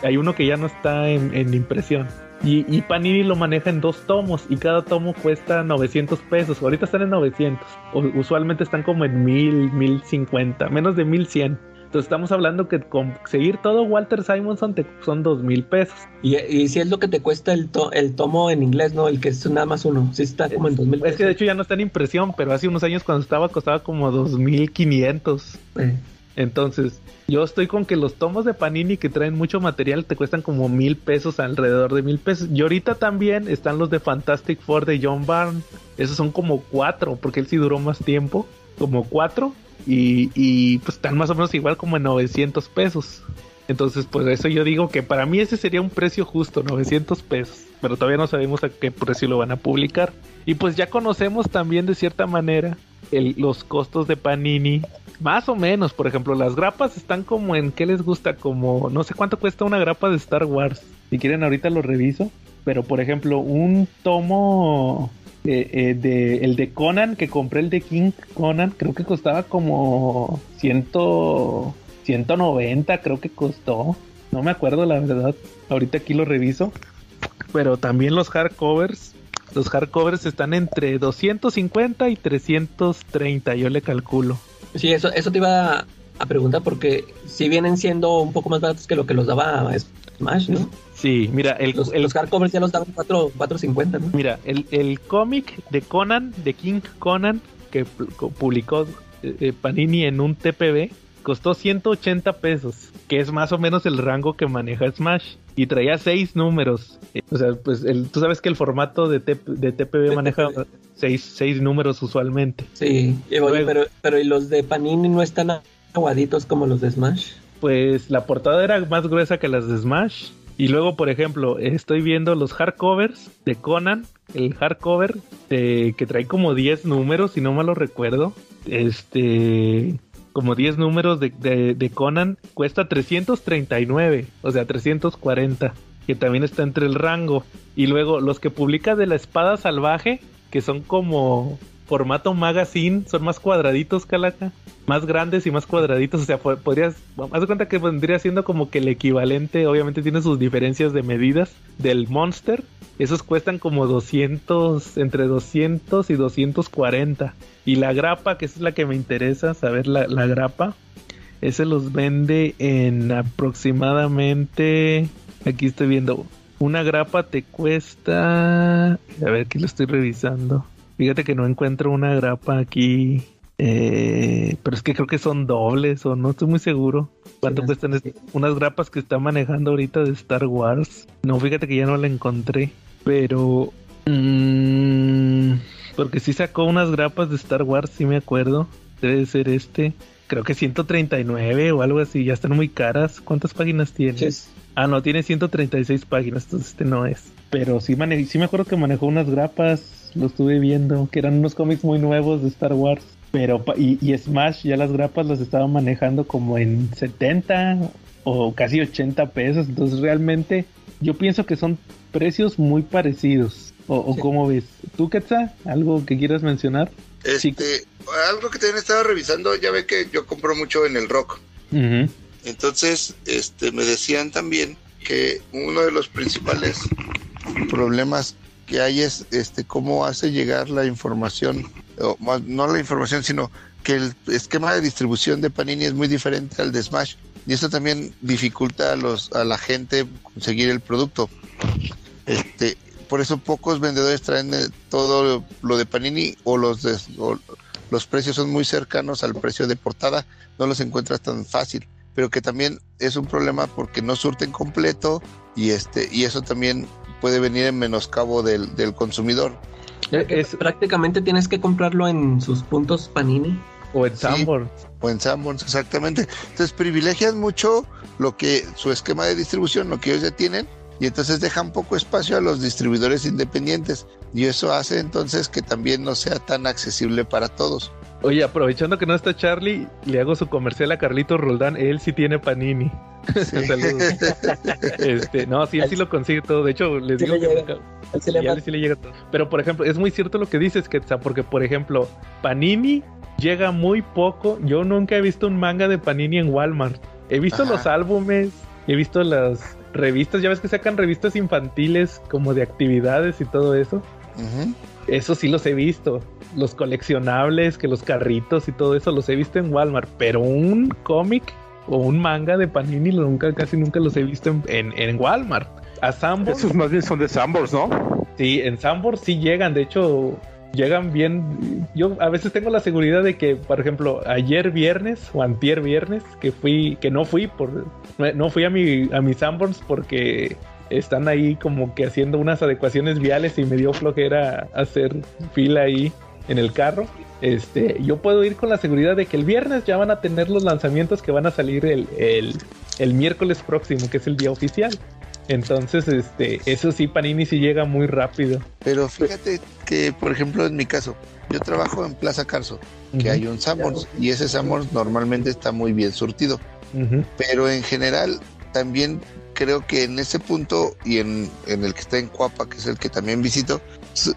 Hay uno que ya no está en, en impresión. Y, y Panini lo maneja en dos tomos y cada tomo cuesta 900 pesos. Ahorita están en 900. O- usualmente están como en 1000, 1050, menos de 1100. Entonces estamos hablando que conseguir todo Walter Simonson te son 2000 pesos. Y, y si es lo que te cuesta el, to- el tomo en inglés, ¿no? El que es nada más uno. Sí, está como en 2000 Es que de hecho ya no está en impresión, pero hace unos años cuando estaba costaba como 2500. Eh, Entonces, yo estoy con que los tomos de Panini que traen mucho material te cuestan como mil pesos, alrededor de mil pesos. Y ahorita también están los de Fantastic Four de John Byrne. Esos son como cuatro, porque él sí duró más tiempo. Como cuatro. Y, y pues están más o menos igual como en 900 pesos. Entonces, pues eso yo digo que para mí ese sería un precio justo, 900 pesos. Pero todavía no sabemos a qué precio lo van a publicar. Y pues ya conocemos también de cierta manera los costos de Panini. Más o menos, por ejemplo, las grapas están como en, ¿qué les gusta? Como, no sé cuánto cuesta una grapa de Star Wars. Si quieren ahorita lo reviso. Pero por ejemplo, un tomo eh, eh, de el de Conan que compré el de King Conan creo que costaba como ciento 190 creo que costó no me acuerdo la verdad ahorita aquí lo reviso pero también los hardcovers los hardcovers están entre 250 y 330 yo le calculo sí eso eso te iba a preguntar porque si vienen siendo un poco más baratos que lo que los daba Smash no Sí, mira, el, los, el, los hardcovers ya los daban 4, 4.50, ¿no? Mira, el, el cómic de Conan, de King Conan, que publicó eh, Panini en un TPB, costó 180 pesos, que es más o menos el rango que maneja Smash. Y traía seis números. O sea, pues el, tú sabes que el formato de, TP, de TPB maneja seis, seis números usualmente. Sí, oye, pero, pero ¿y los de Panini no están aguaditos como los de Smash? Pues la portada era más gruesa que las de Smash. Y luego, por ejemplo, estoy viendo los hardcovers de Conan, el hardcover de, que trae como 10 números, si no mal lo recuerdo. Este, como 10 números de, de, Conan, cuesta 339, o sea, 340, que también está entre el rango. Y luego los que publica de la espada salvaje, que son como formato magazine, son más cuadraditos, Calaca. Más grandes y más cuadraditos. O sea, podrías. Haz de cuenta que vendría siendo como que el equivalente. Obviamente tiene sus diferencias de medidas del Monster. Esos cuestan como 200, entre 200 y 240. Y la grapa, que es la que me interesa saber, la, la grapa. Ese los vende en aproximadamente. Aquí estoy viendo. Una grapa te cuesta. A ver, aquí lo estoy revisando. Fíjate que no encuentro una grapa aquí. Eh, pero es que creo que son dobles o no estoy muy seguro. ¿Cuánto sí, cuestan sí. unas grapas que está manejando ahorita de Star Wars? No, fíjate que ya no la encontré. Pero... Mmm, porque sí sacó unas grapas de Star Wars, sí me acuerdo. Debe ser este. Creo que 139 o algo así. Ya están muy caras. ¿Cuántas páginas tiene? Sí. Ah, no, tiene 136 páginas. Entonces este no es. Pero sí, mane sí me acuerdo que manejó unas grapas lo estuve viendo, que eran unos cómics muy nuevos de Star Wars. Pero, y, y, Smash ya las grapas las estaba manejando como en 70 o casi 80 pesos. Entonces, realmente, yo pienso que son precios muy parecidos. ¿O, o sí. cómo ves? ¿Tú, Quetzal? ¿Algo que quieras mencionar? Este, sí. algo que también estaba revisando, ya ve que yo compro mucho en el rock. Uh -huh. Entonces, este, me decían también que uno de los principales problemas que hay es este cómo hace llegar la información, o más, no la información, sino que el esquema de distribución de Panini es muy diferente al de Smash y eso también dificulta a los a la gente conseguir el producto. Este, por eso pocos vendedores traen todo lo de Panini o los de, o los precios son muy cercanos al precio de portada, no los encuentras tan fácil, pero que también es un problema porque no surten completo y este y eso también puede venir en menoscabo del, del consumidor. Es, prácticamente tienes que comprarlo en sus puntos Panini. O en Sanborns. Sí, o en Sanborns, exactamente. Entonces privilegian mucho lo que su esquema de distribución, lo que ellos ya tienen, y entonces dejan poco espacio a los distribuidores independientes. Y eso hace entonces que también no sea tan accesible para todos. Oye, aprovechando que no está Charlie, le hago su comercial a Carlito Roldán. Él sí tiene Panini. Sí. este, no, sí, él sí lo consigue todo. De hecho, les sí digo le que llega. Él sí le, sí, sí le llega todo. Pero, por ejemplo, es muy cierto lo que dices, Ketsa, porque, por ejemplo, Panini llega muy poco. Yo nunca he visto un manga de Panini en Walmart. He visto Ajá. los álbumes, he visto las revistas. Ya ves que sacan revistas infantiles como de actividades y todo eso. Uh -huh. Eso sí los he visto. Los coleccionables, que los carritos y todo eso los he visto en Walmart. Pero un cómic o un manga de Panini nunca, casi nunca los he visto en, en, en Walmart. A Sambors. Esos más bien son de Sambors, ¿no? Sí, en Sambors sí llegan. De hecho, llegan bien. Yo a veces tengo la seguridad de que, por ejemplo, ayer viernes o antier viernes, que fui, que no fui por, no fui a mi, a mis Sambors porque están ahí como que haciendo unas adecuaciones viales y me dio flojera hacer fila ahí en el carro. Este, yo puedo ir con la seguridad de que el viernes ya van a tener los lanzamientos que van a salir el, el, el miércoles próximo, que es el día oficial. Entonces, este, eso sí, Panini sí llega muy rápido. Pero fíjate que, por ejemplo, en mi caso, yo trabajo en Plaza Carso, que hay un Sanborns, y ese Sanborns normalmente está muy bien surtido. Pero en general, también creo que en ese punto y en, en el que está en Cuapa, que es el que también visito,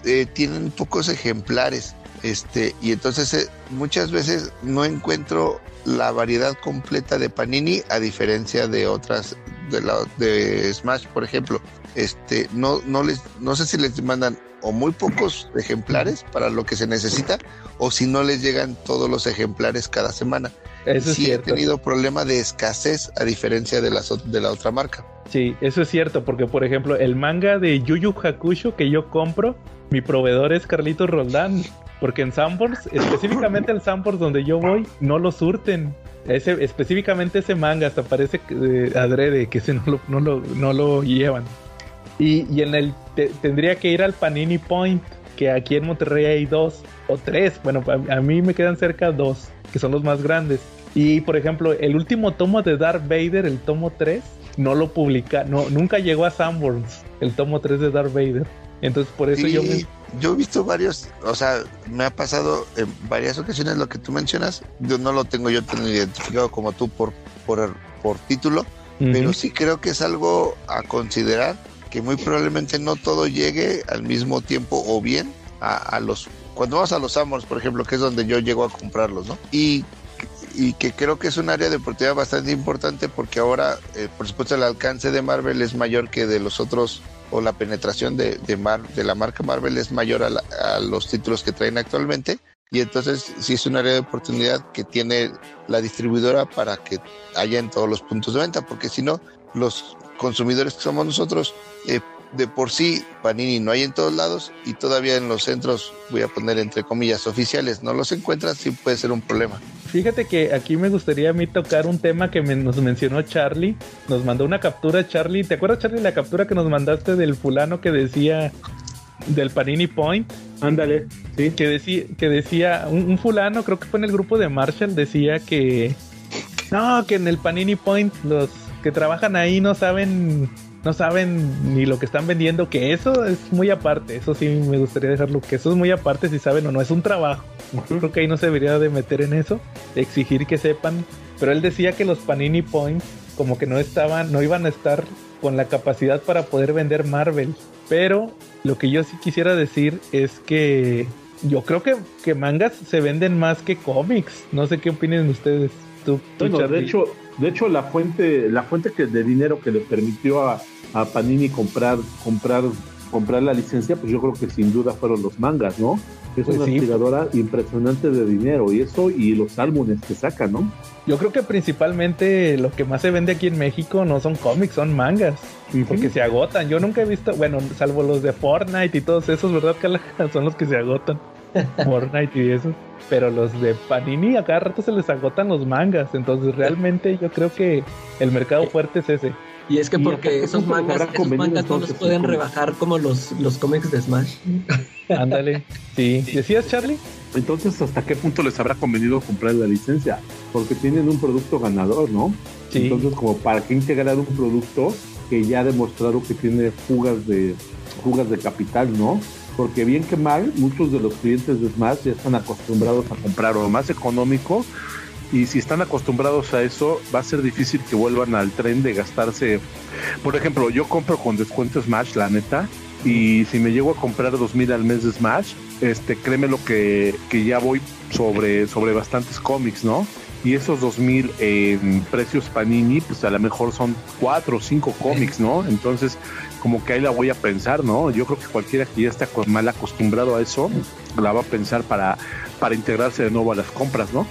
eh, tienen pocos ejemplares. Este, y entonces eh, muchas veces no encuentro la variedad completa de Panini a diferencia de otras de la de Smash, por ejemplo. Este, no no les no sé si les mandan o muy pocos ejemplares para lo que se necesita o si no les llegan todos los ejemplares cada semana. Eso sí es he cierto. tenido problema de escasez a diferencia de las de la otra marca. Sí, eso es cierto, porque por ejemplo, el manga de Yu Yu Hakusho que yo compro, mi proveedor es Carlitos Roldán, porque en Sanborns, específicamente el Sanborns donde yo voy, no lo surten. Ese, específicamente ese manga, hasta parece eh, adrede que ese no lo, no lo, no lo llevan. Y, y en el te- tendría que ir al Panini Point, que aquí en Monterrey hay dos o tres. Bueno, a, a mí me quedan cerca dos, que son los más grandes. Y por ejemplo, el último tomo de Darth Vader, el tomo 3, no lo publica, no, nunca llegó a Sanborns, el tomo 3 de Darth Vader. Entonces por eso Y yo me... yo he visto varios, o sea, me ha pasado en varias ocasiones lo que tú mencionas. Yo no lo tengo yo tan identificado como tú por, por, por título, pero sí creo que es algo a considerar que muy probablemente no todo llegue al mismo tiempo o bien a, a los cuando vas a los Amors, por ejemplo, que es donde yo llego a comprarlos, ¿no? Y, y que creo que es un área de oportunidad bastante importante porque ahora, eh, por supuesto, el alcance de Marvel es mayor que de los otros o la penetración de, de, Mar, de la marca Marvel es mayor a, la- a los títulos que traen actualmente. Y entonces sí es un área de oportunidad que tiene la distribuidora para que haya en todos los puntos de venta, porque si no, los consumidores que somos nosotros, eh, de por sí Panini no hay en todos lados y todavía en los centros, voy a poner entre comillas, oficiales, no los encuentras, sí puede ser un problema. Fíjate que aquí me gustaría a mí tocar un tema que me- nos mencionó Charlie. Nos mandó una captura, Charlie. ¿Te acuerdas, Charlie, la captura que nos mandaste del fulano que decía del Panini Point? Ándale, sí. Que decía, que decía un, un fulano, creo que fue en el grupo de Marshall, decía que no, que en el Panini Point los que trabajan ahí no saben, no saben ni lo que están vendiendo, que eso es muy aparte. Eso sí me gustaría dejarlo, que eso es muy aparte si saben o no, es un trabajo. Yo creo que ahí no se debería de meter en eso, de exigir que sepan. Pero él decía que los Panini Points como que no estaban, no iban a estar con la capacidad para poder vender Marvel. Pero lo que yo sí quisiera decir es que yo creo que, que mangas se venden más que cómics. No sé qué opinen ustedes. Tú, tú, Bueno, de hecho, de hecho la fuente, la fuente que de dinero que le permitió a, a Panini comprar, comprar, comprar la licencia, pues yo creo que sin duda fueron los mangas, ¿no? Es Pues una sí. tiradora impresionante de dinero y eso y los álbumes que sacan, ¿no? Yo creo que principalmente lo que más se vende aquí en México no son cómics, son mangas. Porque se agotan. Yo nunca he visto, bueno, salvo los de Fortnite y todos esos, ¿verdad, Callahan? Son los que se agotan. Fortnite y eso. Pero los de Panini a cada rato se les agotan los mangas. Entonces realmente yo creo que el mercado fuerte es ese. Y es que ¿Y porque esos mangas, esos mangas no los pueden rebajar como los, los cómics de Smash. Ándale. Sí. ¿Decías, Charlie? Entonces, ¿hasta qué punto les habrá convenido comprar la licencia? Porque tienen un producto ganador, ¿no? Sí. Entonces, como para qué integrar un producto que ya ha demostrado que tiene fugas de fugas de capital, ¿no? Porque bien que mal, muchos de los clientes de Smash ya están acostumbrados a comprar o más económico y si están acostumbrados a eso, va a ser difícil que vuelvan al tren de gastarse. Por ejemplo, yo compro con descuento Smash, la neta, y si me llego a comprar 2000 al mes de Smash, este, créeme lo que, que ya voy sobre, sobre bastantes cómics, ¿no? Y esos 2000 en precios Panini, pues a lo mejor son cuatro o cinco cómics, ¿no? Entonces, como que ahí la voy a pensar, ¿no? Yo creo que cualquiera que ya está mal acostumbrado a eso, la va a pensar para, para integrarse de nuevo a las compras, ¿no?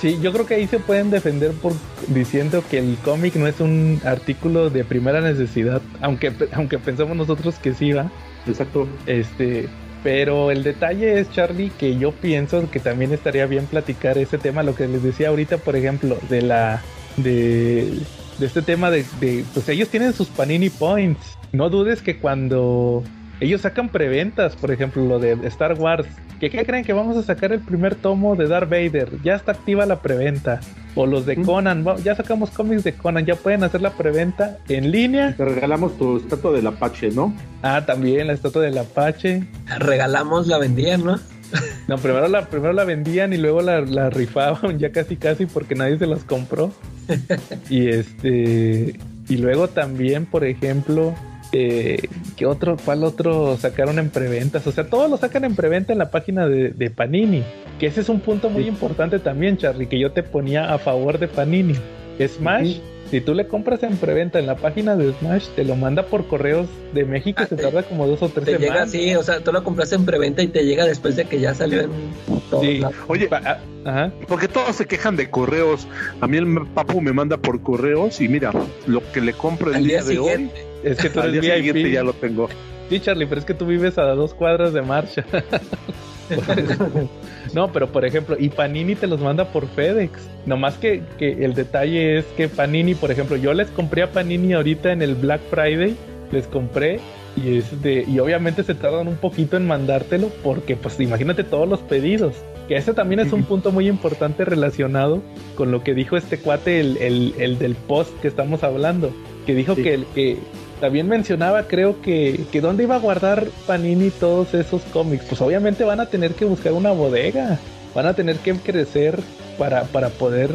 Sí, yo creo que ahí se pueden defender por diciendo que el cómic no es un artículo de primera necesidad, aunque aunque pensamos nosotros que sí va. Exacto. Este, pero el detalle es Charlie que yo pienso que también estaría bien platicar ese tema, lo que les decía ahorita, por ejemplo, de la de, de este tema de, de pues ellos tienen sus Panini Points. No dudes que cuando ellos sacan preventas, por ejemplo, lo de Star Wars. ¿Qué, ¿Qué creen que vamos a sacar el primer tomo de Darth Vader? Ya está activa la preventa. O los de Conan, ya sacamos cómics de Conan, ya pueden hacer la preventa en línea. Te regalamos tu estatua del Apache, ¿no? Ah, también la estatua del Apache. Regalamos, la vendían, ¿no? No, primero la, primero la vendían y luego la, la rifaban ya casi casi porque nadie se las compró. y este y luego también, por ejemplo, eh, ¿qué otro, cuál otro sacaron en preventas? O sea, todos lo sacan en preventa en la página de, de Panini. Que ese es un punto muy importante también, Charlie, que yo te ponía a favor de Panini. Smash, si tú le compras en preventa en la página de Smash, te lo manda por correos de México, Ah, se te- tarda como dos o tres Te llega semanas. así, o sea, tú lo compraste en preventa y te llega después de que ya salió en todos Sí. Oye, Pa- ah, Ajá. porque todos se quejan de correos. A mí el papu me manda por correos y mira, lo que le compro el Al día, día de hoy, siguiente. Es que tú al eres día VIP. siguiente ya lo tengo. Sí, Charlie, pero es que tú vives a dos cuadras de marcha. no, pero por ejemplo, y Panini te los manda por FedEx. Nomás que, que el detalle es que Panini, por ejemplo, yo les compré a Panini ahorita en el Black Friday, les compré y este, y obviamente se tardan un poquito en mandártelo porque pues imagínate todos los pedidos. Que ese también es un punto muy importante relacionado con lo que dijo este cuate, el, el, el del post que estamos hablando. Que dijo Sí. que, que también mencionaba, creo que, que dónde iba a guardar Panini todos esos cómics. Pues obviamente van a tener que buscar una bodega, van a tener que crecer para, para poder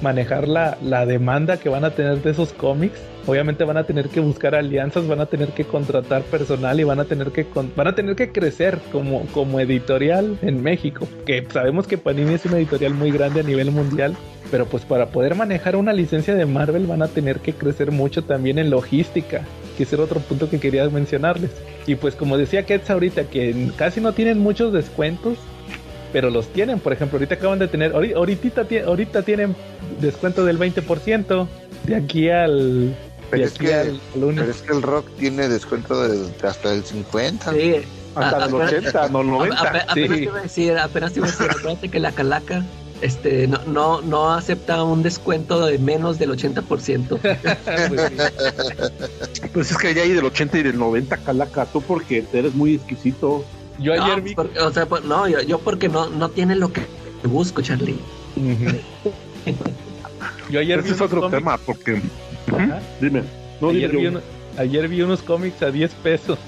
manejar la, la demanda que van a tener de esos cómics. Obviamente van a tener que buscar alianzas, van a tener que contratar personal y van a tener que con- van a tener que crecer como, como editorial en México. Que sabemos que Panini es una editorial muy grande a nivel mundial, pero pues para poder manejar una licencia de Marvel van a tener que crecer mucho también en logística, que ese era otro punto que quería mencionarles. Y pues como decía Ketz ahorita, que casi no tienen muchos descuentos, pero los tienen. Por ejemplo, ahorita acaban de tener, ahori- ahorita, ahorita tienen descuento del 20% de aquí al... Pero de es aquí que- al lunes. Pero es que el rock tiene descuento de, de hasta el 50. Sí. Hasta Ah, el ah, 80, no el 90. Ape- apenas sí. te iba a decir, apenas te iba a decir, acuérdate que la calaca este, no, no, no acepta un descuento de menos del 80%. Pues. Pues es que ya hay del 80 y del 90, calaca. Tú porque eres muy exquisito. Yo No, ayer vi... porque- o sea, pues, no, yo, yo porque no, no tiene lo que busco, Charlie. Yo ayer vi Ese es unos otro cómics- tema, porque... Dime. No, ayer, dime vi yo. uno- ayer vi unos cómics a 10 pesos.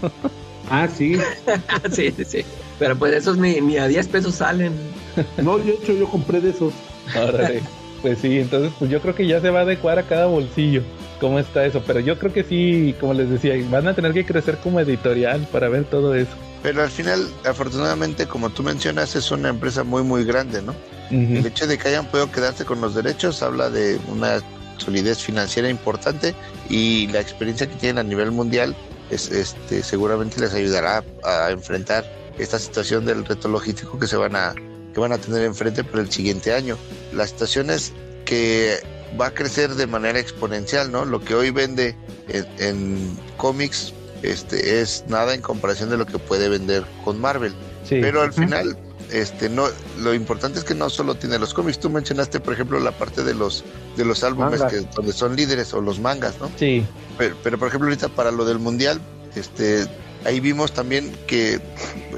Ah, sí. sí, sí, sí. Pero pues esos ni, ni a 10 pesos salen. No, de hecho yo compré de esos. Órale. Pues sí, entonces pues yo creo que ya se va a adecuar a cada bolsillo. ¿Cómo está eso? Pero yo creo que sí, como les decía, van a tener que crecer como editorial para ver todo eso. Pero al final, afortunadamente, como tú mencionas, es una empresa muy, muy grande, ¿no? El hecho de que hayan podido quedarse con los derechos habla de una solidez financiera importante y la experiencia que tienen a nivel mundial es, este, seguramente les ayudará a enfrentar esta situación del reto logístico que se van a que van a tener enfrente por el siguiente año. La situación es que va a crecer de manera exponencial, ¿no? Lo que hoy vende en, en cómics este, es nada en comparación de lo que puede vender con Marvel. Sí. Pero al final, este, no, lo importante es que no solo tiene los cómics. Tú mencionaste, por ejemplo, la parte de los de los álbumes que donde son líderes o los mangas, ¿no? Sí. Pero, pero, por ejemplo, ahorita para lo del mundial, este, ahí vimos también que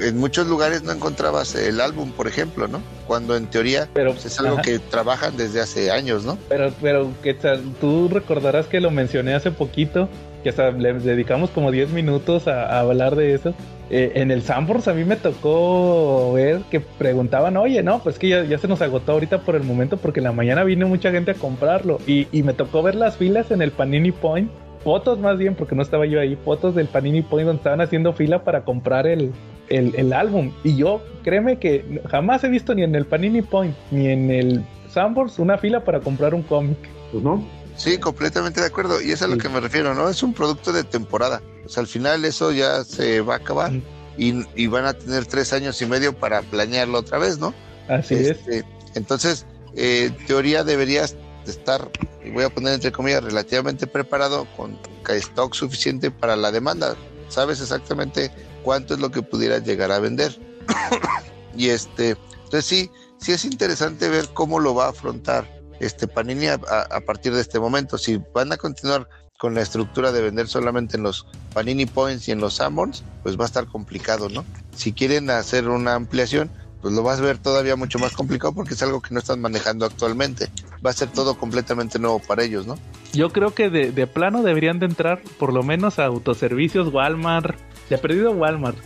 en muchos lugares no encontrabas el álbum, por ejemplo, ¿no? Cuando en teoría Pero, pues, es algo ajá. que trabajan desde hace años, ¿no? Pero, pero, ¿qué tal? Tú recordarás que lo mencioné hace poquito, que hasta le dedicamos como 10 minutos a, a hablar de eso. Eh, en el Sanborns a mí me tocó ver que preguntaban, oye, no, pues que ya, ya se nos agotó ahorita por el momento porque en la mañana vino mucha gente a comprarlo. Y, y me tocó ver las filas en el Panini Point, fotos más bien, porque no estaba yo ahí, fotos del Panini Point donde estaban haciendo fila para comprar el, el, el álbum. Y yo, créeme que jamás he visto ni en el Panini Point ni en el Sanborns una fila para comprar un cómic. Pues no. Sí, completamente de acuerdo. Y es a lo Sí. que me refiero, ¿no? Es un producto de temporada. O sea, al final eso ya se va a acabar Mm. y, y van a tener tres años y medio para planearlo otra vez, ¿no? Así es. Este, Entonces, eh, en teoría deberías de estar, y voy a poner entre comillas, relativamente preparado con stock suficiente para la demanda. Sabes exactamente cuánto es lo que pudieras llegar a vender. y este, entonces sí, sí es interesante ver cómo lo va a afrontar este Panini a, partir de este momento. Si van a continuar con la estructura de vender solamente en los Panini Points y en los Summons, pues va a estar complicado, ¿no? Si quieren hacer una ampliación, pues lo vas a ver todavía mucho más complicado porque es algo que no están manejando actualmente. Va a ser todo completamente nuevo para ellos, ¿no? Yo creo que de, de plano deberían de entrar por lo menos a autoservicios Walmart. Se ha perdido Walmart,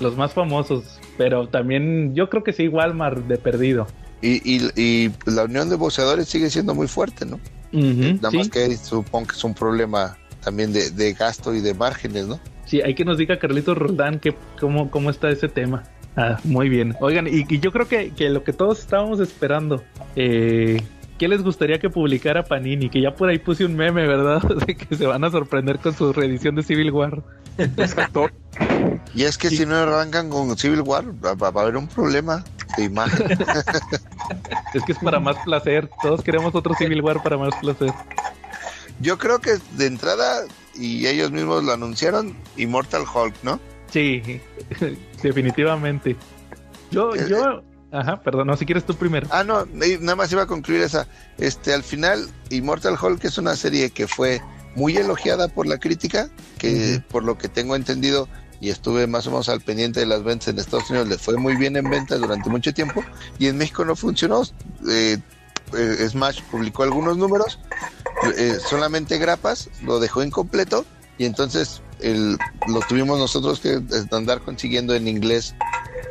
los más famosos, pero también yo creo que sí Walmart de perdido. Y, y, y la unión de boxeadores sigue siendo muy fuerte, ¿no? Nada sí. más que supongo que es un problema también de, de gasto y de márgenes, ¿no? Sí, hay que nos diga Carlitos Roldán que cómo, cómo está ese tema. Ah, muy bien. Oigan, y, y yo creo que, que lo que todos estábamos esperando, eh, ¿qué les gustaría que publicara Panini? Que ya por ahí puse un meme, ¿verdad? De que se van a sorprender con su reedición de Civil War. Exacto. Y es que Sí. si no arrancan con Civil War, va, va- va a haber un problema de imagen. Es que es para más placer. Todos queremos otro Civil War para más placer. Yo creo que de entrada, y ellos mismos lo anunciaron, Immortal Hulk, ¿no? Sí, definitivamente. Yo, yo, ajá, perdón, no, si quieres tú primero. Ah, no, eh, nada más iba a concluir esa. Este, al final, Immortal Hulk es una serie que fue muy elogiada por la crítica, que por lo que tengo entendido y estuve más o menos al pendiente de las ventas en Estados Unidos, le fue muy bien en ventas durante mucho tiempo y en México no funcionó. Eh, eh, Smash publicó algunos números, eh, solamente grapas, lo dejó incompleto y entonces el, lo tuvimos nosotros que andar consiguiendo en inglés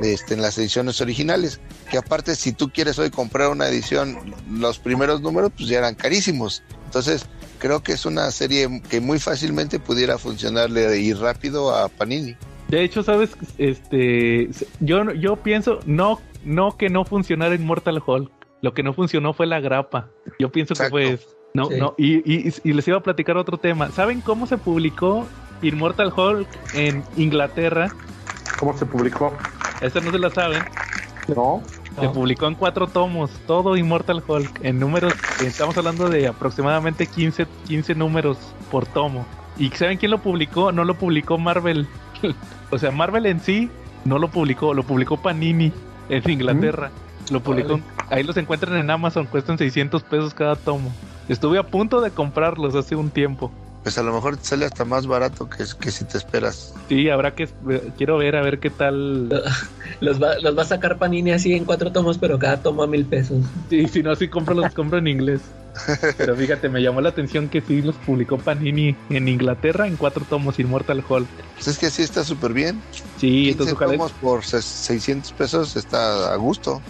este, en las ediciones originales. Que aparte, si tú quieres hoy comprar una edición, los primeros números pues ya eran carísimos. Entonces, creo que es una serie que muy fácilmente pudiera funcionarle y rápido a Panini. De hecho, sabes, este, yo, yo pienso, no, no que no funcionara Immortal Hulk. Lo que no funcionó fue la grapa. Yo pienso Exacto. que fue eso. No, Sí. no, y, y- y les iba a platicar otro tema. ¿Saben cómo se publicó Immortal Hulk en Inglaterra? ¿Cómo se publicó? Esta no se la saben. No. Se No. publicó en cuatro tomos, todo Immortal Hulk, en números, estamos hablando de aproximadamente 15, 15 números por tomo. ¿Y saben quién lo publicó? No lo publicó Marvel. o sea, Marvel en sí no lo publicó, lo publicó Panini en Inglaterra. Lo publicó, ahí los encuentran en Amazon, cuestan 600 pesos cada tomo. Estuve a punto de comprarlos hace un tiempo. Pues a lo mejor te sale hasta más barato que, que si te esperas. Sí, habrá que, quiero ver a ver qué tal. Los va, los va a sacar Panini así en cuatro tomos, pero cada tomo a mil pesos. Sí, si no, sí compro los compro en inglés. Pero fíjate, me llamó la atención que sí los publicó Panini en Inglaterra en cuatro tomos Immortal Hulk. Pues es que sí está súper bien. Sí, 15 entonces ojalá. tomos por ses- 600 pesos está a gusto.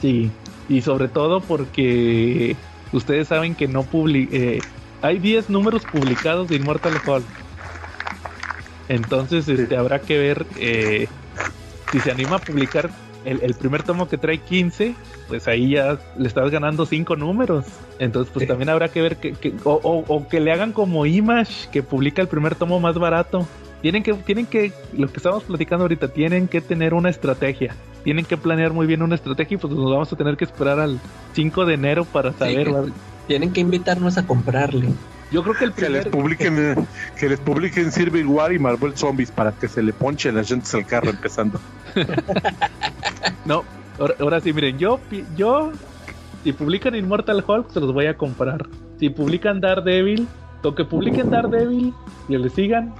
Sí, y sobre todo porque ustedes saben que no publi eh, hay 10 números publicados de Immortal Hulk. Entonces este, habrá que ver eh, si se anima a publicar el, el primer tomo que trae 15, pues ahí ya le estás ganando 5 números. Entonces pues Sí. también habrá que ver que, que- o, o- o que le hagan como Image, que publica el primer tomo más barato. Tienen que, tienen que, lo que estamos platicando ahorita, tienen que tener una estrategia. Tienen que planear muy bien una estrategia y pues nos vamos a tener que esperar al 5 de enero para saber. Tienen que invitarnos a comprarle. Yo creo que el Que les primer... publiquen, eh, que les publiquen Civil War y Marvel Zombies para que se le ponchen las llantas al carro empezando. No, ahora, ahora sí, miren, yo, yo, si publican Immortal Hulk, se los voy a comprar. Si publican Daredevil, o que publiquen Daredevil y le sigan,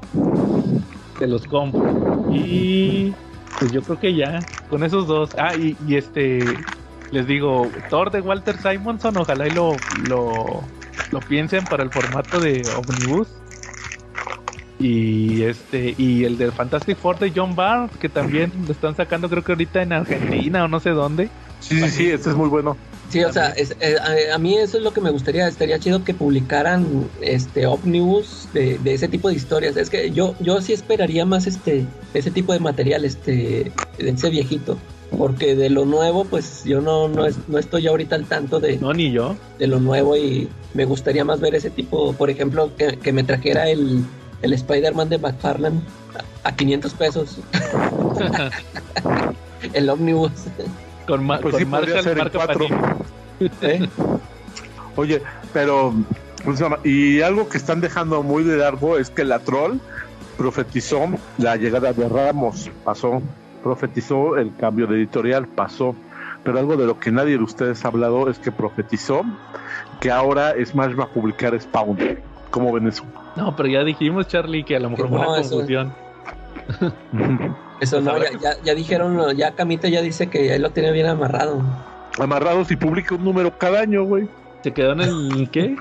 se los compro. Y pues yo creo que ya, con esos dos. Ah, y, este, les digo, Thor de Walter Simonson, ojalá y lo, lo, lo piensen para el formato de Omnibus. Y este, y el del Fantastic Four de John Barnes, que también lo están sacando, creo que ahorita en Argentina o no sé dónde. Sí, sí, sí, este es muy bueno. Sí, o sea, es- eh, a, a mí eso es lo que me gustaría. Estaría chido que publicaran este ómnibus de, de ese tipo de historias. Es que yo yo sí esperaría más este ese tipo de material, este de ese viejito. Porque de lo nuevo, pues yo no, no, es- no estoy ahorita al tanto de, No, ni yo. de lo nuevo y me gustaría más ver ese tipo, por ejemplo, que, que me trajera el, el Spider-Man de McFarlane a, a 500 pesos. el ómnibus. Con, ma- Pues con sí, podría Marshall ser en marca cuatro. ¿eh? Oye, pero y algo que están dejando muy de largo es que la troll profetizó la llegada de Ramos, pasó, profetizó el cambio de editorial, pasó, pero algo de lo que nadie de ustedes ha hablado es que profetizó que ahora Smash va a publicar Spawn. ¿Cómo ven eso? No, pero ya dijimos, Charlie, que a lo mejor fue no, una confusión. Eso no, ya, ya, ya dijeron, ya Camita ya dice que él lo tiene bien amarrado. Amarrados y publica un número cada año, güey. Se quedó en el, ¿qué?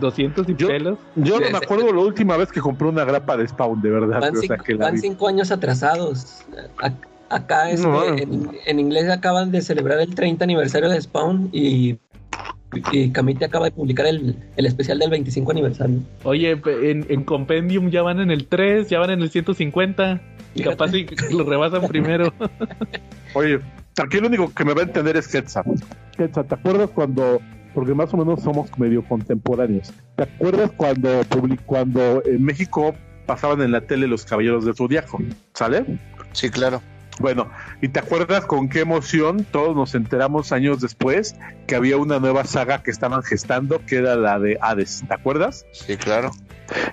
200 y Yo- pelos. Yo no me acuerdo la última vez que compré una grapa de Spawn, de verdad. Van, o sea, cinco, que la van vi. cinco años atrasados. A- acá este, No. en, en inglés acaban de celebrar el 30 aniversario de Spawn y, y Camite acaba de publicar el, el especial del 25 aniversario. Oye, en, en Compendium ya van en el 3, ya van en el 150. Y capaz y lo rebasan primero. Oye, aquí lo único que me va a entender es Quetzal. Quetzal, ¿te acuerdas cuando, porque más o menos somos medio contemporáneos, ¿te acuerdas cuando, cuando en México pasaban en la tele los Caballeros del Zodiaco? ¿Sale? Sí, claro. Bueno, ¿y te acuerdas con qué emoción todos nos enteramos años después que había una nueva saga que estaban gestando, que era la de Hades? ¿Te acuerdas? Sí, claro.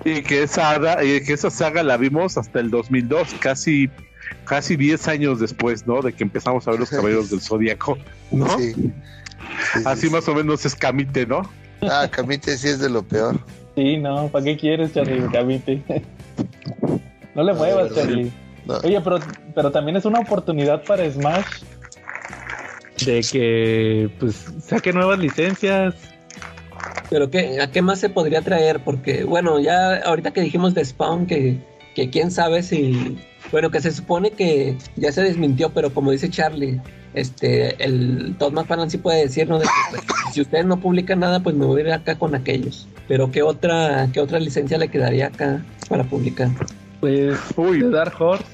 Y que esa, y que esa saga la vimos hasta el 2002, casi casi 10 años después, ¿no? De que empezamos a ver los Caballeros del Zodíaco, ¿no? Sí. Sí, sí, Así sí. más o menos es Camite, ¿no? Ah, Camite sí es de lo peor. Sí, no, ¿para qué quieres, Charlie? Camite. No le muevas. Charlie. No. Oye, pero, pero también es una oportunidad para Smash de que pues saque nuevas licencias. Pero ¿qué, ¿a qué más se podría traer? Porque, bueno, ya ahorita que dijimos de Spawn, que, que quién sabe si... Bueno, que se supone que ya se desmintió, pero como dice Charlie, este, el Todd McFarlane sí puede decir, ¿no? De que, pues, si ustedes no publican nada, pues me voy a ir acá con aquellos. Pero ¿qué otra, qué otra licencia le quedaría acá para publicar? Pues Uy. de Dark Horse.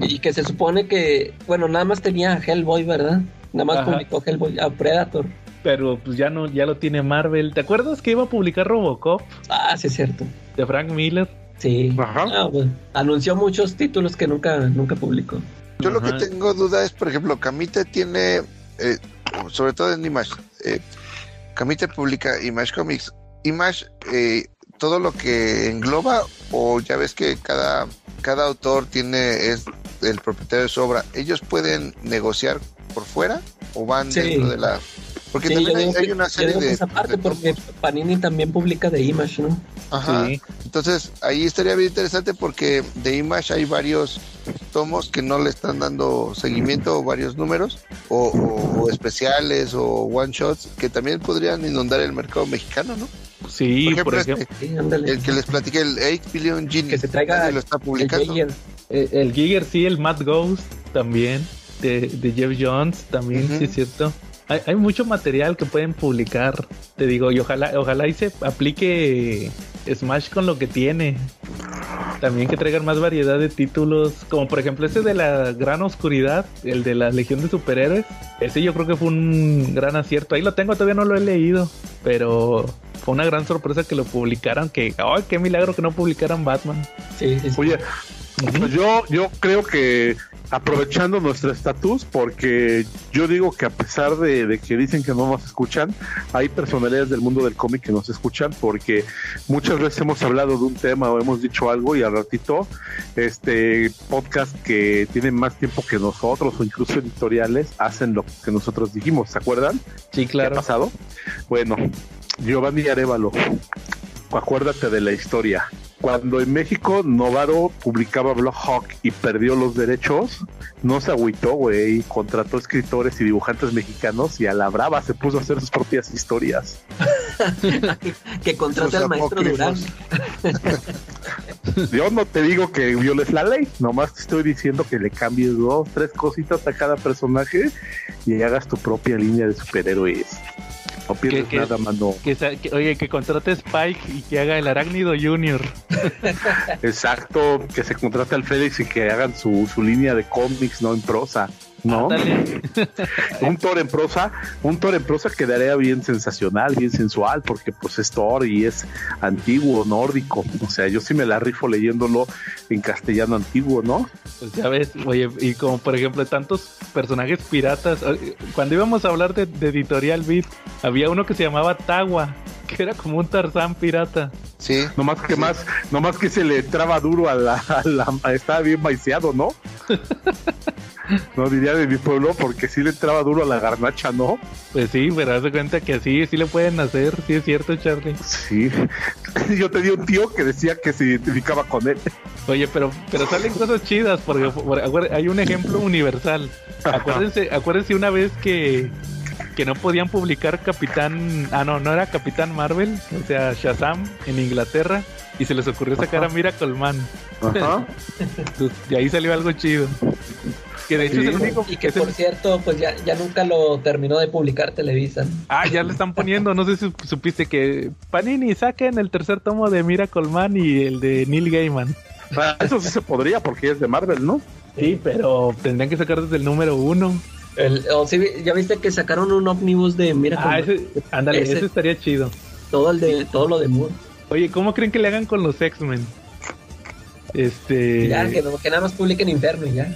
Y que se supone que, bueno, nada más tenía a Hellboy, ¿verdad? Nada más Ajá. publicó Hellboy, a Predator. Pero pues ya no, ya lo tiene Marvel. ¿Te acuerdas que iba a publicar Robocop Ah, sí es cierto. de Frank Miller? Sí. Ajá. Ah, bueno. Anunció muchos títulos que nunca, nunca publicó. Yo lo que tengo duda es, por ejemplo, Camite tiene, eh, sobre todo en Image, eh, Camite publica Image Comics. Image, eh, todo lo que engloba, o ya ves que cada, cada autor tiene, es el propietario de su obra, ¿ellos pueden negociar por fuera o van Sí. dentro de la...? Porque Sí, también hay, una serie de... esa parte, de porque Panini también publica de Image, ¿no? Ajá. Sí. Entonces, ahí estaría bien interesante porque de Image hay varios tomos que no le están dando seguimiento o varios números o, o- o especiales o one shots que también podrían inundar el mercado mexicano, ¿no? Sí, por por ejemplo, este, Sí, el que les platiqué, el 8 billion Genie, Que se traiga nadie lo está el publicando. Eh, el Giger sí, el Matt Ghost también, de, de Jeff Jones también, sí es cierto. Hay, hay mucho material que pueden publicar, te digo, y ojalá, ojalá y se aplique Smash con lo que tiene. También que traigan más variedad de títulos, como por ejemplo ese de la Gran Oscuridad, el de la Legión de Superhéroes. Ese yo creo que fue un gran acierto. Ahí lo tengo, todavía no lo he leído, pero fue una gran sorpresa que lo publicaran. Que, ¡ay, qué milagro que no publicaran Batman! Sí, sí, sí. Oye, pues yo, yo creo que aprovechando nuestro estatus, porque yo digo que a pesar de, de que dicen que no nos escuchan, hay personalidades del mundo del cómic que nos escuchan, porque muchas veces hemos hablado de un tema o hemos dicho algo y al ratito, este podcast que tienen más tiempo que nosotros o incluso editoriales hacen lo que nosotros dijimos, ¿se acuerdan? Sí, ¿Qué ha claro. pasado? Bueno, Giovanni Arevalo, acuérdate de la historia. Cuando en México Novaro publicaba Hawk y perdió los derechos, no se agüitó, güey, contrató escritores y dibujantes mexicanos y a la brava se puso a hacer sus propias historias. que contrate Sus al maestro Durán. Yo no te digo que violes la ley, nomás te estoy diciendo que le cambies dos, tres cositas a cada personaje y hagas tu propia línea de superhéroes. No pierdes qué? nada, mano. Que, que- oye, que contrate a Spike y que haga el Arácnido Junior. Exacto, que se contrate al Félix y que hagan su, su línea de cómics, no en prosa. ¿No? Un Thor en prosa, un Thor en prosa quedaría bien sensacional, bien sensual, porque pues es Thor y es antiguo, nórdico. O sea, yo sí me la rifo leyéndolo en castellano antiguo, ¿no? Pues ya ves, oye, y como por ejemplo tantos personajes piratas, eh, cuando íbamos a hablar de, de Editorial Beat, había uno que se llamaba Tawa, que era como un Tarzán pirata. Sí, Nomás que más, nomás que se le traba duro a la, a la- estaba bien maiceado, ¿no? no diría de mi pueblo, porque sí le entraba duro a la garnacha, ¿no? Pues sí, pero haz de cuenta que sí, sí le pueden hacer, sí es cierto, Charlie. Sí. Yo tenía un tío que decía que se identificaba con él. Oye, pero, pero salen cosas chidas, porque por- acuer- hay un ejemplo universal. Acuérdense, acuérdense una vez que, que no podían publicar Capitán, ah no, no era Capitán Marvel, o sea, Shazam en Inglaterra, y se les ocurrió sacar a Miracle Man. Ajá. Entonces, de ahí salió algo chido. Que de hecho es el único Y que el- por cierto, pues ya, ya nunca lo terminó de publicar Televisa. Ah, ya le están poniendo, no sé si supiste que Panini saquen el tercer tomo de Miracle Man y el de Neil Gaiman. Ah, Eso sí se podría porque es de Marvel, ¿no? Sí, pero tendrían que sacar desde el número uno. El, o sí, ya viste que sacaron un ómnibus de mira Ah, ese, ándale, Ese- ese estaría chido. todo el de todo lo de Moore. Oye, ¿cómo creen que le hagan con los X-Men? Este. Ya, que, nada más publiquen Inferno y ya.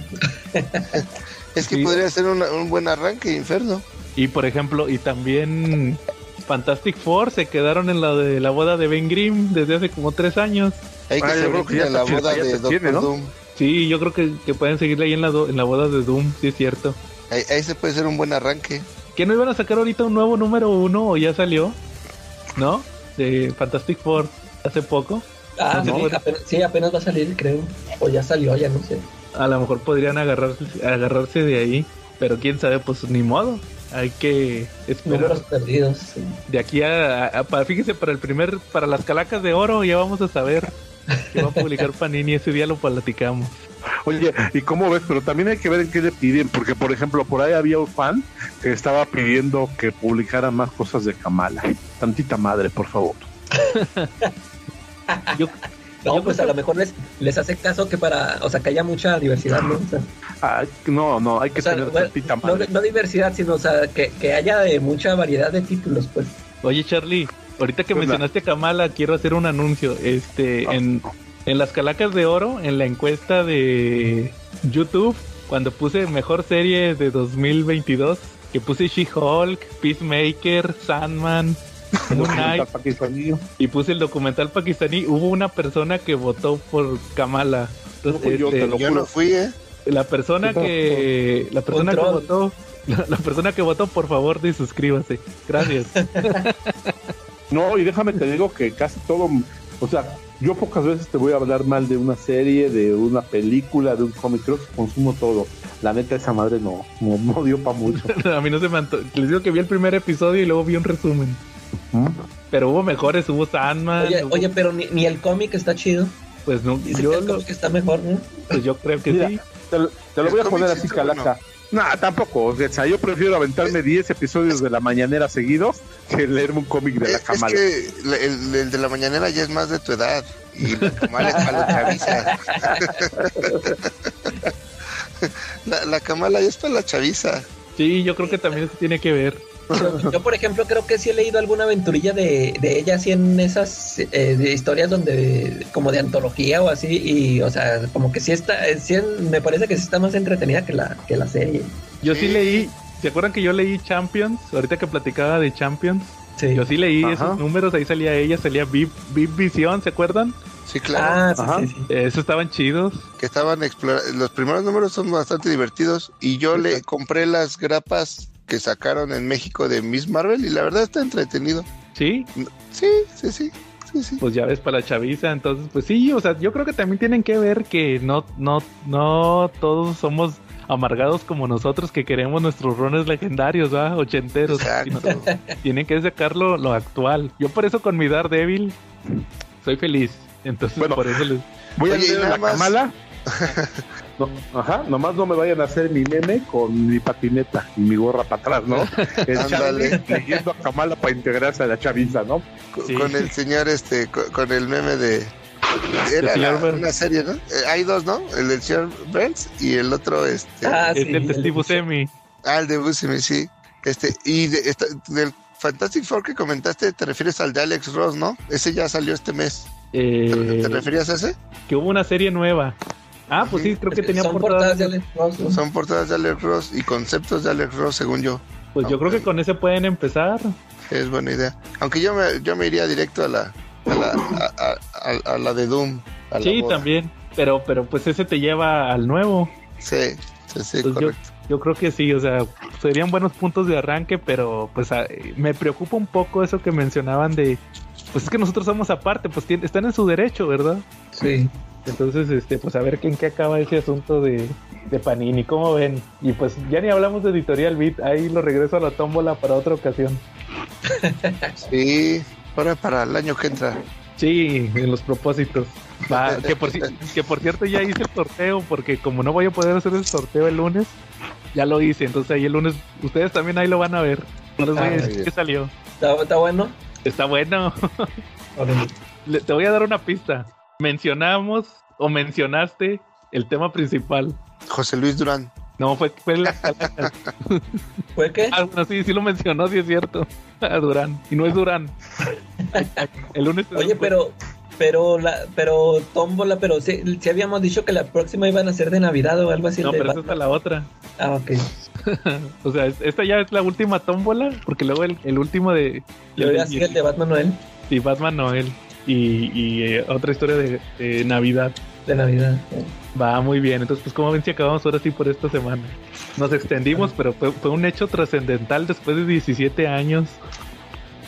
Es que Sí. podría ser una- un buen arranque, Inferno. Y por ejemplo, y también Fantastic Four se quedaron en la de la boda de Ben Grimm desde hace como tres años. Hay que yo se creo que a la boda ya de se Doctor tiene, ¿no? Doom. Sí, yo creo que, que pueden seguirle ahí en la, do- en la boda de Doom, sí es cierto. Ahí, ahí se puede ser un buen arranque. ¿Que no iban a sacar ahorita un nuevo número uno o ya salió? ¿No? De Fantastic Four hace poco. Ah, No, sí, apenas, sí, apenas va a salir, creo. O ya salió, ya no sé. A lo mejor podrían agarrarse, agarrarse de ahí. Pero quién sabe, pues ni modo. Hay que esperar. Números perdidos. sí. De aquí a, a- para, fíjese, para el primer, para las calacas de oro ya vamos a saber que va a publicar Panini, ese día lo platicamos. Oye, ¿y cómo ves? Pero también hay que ver en qué le piden, porque por ejemplo, por ahí había un fan que estaba pidiendo que publicara más cosas de Kamala. Tantita madre, por favor. Yo, No, Yo pues creo a lo mejor les, les hace caso que para, o sea, que haya mucha diversidad, ¿no? O sea, Ah, no, no, hay que o sea, tener bueno, tantita no, madre. no diversidad, sino, o sea, que, que haya de mucha variedad de títulos, pues. oye Charlie, ahorita que mencionaste a Kamala, quiero hacer un anuncio. Este, Ah. en, en las calacas de oro, en la encuesta de YouTube, cuando puse mejor serie de 2022, que puse She-Hulk, Peacemaker, Sandman, Pakistanío. y puse el documental pakistaní, hubo una persona que votó por Kamala. Entonces, No, pues yo este, te lo Yo juro. no fui, ¿eh? la persona que la persona que votó la, la persona que votó por favor de suscríbase. Gracias. No, y déjame te digo que casi todo, o sea, yo pocas veces te voy a hablar mal de una serie, de una película, de un cómic, creo que consumo todo. La neta, esa madre no, no, no dio para mucho. A mí no se me anto- Les digo que vi el primer episodio y luego vi un resumen. ¿Mm? Pero hubo mejores, hubo Sandman. Oye, hubo- oye, pero ni, ni el cómic está chido. pues no, Dice que yo el lo, cómic está mejor, ¿no? pues yo creo que Mira, sí. Te, lo- te lo El voy a poner sí así, calaca. Nah, tampoco. O sea, yo prefiero aventarme 10 episodios de la mañanera seguidos que leerme un cómic de la Es, es que el, el de la mañanera ya es más de tu edad. Y la Kamala es para la chaviza. La, la Kamala ya es para la chaviza. Sí, yo creo que también eso tiene que ver. Yo, yo, por ejemplo, creo que sí he leído alguna aventurilla de, de ella así en esas eh, de historias donde, como de antología o así, y, o sea, como que sí está, eh, sí me parece que sí está más entretenida que la, que la serie. Yo Sí. leí, ¿se acuerdan que yo leí Champions? Ahorita que platicaba de Champions, Sí. yo sí leí Ajá. esos números, ahí salía ella, salía Viv, Viv Visión, ¿se acuerdan? Sí, claro. Ah, sí, sí. Esos estaban chidos. que estaban explorando. Los primeros números son bastante divertidos. Y yo le compré las grapas que sacaron en México de Miss Marvel. Y la verdad está entretenido. Sí, Sí, sí, sí. sí, sí. pues ya ves para la chaviza, entonces pues sí, o sea, yo creo que también tienen que ver que no, no, no todos somos amargados como nosotros que queremos nuestros rones legendarios, ¿va? Ochenteros. Tienen que sacarlo lo actual. Yo por eso con mi Daredevil soy feliz. Entonces Bueno. por eso les... Voy a Oye, nada la más- Kamala. No, ajá, nomás no me vayan a hacer mi meme con mi patineta y mi gorra para atrás, ¿no? Ándale. Leyendo a Kamala para integrarse a la chaviza, ¿no? Sí. Con el señor, este, co- con, el meme de. Era señor la- Burns. una serie, ¿no? Eh, hay dos, ¿no? El del señor Burns y el otro, este. Ah, es sí, el de el- Steve Buscemi. Ah, el de Buscemi, sí. Este, y de- esta- del Fantastic Four que comentaste, te refieres al de Alex Ross, ¿no? Ese ya salió este mes. ¿Te, Eh, te referías a ese? que hubo una serie nueva. Ah, pues sí, creo que tenía Son portadas. portadas de Alex Ross, ¿no? Son portadas de Alex Ross y conceptos de Alex Ross, según yo. Pues yo creo que con ese pueden empezar. Es buena idea. Aunque yo me, yo me iría directo a la, a la, a, a- a- a la de Doom. la Sí, boda. también. Pero, pero pues ese te lleva al nuevo. Sí, sí. Sí, sí, Pues yo, correcto. yo creo que sí, o sea, serían buenos puntos de arranque, pero pues a- me preocupa un poco eso que mencionaban de, pues es que nosotros somos aparte, pues están en su derecho, ¿verdad? Sí. Entonces, este, pues a ver en qué acaba ese asunto de, de Panini, ¿cómo ven? Y pues ya ni hablamos de Editorial Beat, ahí lo regreso a la tómbola para otra ocasión. Sí, para, para el año que entra. Sí, en los propósitos. Va, que, por, que por cierto ya hice el sorteo, porque como no voy a poder hacer el sorteo el lunes, ya lo hice, entonces ahí el lunes, ustedes también ahí lo van a ver. No les voy a Ah, decir que salió. ¿Está, está bueno? Está bueno. Le- te voy a dar una pista. Mencionamos o mencionaste el tema principal. José Luis Durán. No, fue, fue. ¿Fue qué? Ah, bueno, sí, sí lo mencionó, sí es cierto. A Durán. Y no es Durán. El lunes. Oye, pero, pero, la, pero, tómbola, pero sí, sí habíamos dicho que la próxima iban a ser de Navidad o algo así. No, pero esa está Batman. la otra. Ah, ok. O sea, es- esta ya es la última tómbola, porque luego el, el último de. Y ahora sí el de Batman Noel Sí, Batman Noel. Y, y, eh, otra historia de, de Navidad. De Navidad. Va muy bien. Entonces, pues, como ven si acabamos ahora sí por esta semana? Nos extendimos, pero fue, fue un hecho trascendental. Después de 17 años,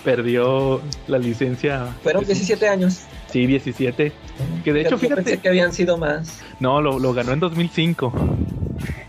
perdió la licencia. Fueron 17 años. Sí, 17. Que de hecho, Yo pensé fíjate, que habían sido más. no, lo, lo ganó en 2005.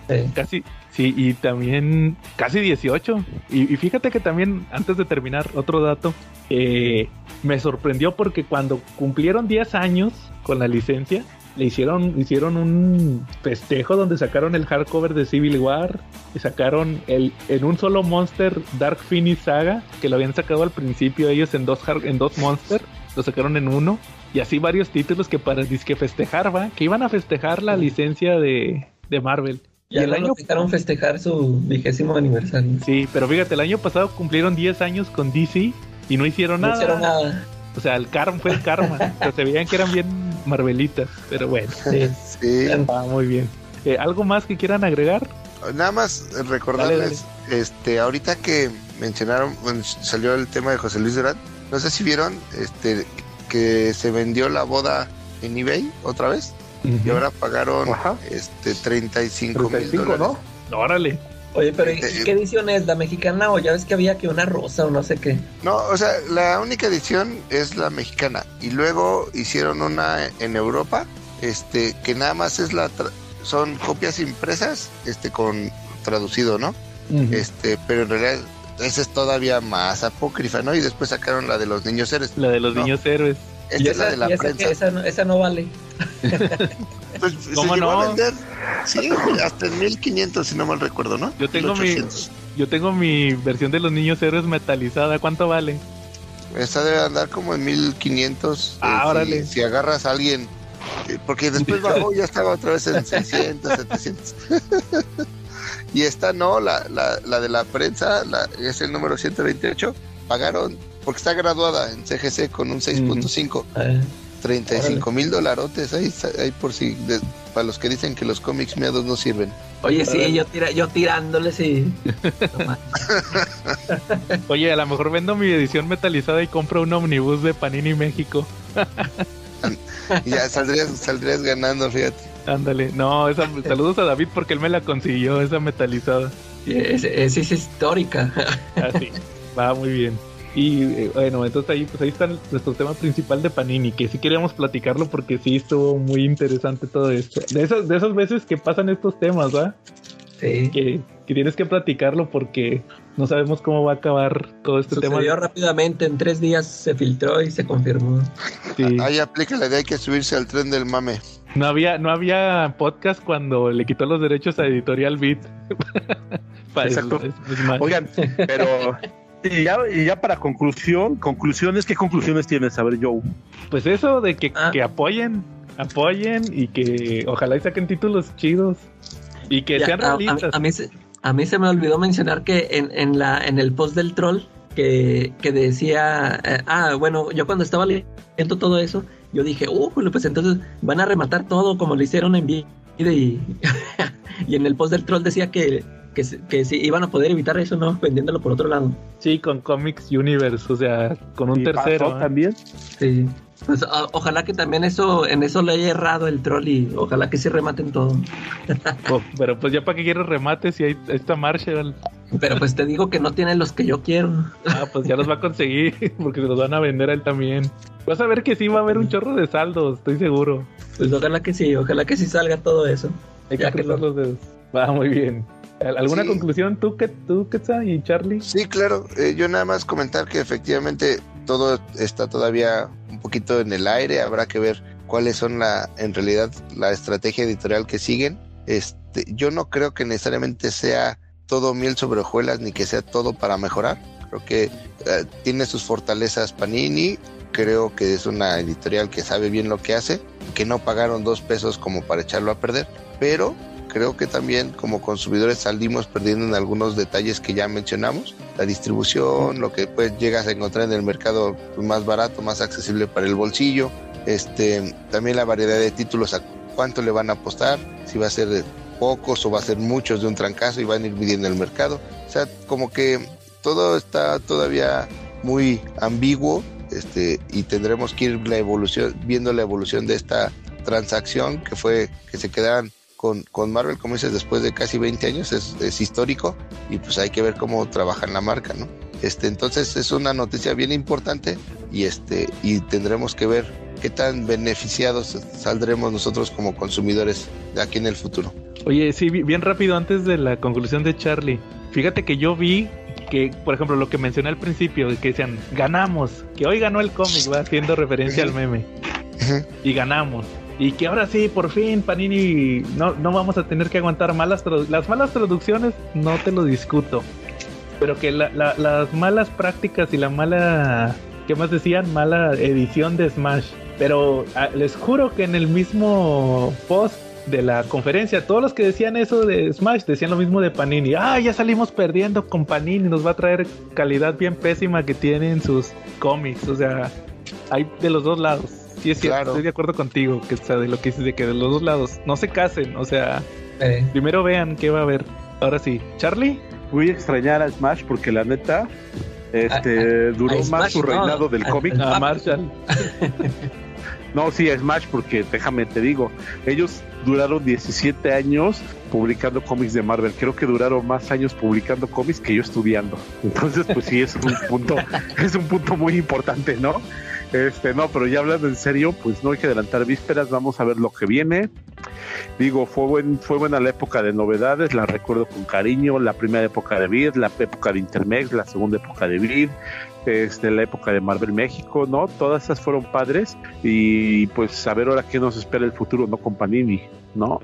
Sí. Casi, sí, y también casi 18. Y, y fíjate que también, antes de terminar, otro dato, eh, me sorprendió porque cuando cumplieron 10 años con la licencia, le hicieron, hicieron un festejo donde sacaron el hardcover de Civil War y sacaron el en un solo Monster Dark Phoenix Saga, que lo habían sacado al principio ellos en dos, har- en dos Monster, lo sacaron en uno. Y así varios títulos que para disque festejar, va, que iban a festejar la licencia de, de Marvel. Y Ya el el año dejaron festejar su vigésimo aniversario. Sí, pero fíjate, el año pasado cumplieron 10 años con DC y no hicieron No nada. hicieron nada. O sea, el karma fue el karma. o sea, se veían que eran bien marvelitas, pero bueno, Sí. Sí. muy bien. Eh, ¿Algo más que quieran agregar? Nada más recordarles, este, ahorita que mencionaron, bueno, salió el tema de José Luis Durán, no sé si vieron, este, que se vendió la boda en eBay otra vez y ahora pagaron, Ajá. este, 35 mil 35, dólares. ¿no? Órale. Oye, pero ¿y Eh, qué edición es? ¿La mexicana o ya ves que había que una rosa o no sé qué? No, o sea, la única edición es la mexicana y luego hicieron una en Europa, este, que nada más es la, tra- son copias impresas, este, con traducido, ¿no? Este, pero en realidad esa es todavía más apócrifa, ¿no? Y después sacaron la de los niños héroes. La de los No. niños héroes. Esta Y es la de la y esa, prensa. esa, no, esa no vale. Pues, ¿Cómo se no? a vender, sí, hasta en 1500, si no mal recuerdo, ¿no? Yo tengo mi- 1800. Yo tengo mi versión de los niños héroes metalizada. ¿Cuánto vale? Esta debe andar como en 1500. Ah, eh, si- órale. Si, agarras a alguien, eh, porque después bajó, ya estaba otra vez en 600, 700. y esta no, la, la, la de la prensa, la, es el número 128. Pagaron, porque está graduada en CGC con un 6.5. Eh, 35 mil dolarotes ahí, ahí por si, de- para los que dicen que los cómics miedos no sirven. Oye, sí, yo, tira, yo tirándoles y... No más. Oye, a lo mejor vendo mi edición metalizada y compro un omnibus de Panini México. Y ya saldrías, saldrías ganando, fíjate. Ándale. No, esa, saludos a David porque él me la consiguió, esa metalizada. Sí, es, es, es histórica. Así. Va muy bien. Y eh, bueno, entonces ahí, pues ahí está nuestro tema principal de Panini, que sí queríamos platicarlo porque sí estuvo muy interesante todo esto. De esas, de esas veces que pasan estos temas, ¿va? Sí. Que, que tienes que platicarlo porque no sabemos cómo va a acabar todo este tema. Sucedió rápidamente, en tres días se filtró y se confirmó. Sí. Ahí aplica la de hay que subirse al tren del mame. No había, no había podcast cuando le quitó los derechos a Editorial Beat. Para Exacto. es- es más. Oigan, pero y ya, y ya para conclusión, conclusiones, ¿qué conclusiones tienes? A ver, Joe. Pues eso de que, Ah. que apoyen, apoyen y que ojalá y saquen títulos chidos y que Ya, sean a, a- realistas. a mí se, a mí se me olvidó mencionar que en, en, la, en el post del troll que, que decía, eh, ah, bueno, yo cuando estaba leyendo todo eso, yo dije, uh, pues entonces van a rematar todo como lo hicieron en vida y, y en el post del troll decía que, que, se- que sí iban a poder evitar eso, ¿no? Vendiéndolo por otro lado. Sí, con Comics Universe, o sea, con un Y tercero. pasó ¿eh? también. Sí. Pues o- ojalá que también eso, en eso le haya errado el troll y ojalá que se rematen todo. Oh, pero pues ya para qué quieres remates si ahí ahí está Marshall. Pero pues te digo que no tienen los que yo quiero. Ah, pues ya los va a conseguir porque se los van a vender a él también. Vas a ver que sí va a haber un chorro de saldos, estoy seguro. Pues ojalá que sí, ojalá que sí salga todo eso. Hay que Ya los dedos. Va muy bien. ¿Al- ¿Alguna Sí. conclusión tú, que tú, Quetzal y Charlie? Sí, claro. eh, yo nada más comentar que efectivamente todo está todavía un poquito en el aire. Habrá que ver cuáles son la, en realidad, la estrategia editorial que siguen. Este, yo no creo que necesariamente sea todo miel sobre hojuelas ni que sea todo para mejorar. Creo que eh, tiene sus fortalezas Panini. Creo que es una editorial que sabe bien lo que hace, que no pagaron dos pesos como para echarlo a perder, pero creo que también como consumidores salimos perdiendo en algunos detalles que ya mencionamos, la distribución, lo que pues llegas a encontrar en el mercado más barato, más accesible para el bolsillo, este, también la variedad de títulos, a cuánto le van a apostar, si va a ser pocos o va a ser muchos de un trancazo y van a ir midiendo el mercado, o sea, como que todo está todavía muy ambiguo, este, y tendremos que ir la evolución, viendo la evolución de esta transacción que fue que se quedaran con, con Marvel, como dices, después de casi 20 años, es, es histórico y pues hay que ver cómo trabajan la marca, ¿no? Este, entonces es una noticia bien importante y este y tendremos que ver qué tan beneficiados saldremos nosotros como consumidores de aquí en el futuro. Oye, sí, bi- bien rápido antes de la conclusión de Charlie. Fíjate que yo vi que, por ejemplo, lo que mencioné al principio, que decían, ganamos, que hoy ganó el cómic, va haciendo referencia al meme, y ganamos. Y que ahora sí, por fin, Panini, no, no vamos a tener que aguantar malas las malas traducciones, no te lo discuto. Pero que la- la- las malas prácticas y la mala, ¿qué más decían? Mala edición de Smash. Pero ah, les juro que en el mismo post de la conferencia, todos los que decían eso de Smash decían lo mismo de Panini. Ah, ya salimos perdiendo con Panini, nos va a traer calidad bien pésima que tienen sus cómics. O sea, hay de los dos lados. Sí, es cierto, Claro. estoy de acuerdo contigo, que está de lo que dices de que de los dos lados no se casen. O sea, Eh, primero vean qué va a haber. Ahora sí, Charlie. Voy a extrañar a Smash porque la neta este duró a más Smash, su no, reinado del cómic. A Marshall. No, sí, a Smash porque déjame te digo, ellos duraron 17 años publicando cómics de Marvel. Creo que duraron más años publicando cómics que yo estudiando. Entonces, pues sí es un punto es un punto muy importante, ¿no? Este, no, pero ya hablando en serio, pues no hay que adelantar vísperas, vamos a ver lo que viene. Digo, fue buen, fue buena la época de novedades, la recuerdo con cariño, la primera época de Vid, la época de Intermex, la segunda época de Vid, este, la época de Marvel México, ¿no? Todas esas fueron padres y pues a ver ahora qué nos espera el futuro, ¿no? Con Panini, ¿no?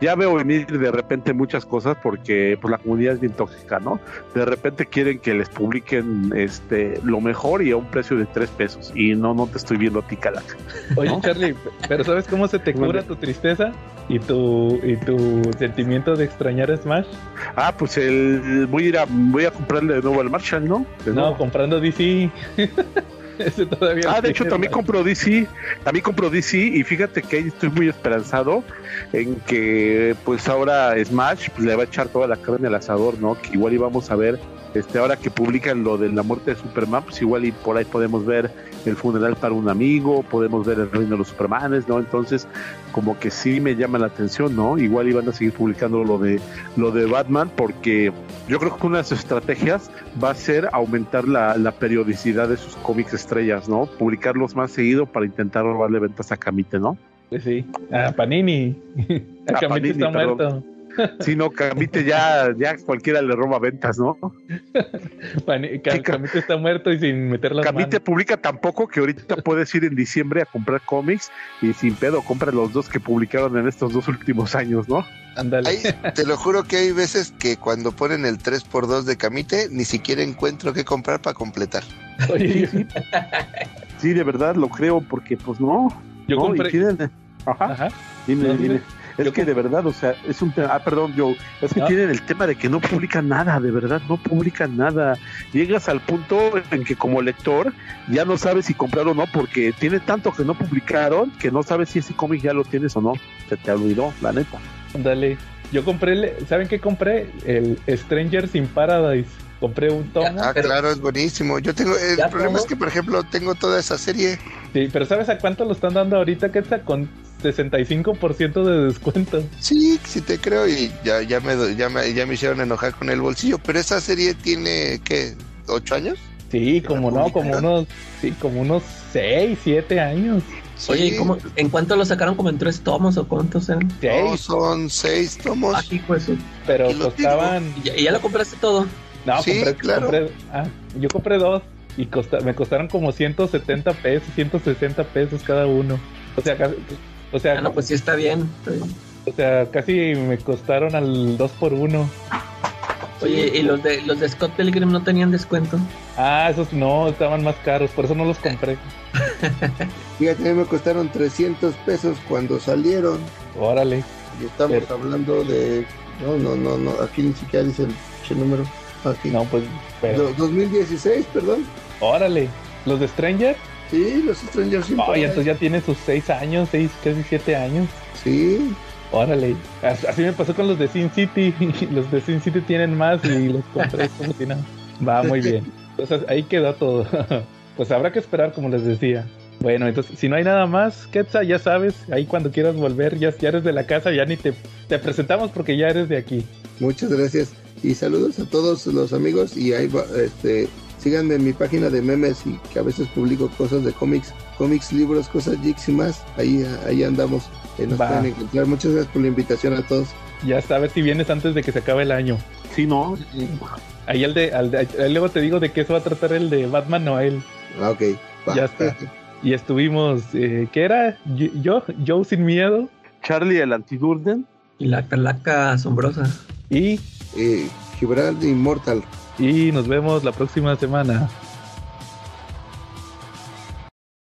Ya veo venir de repente muchas cosas porque pues la comunidad es bien tóxica, ¿no? De repente quieren que les publiquen este lo mejor y a un precio de tres pesos y no, no te estoy viendo a ti, calaca. Oye, ¿No? Charlie, pero ¿sabes cómo se te cura tu tristeza y tu y tu sentimiento de extrañar a Smash? Ah, pues el voy a ir a voy a comprarle de nuevo al Marshall, ¿no? De No, nuevo. comprando DC. Ese todavía Ah, de hecho también más. compro DC, también compro DC y fíjate que ahí estoy muy esperanzado en que pues ahora Smash pues, le va a echar toda la carne al asador, ¿no? Que igual íbamos a ver, este ahora que publican lo de la muerte de Superman, pues igual y por ahí podemos ver el funeral para un amigo, podemos ver el reino de los Supermanes, ¿no? Entonces como que sí me llama la atención, ¿no? Igual iban a seguir publicando lo de lo de Batman porque yo creo que una de sus estrategias va a ser aumentar la, la periodicidad de sus cómics estrellas, ¿no? Publicarlos más seguido para intentar robarle ventas a Camite, ¿no? Pues sí, a Panini. A A Camite Panini, está perdón. Si no, Camite ya, ya cualquiera le roba ventas, ¿no? Camite está muerto y sin meter las Camite manos. publica tampoco que ahorita puedes ir en diciembre a comprar cómics y sin pedo compra los dos que publicaron en estos dos últimos años, ¿no? Ándale. Ahí, te lo juro que hay veces que cuando ponen el 3x2 de Camite, ni siquiera encuentro qué comprar para completar. Oye, Sí, de verdad lo creo porque pues no. yo no, compré. Ajá. Ajá. Dime, No, dime. dime. Es Yo que de verdad, o sea, es un tema. Ah, perdón, Joe. Es que Ah. tienen el tema de que no publican nada, de verdad, no publican nada. Llegas al punto en que, como lector, ya no sabes si comprar o no, porque tiene tanto que no publicaron que no sabes si ese cómic ya lo tienes o no. Se te olvidó, la neta. Ándale. Yo compré, el- ¿saben qué compré? El Strangers in Paradise. Compré un tomo. Ah, Pero- claro, es buenísimo. Yo tengo, el ¿Ya problema todo? es que, por ejemplo, tengo toda esa serie. Sí, pero ¿sabes a cuánto lo están dando ahorita, Quetzal? Con 65% de descuento. Sí, sí te creo y ya, ya, me, ya, me, ya me hicieron enojar con el bolsillo. Pero esa serie tiene, ¿qué? ¿Ocho años? Sí, como no, como unos, sí, como unos 6, 7 años. Oye, ¿y Sí. cómo, ¿en cuánto lo sacaron? ¿Como en tres tomos o cuántos eran? No, Seis, son seis tomos. Aquí, pues. pero lo costaban. ¿Y ya, y ya lo compraste todo? No, Sí, compré, claro. compré- ah, yo compré dos y costa- me costaron como 170 pesos, 160 pesos cada uno. O sea, casi, o sea, Ah, no, pues sí está bien. está bien. o sea, casi me costaron al 2 por 1 Oye, ¿y los de los de Scott Pilgrim no tenían descuento? Ah, esos no, estaban más caros, por eso no los compré. Fíjate, a mí me costaron 300 pesos cuando salieron. Órale. Y estamos Pero- hablando de. No, no, no, no. Aquí ni siquiera dice el número. No, pues, pero, Do- 2016, perdón. órale. ¿Los de Stranger? Sí, los Stranger Things. Oye, entonces ya tiene sus 6 años, 6, casi 7 años. Sí. Órale. As- Así me pasó con los de Sin City. Los de Sin City tienen más y los compré como si nada. Va muy bien. Entonces ahí quedó todo. Pues habrá que esperar, como les decía. Bueno, entonces, si no hay nada más, Quetzal, ya sabes, ahí cuando quieras volver, ya, ya eres de la casa, ya ni te, te presentamos porque ya eres de aquí. Muchas gracias. Y saludos a todos los amigos. Y ahí va, este. Síganme en mi página de memes y que a veces publico cosas de cómics, cómics, libros, cosas geeks y más. Ahí, ahí andamos. Eh, nos Va. pueden encontrar. Muchas gracias por la invitación a todos. Ya está, a ver si vienes antes de que se acabe el año. Sí, no. Ahí, el de, al de- ahí luego te digo de qué se va a tratar el de Batman Noel. Ah, ok. va. Ya está. Y estuvimos, eh, ¿qué era? Yo, yo, Joe sin miedo. Charlie el Antidurden. Y la calaca asombrosa. Y, Eh, Gibral Immortal. y nos vemos la próxima semana.